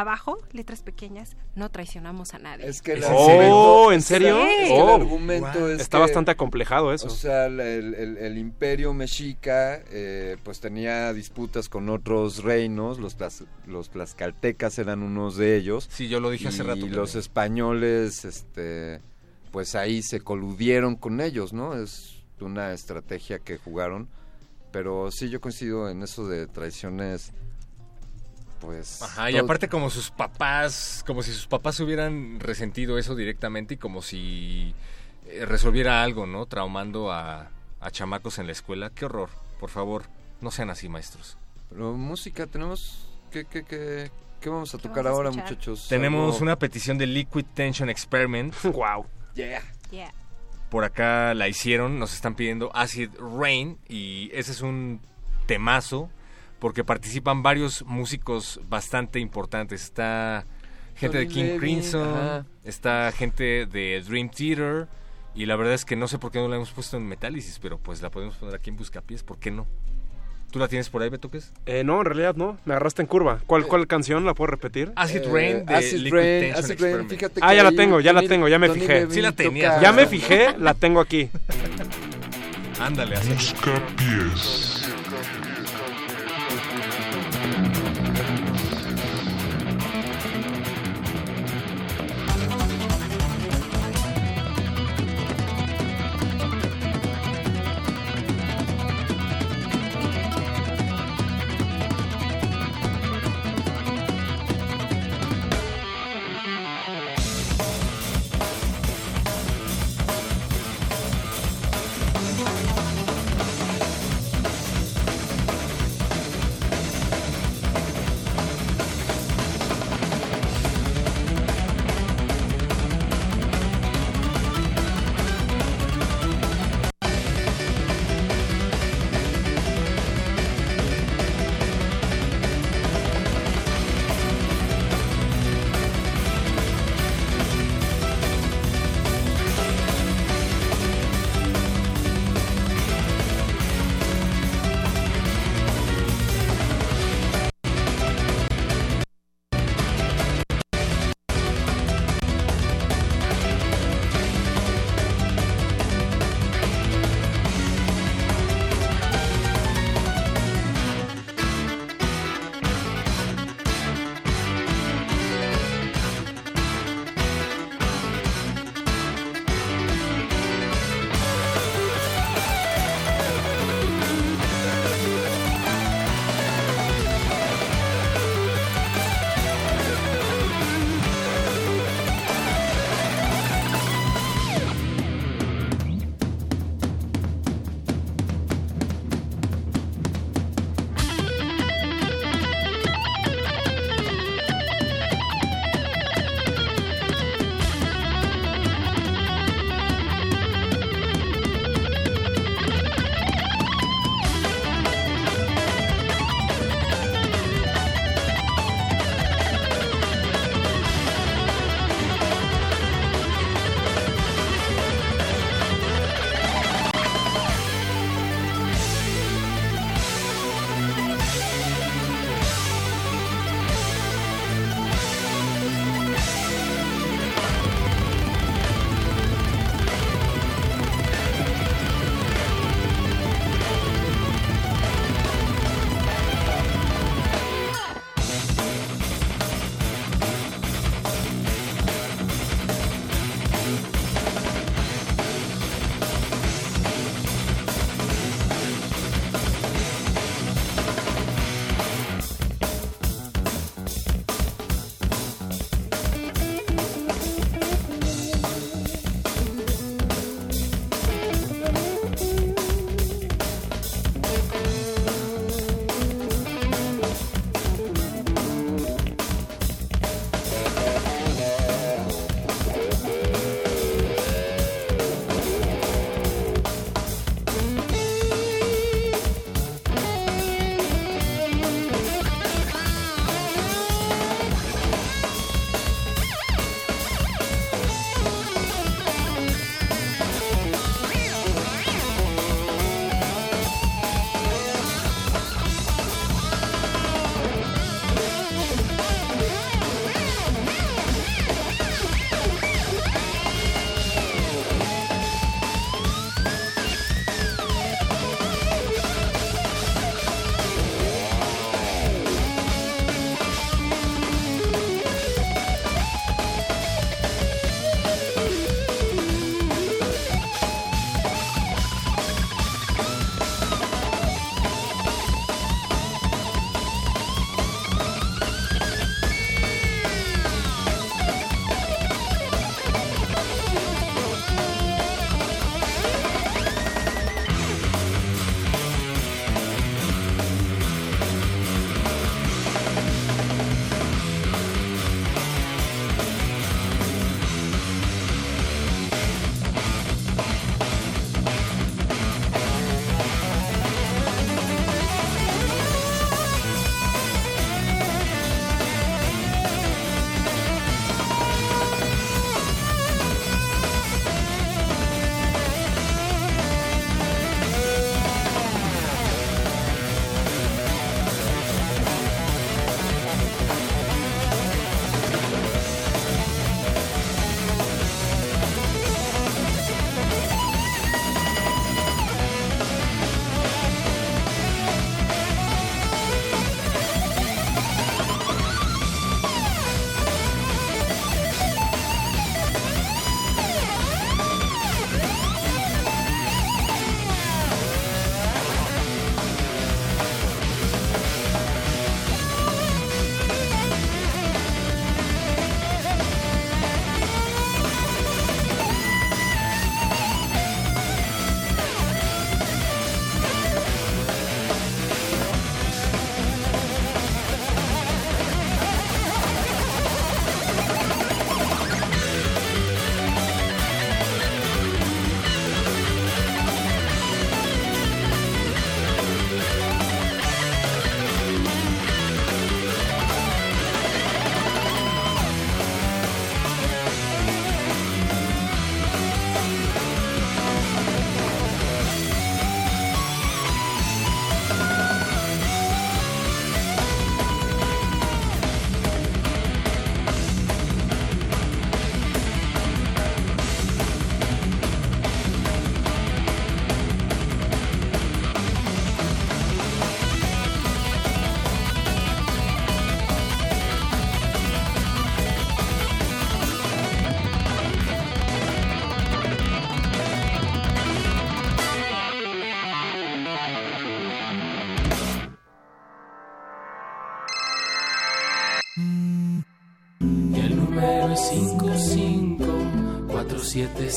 abajo, letras pequeñas, no traicionamos a nadie. Es que el Oh, ¿en serio? Es que Oh, el argumento wow. es Está que, bastante acomplejado eso. O sea, el, el- el- el imperio mexica eh, pues tenía disputas con otros reinos, los, tlas- los tlaxcaltecas eran unos de ellos. Sí, yo lo dije hace y rato los también. españoles, este, pues ahí se coludieron con ellos, ¿no? Es una estrategia que jugaron. Pero sí, yo coincido en eso de traiciones, pues... Ajá, y todo- aparte como sus papás, como si sus papás hubieran resentido eso directamente y como si eh, resolviera algo, ¿no? Traumando a, a chamacos en la escuela. Qué horror. Por favor, no sean así, maestros. Pero música, tenemos... ¿Qué, qué, qué, qué vamos a tocar vamos ahora, muchachos? Tenemos Algo- una petición de Liquid Tension Experiment. wow. Yeah. Yeah. Por acá la hicieron, nos están pidiendo Acid Rain y ese es un temazo porque participan varios músicos bastante importantes. Está gente de King Levin, Crimson, ajá. está gente de Dream Theater Y la verdad es que no sé por qué no la hemos puesto en Metálisis, pero pues la podemos poner aquí en Buscapiés, ¿por qué no? ¿Tú la tienes por ahí, Betoques? Eh, no, en realidad no. Me agarraste en curva. ¿Cuál, cuál canción la puedo repetir? Acid Eh, Rain de Acid Liquid Rain, Tension Acid Rain, Experiment. fíjate Ah, que ya la tengo, ya la tengo, ya me Tony fijé. Levin Sí la tenías. toca- Ya me fijé, la tengo aquí. Ándale, así. Buscapiés.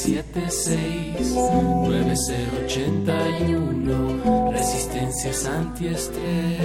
776-9081 Resistencias antiestrés.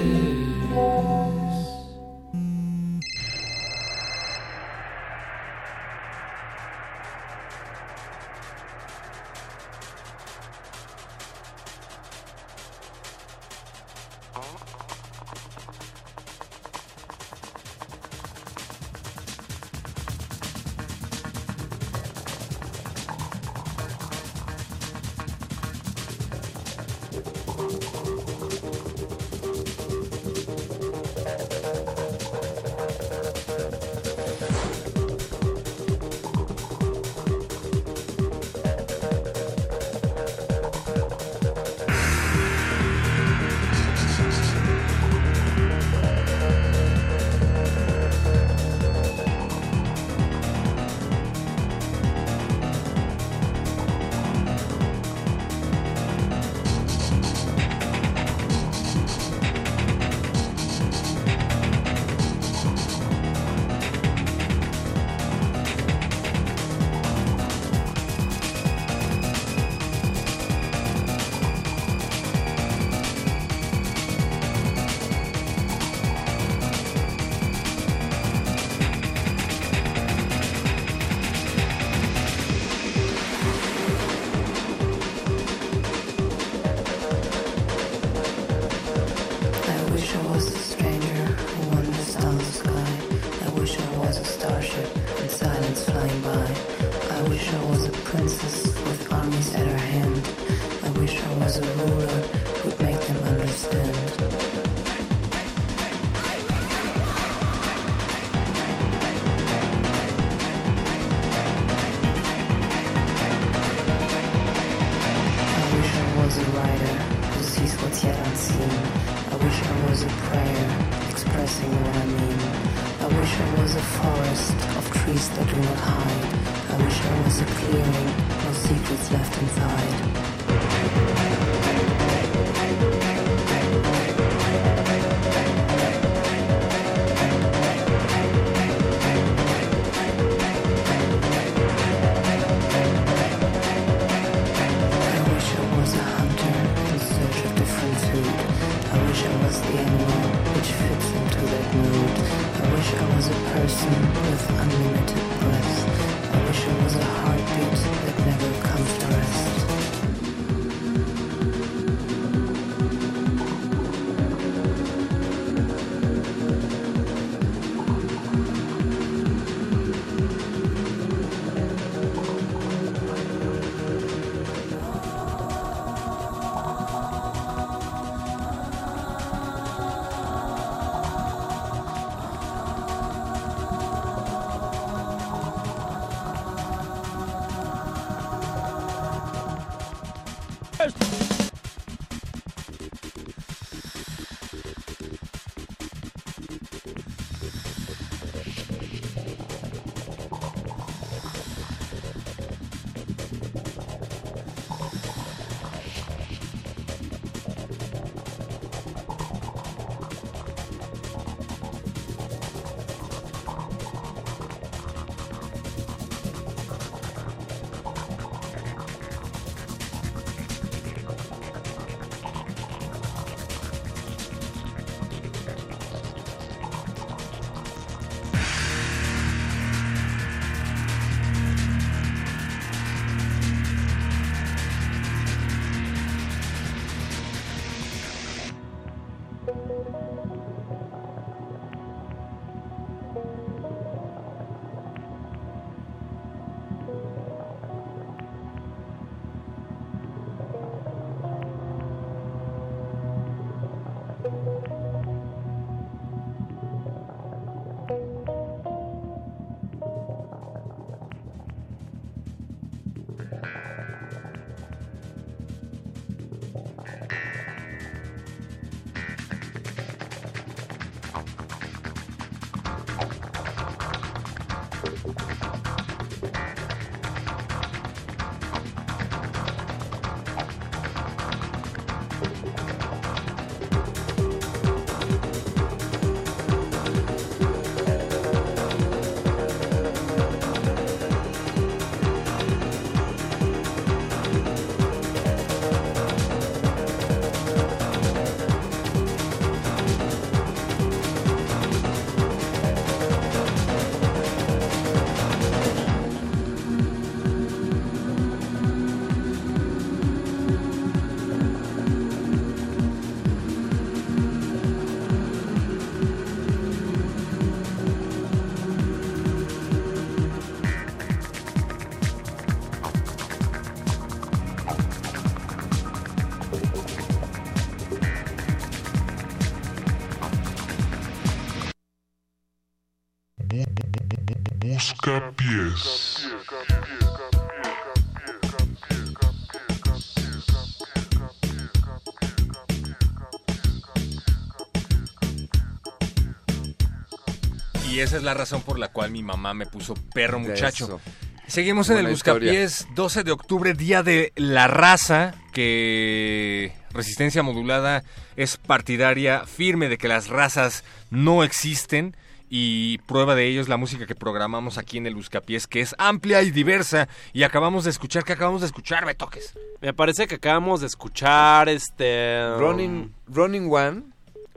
Esa es la razón por la cual mi mamá me puso perro muchacho. Seguimos en Buena el Buscapiés, 12 de octubre, Día de la Raza, que Resistencia Modulada es partidaria firme de que las razas no existen y prueba de ello es la música que programamos aquí en el Buscapiés, que es amplia y diversa y acabamos de escuchar, que acabamos de escuchar, me toques. Me parece que acabamos de escuchar este... um, Running, Running One,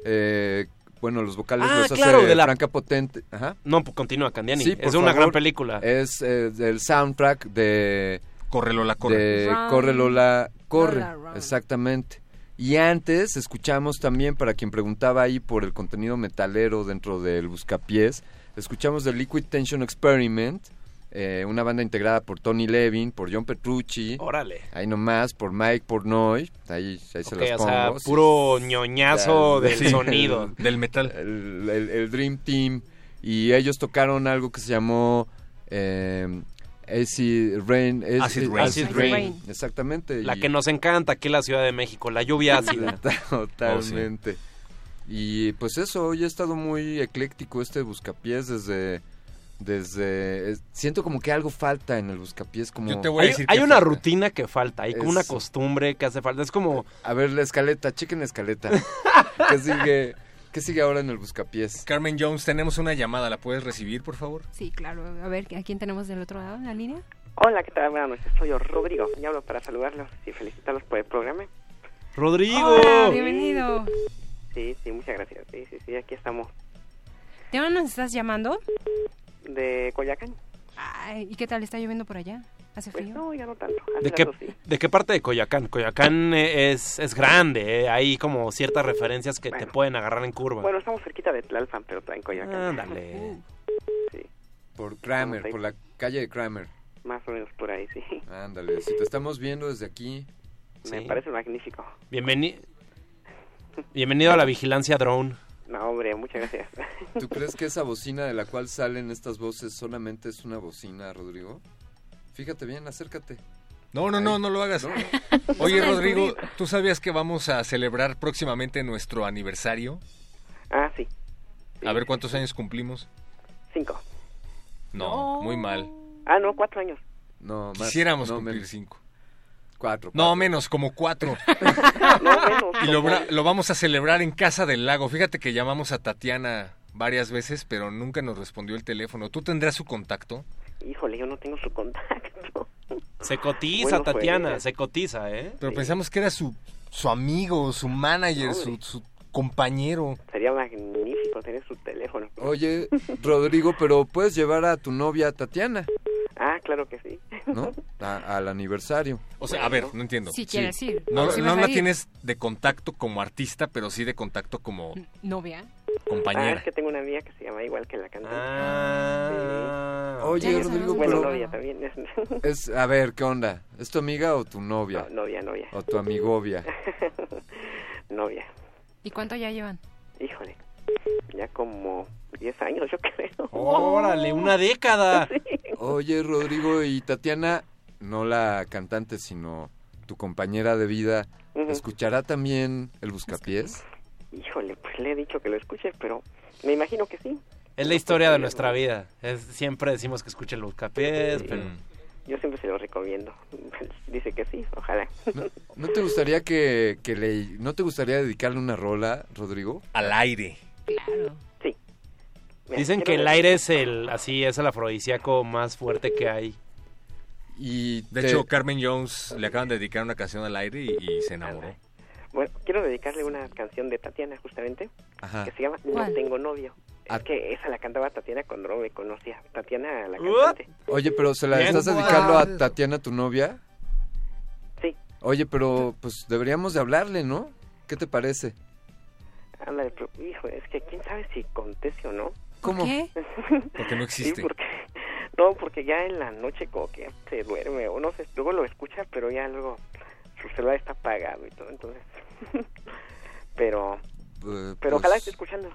eh, bueno, los vocales Ah, los claro, hace de la- Franca Potente. Ajá. No, pues, continúa, Candiani. Sí, es una favor. gran película. Es eh, del soundtrack de... Corre Lola, corre. De Run. Corre Lola, corre. Lola. Exactamente. Y antes escuchamos también, para quien preguntaba ahí por el contenido metalero dentro del Buscapiés, escuchamos The Liquid Tension Experiment, eh, una banda integrada por Tony Levin, por John Petrucci. Órale. Ahí nomás, por Mike Pornoy. Ahí, ahí se Ok, las o pongo. sea, puro ñoñazo Ya, del sí, sonido. el- del metal. El, el- el Dream Team. Y ellos tocaron algo que se llamó eh, Acid Rain. es- Acid Rain. Acid Rain. Exactamente. La y- que nos encanta aquí en la Ciudad de México, la lluvia ácida. Totalmente. Y pues eso, hoy ha estado muy ecléctico este buscapiés desde desde es- siento como que algo falta en el buscapiés como hay, hay una rutina que falta, hay como una costumbre que hace falta. Es como. A ver la escaleta, chequen la escaleta. ¿Qué sigue? ¿Qué sigue ahora en el buscapiés? Carmen Jones, tenemos una llamada, ¿la puedes recibir, por favor? Sí, claro. A ver, ¿a quién tenemos del otro lado en la línea? Hola, ¿qué tal? Buenas noches, soy yo, Rodrigo y hablo para saludarlos y felicitarlos por el programa. ¡Rodrigo! Hola, bienvenido. Sí, sí, muchas gracias. Sí, sí, sí, aquí estamos. ¿De dónde nos estás llamando? De Coyacán. Ay, ¿y qué tal? ¿Está lloviendo por allá? ¿Hace Pues frío? no, ya no tanto. Hace ¿De qué, sí. ¿De qué parte de Coyacán? Coyacán eh, es, es grande, eh, hay como ciertas referencias que te pueden agarrar en curva. Bueno, estamos cerquita de Tlalpan, pero está en Coyacán. Ándale. Sí, Por Kramer, por la calle de Kramer. más o menos por ahí, sí. Ándale, si te estamos viendo desde aquí. Me Sí. parece magnífico. Bienveni- Bienvenido a la vigilancia drone. No, hombre, muchas gracias. ¿Tú crees que esa bocina de la cual salen estas voces solamente es una bocina, Rodrigo? Fíjate bien, acércate. No, no, no, no lo hagas. No, no. Oye, Rodrigo. ¿tú sabías que vamos a celebrar próximamente nuestro aniversario? Ah, sí. A ver cuántos años cumplimos. Cinco. No, muy mal. Ah, no, cuatro años. No, más. Quisiéramos no, cumplir menos. cinco. Cuatro. No, menos, como cuatro. No, menos. y lo, lo vamos a celebrar en Casa del Lago. Fíjate que llamamos a Tatiana varias veces, pero nunca nos respondió el teléfono. ¿Tú tendrás su contacto? Híjole, yo no tengo su contacto. Se cotiza, Bueno, Tatiana, pues. se cotiza, ¿eh? Pero pensamos que era su, su amigo, su manager, su, su compañero. Sería magnífico tener su teléfono. Oye, Rodrigo, pero puedes llevar a tu novia Tatiana, Ah, claro que sí. ¿no? A- al aniversario. O sea, a ver, no entiendo. Sí, quieres ir. No, Sí no la ir. tienes de contacto como artista, pero sí de contacto como ¿Novia? Ah, compañera. es que tengo una amiga que se llama igual que la cantante. Ah. Oye, Ya Rodrigo. Bueno, pero... novia también. Es, a ver, ¿qué onda? ¿Es tu amiga o tu novia? No, novia, novia. O tu amigovia. novia. ¿Y cuánto ya llevan? Híjole. Ya como 10 años, yo creo. Órale, una década. Oye, Rodrigo y Tatiana, no la cantante, sino tu compañera de vida. ¿escuchará también el Buscapiés? Híjole, pues le he dicho que lo escuche, pero me imagino que sí. Es la historia de nuestra vida. Es, siempre decimos que escuche los capiés, pero... Yo siempre se lo recomiendo. Dice que sí, ojalá. ¿No te gustaría que, que le... ¿No te gustaría dedicarle una rola, Rodrigo? Al aire. Claro. Sí. Dicen que el aire es el, así, es el afrodisíaco más fuerte que hay. Y De hecho, Carmen Jones le acaban de dedicar una canción al aire y, y se enamoró. Bueno, quiero dedicarle una canción de Tatiana, justamente, Ajá. que se llama No ¿Cuál? tengo novio. Ah. Es que esa la cantaba Tatiana cuando no me conocía. Tatiana, la cantante. Oye, pero ¿se la Bien. estás dedicando a Tatiana, tu novia? Sí. Oye, pero pues deberíamos de hablarle, ¿no? ¿Qué te parece? Ándale, pero, hijo, es que quién sabe si conteste o no. ¿Cómo? ¿Qué? Porque no existe. Sí, porque, no, porque ya en la noche como que se duerme o no sé, luego lo escucha, pero ya luego su celular está apagado y todo, entonces. pero, Eh, pero pues, ojalá esté escuchando.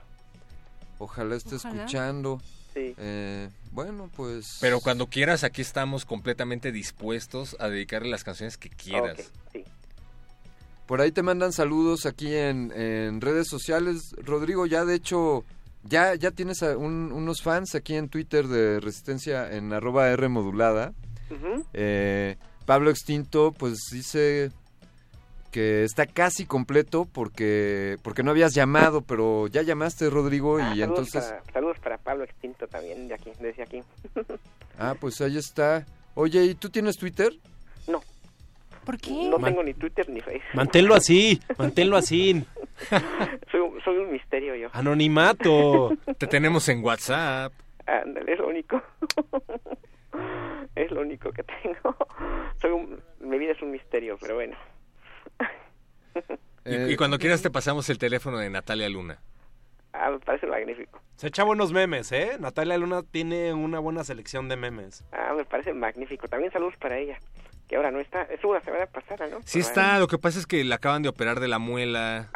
Ojalá esté Ojalá. escuchando. Sí. Eh, bueno, pues... Pero cuando quieras, aquí estamos completamente dispuestos a dedicarle las canciones que quieras. Sí. Por ahí te mandan saludos aquí en, en redes sociales. Rodrigo, ya de hecho, ya, ya tienes a un- unos fans aquí en Twitter de Resistencia en arroba R modulada. Eh, Pablo Extinto, pues dice que está casi completo porque porque no habías llamado, pero ya llamaste, Rodrigo, Ah, y saludos, entonces... para, saludos para Pablo Extinto también, de aquí, desde aquí. Ah, pues ahí está. Oye, ¿y tú tienes Twitter? ¿Por qué? No Man- tengo ni Twitter ni Facebook. Manténlo así, manténlo así. soy, un- soy un misterio yo. Anonimato. Te tenemos en WhatsApp. Ándale, es lo único. es lo único que tengo. Soy un, mi vida es un misterio, pero bueno. Y, y cuando quieras te pasamos el teléfono de Natalia Luna. Ah, me parece magnífico. Se echa buenos memes, ¿eh? Natalia Luna tiene una buena selección de memes. Ah, me parece magnífico. También saludos para ella, que ahora no está. Estuvo la semana pasada, ¿no? Sí está, lo que pasa es que le acaban de operar de la muela.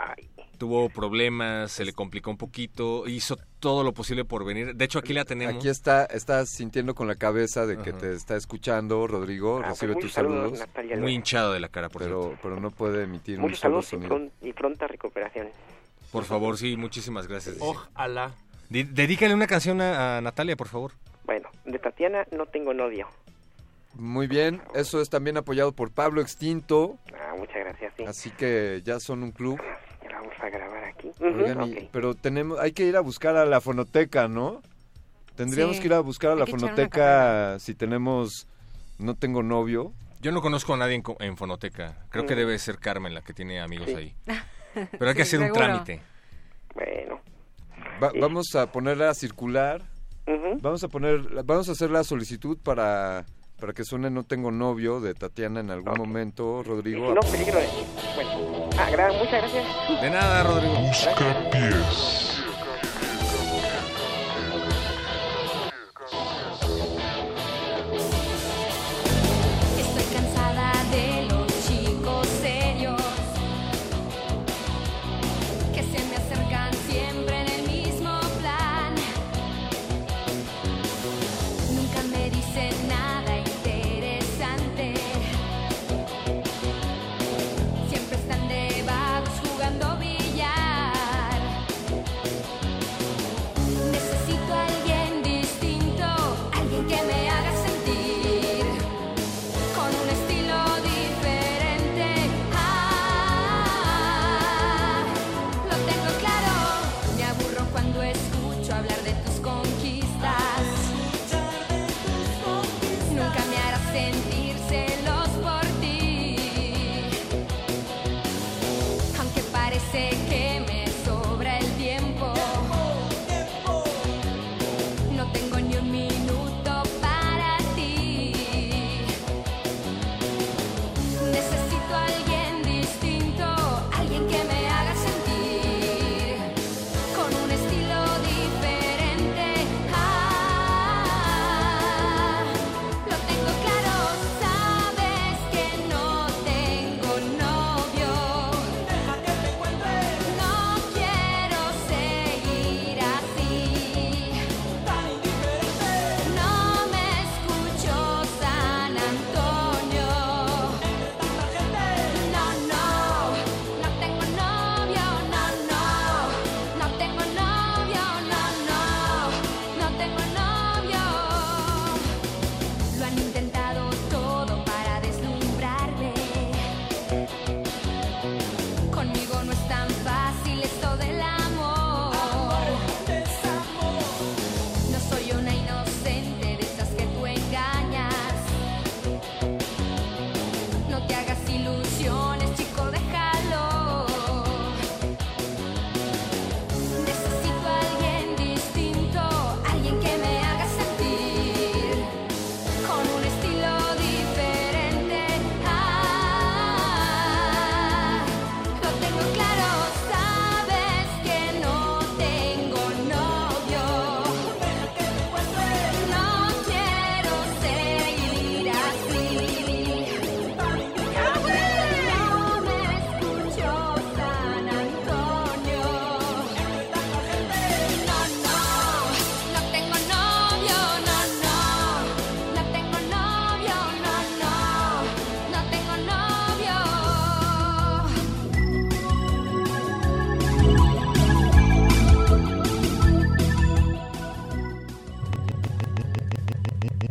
Tuvo problemas, se le complicó un poquito, hizo todo lo posible por venir. De hecho, aquí la tenemos. Aquí está, estás sintiendo con la cabeza de que Ajá. te está escuchando, Rodrigo. Ah, pues recibe muchos tus saludos, saludos. Natalia Muy hinchado de la cara, por pero, pero no puede emitir un Muchos solo y, sonido. y pronta recuperación. Por favor, sí, muchísimas gracias. Ojalá. Dedícale una canción a, a Natalia, por favor. Bueno, de Tatiana no tengo novio. Muy bien, eso es también apoyado por Pablo Extinto, Ah, muchas gracias, sí. así que ya son un club. La vamos a grabar aquí. Oigan, y- pero tenemos, hay que ir a buscar a la fonoteca, ¿no? Tendríamos Sí, que ir a buscar a la fonoteca si tenemos, no tengo novio. Yo no conozco a nadie en, Fonoteca. Creo que Mm. debe ser Carmen la que tiene amigos Sí. ahí. Pero hay que Sí, hacer un trámite. Bueno. Va- vamos a ponerla a circular. Vamos a poner, vamos a hacer la solicitud para, para que suene No tengo novio de Tatiana en algún momento, Rodrigo. si no, peligro de... Bueno. Ah, gra- muchas gracias. De nada, Rodrigo. Busca pies.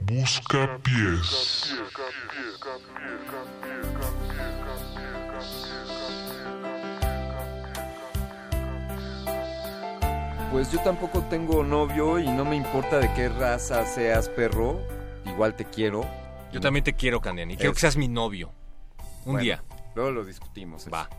Busca pies. Pues yo tampoco tengo novio y no me importa de qué raza seas, perro. Igual te quiero. Yo también te quiero, Candiani. Quiero que seas mi novio. Un día. Luego lo discutimos. Va.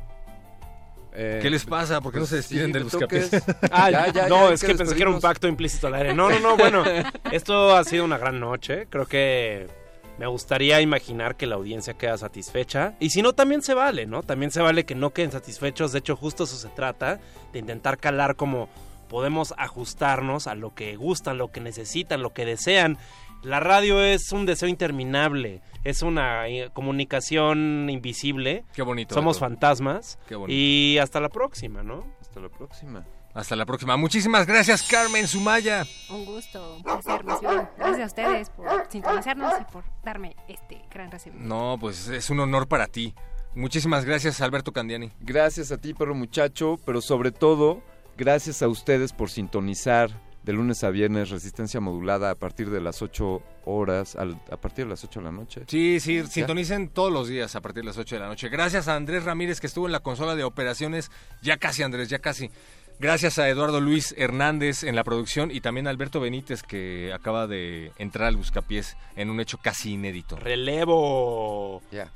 Eh, ¿Qué les pasa? ¿Por qué no se despiden del buscapiés? Ah, Ya, ya, no, ya, es que, que pensé que era un pacto implícito al aire. No, no, no, bueno, esto ha sido una gran noche. Creo que me gustaría imaginar que la audiencia queda satisfecha. Y si no, también se vale, ¿no? También se vale que no queden satisfechos. De hecho, justo eso se trata, de intentar calar como podemos ajustarnos a lo que gustan, lo que necesitan, lo que desean. La radio es un deseo interminable, es una eh, comunicación invisible. Qué bonito. Somos fantasmas. Qué bonito. Y hasta la próxima, ¿no? Hasta la próxima. Hasta la próxima. Muchísimas gracias, Carmen Sumaya. Un gusto, un placer. Gracias a ustedes por sintonizarnos y por darme este gran recibimiento. No, pues es un honor para ti. Muchísimas gracias, Alberto Candiani. Gracias a ti, perro muchacho, pero sobre todo, gracias a ustedes por sintonizar de lunes a viernes Resistencia Modulada a partir de las 8 horas, al- a partir de las 8 de la noche. Sí, sí, sintonicen todos los días a partir de las 8 de la noche. Gracias a Andrés Ramírez que estuvo en la consola de operaciones. Ya casi, Andrés, ya casi. Gracias a Eduardo Luis Hernández en la producción y también a Alberto Benítez que acaba de entrar al Buscapiés en un hecho casi inédito. Relevo. Ya.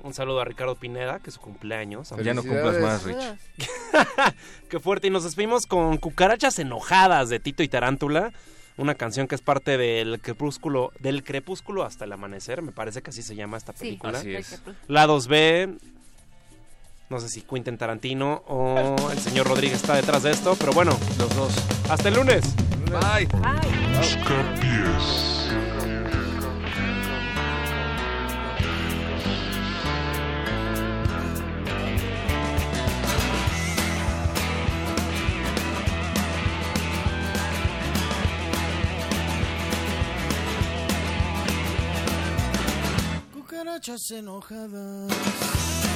Un saludo a Ricardo Pineda, que es su cumpleaños. Ya no cumplas más, Rich. Qué fuerte. Y nos despedimos con Cucarachas Enojadas de Tito y Tarántula. Una canción que es parte del crepúsculo, del crepúsculo hasta el amanecer. Me parece que así se llama esta Sí, película. Así del es. Lados B. No sé si Quentin Tarantino o el señor Rodríguez está detrás de esto, pero bueno, Los dos. hasta el lunes. Bye. Buscapiés. Cucarachas enojadas.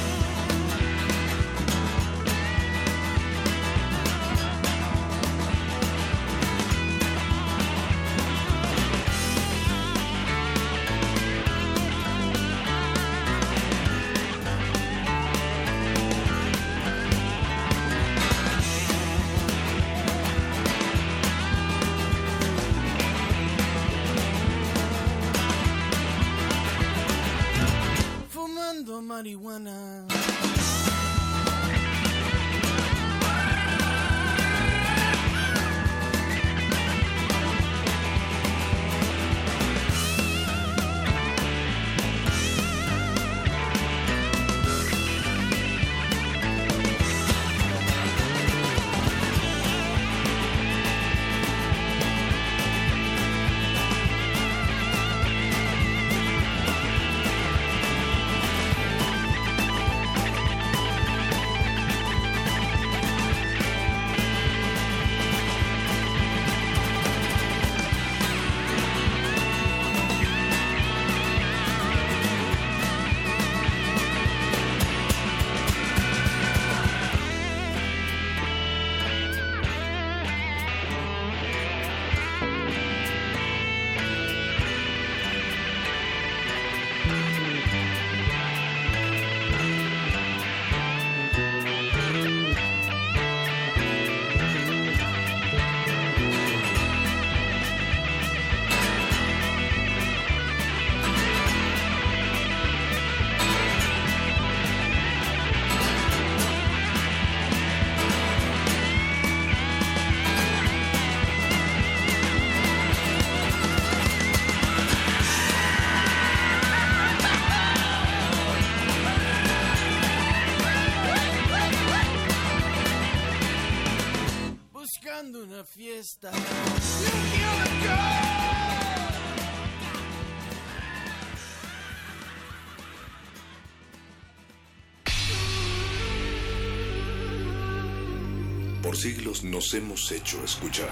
Marihuana. Fiesta. Por siglos nos hemos hecho escuchar.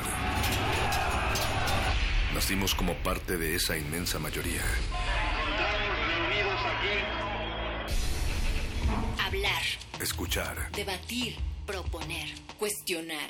Nacimos como parte de esa inmensa mayoría. Hablar, Escuchar. debatir, proponer, cuestionar.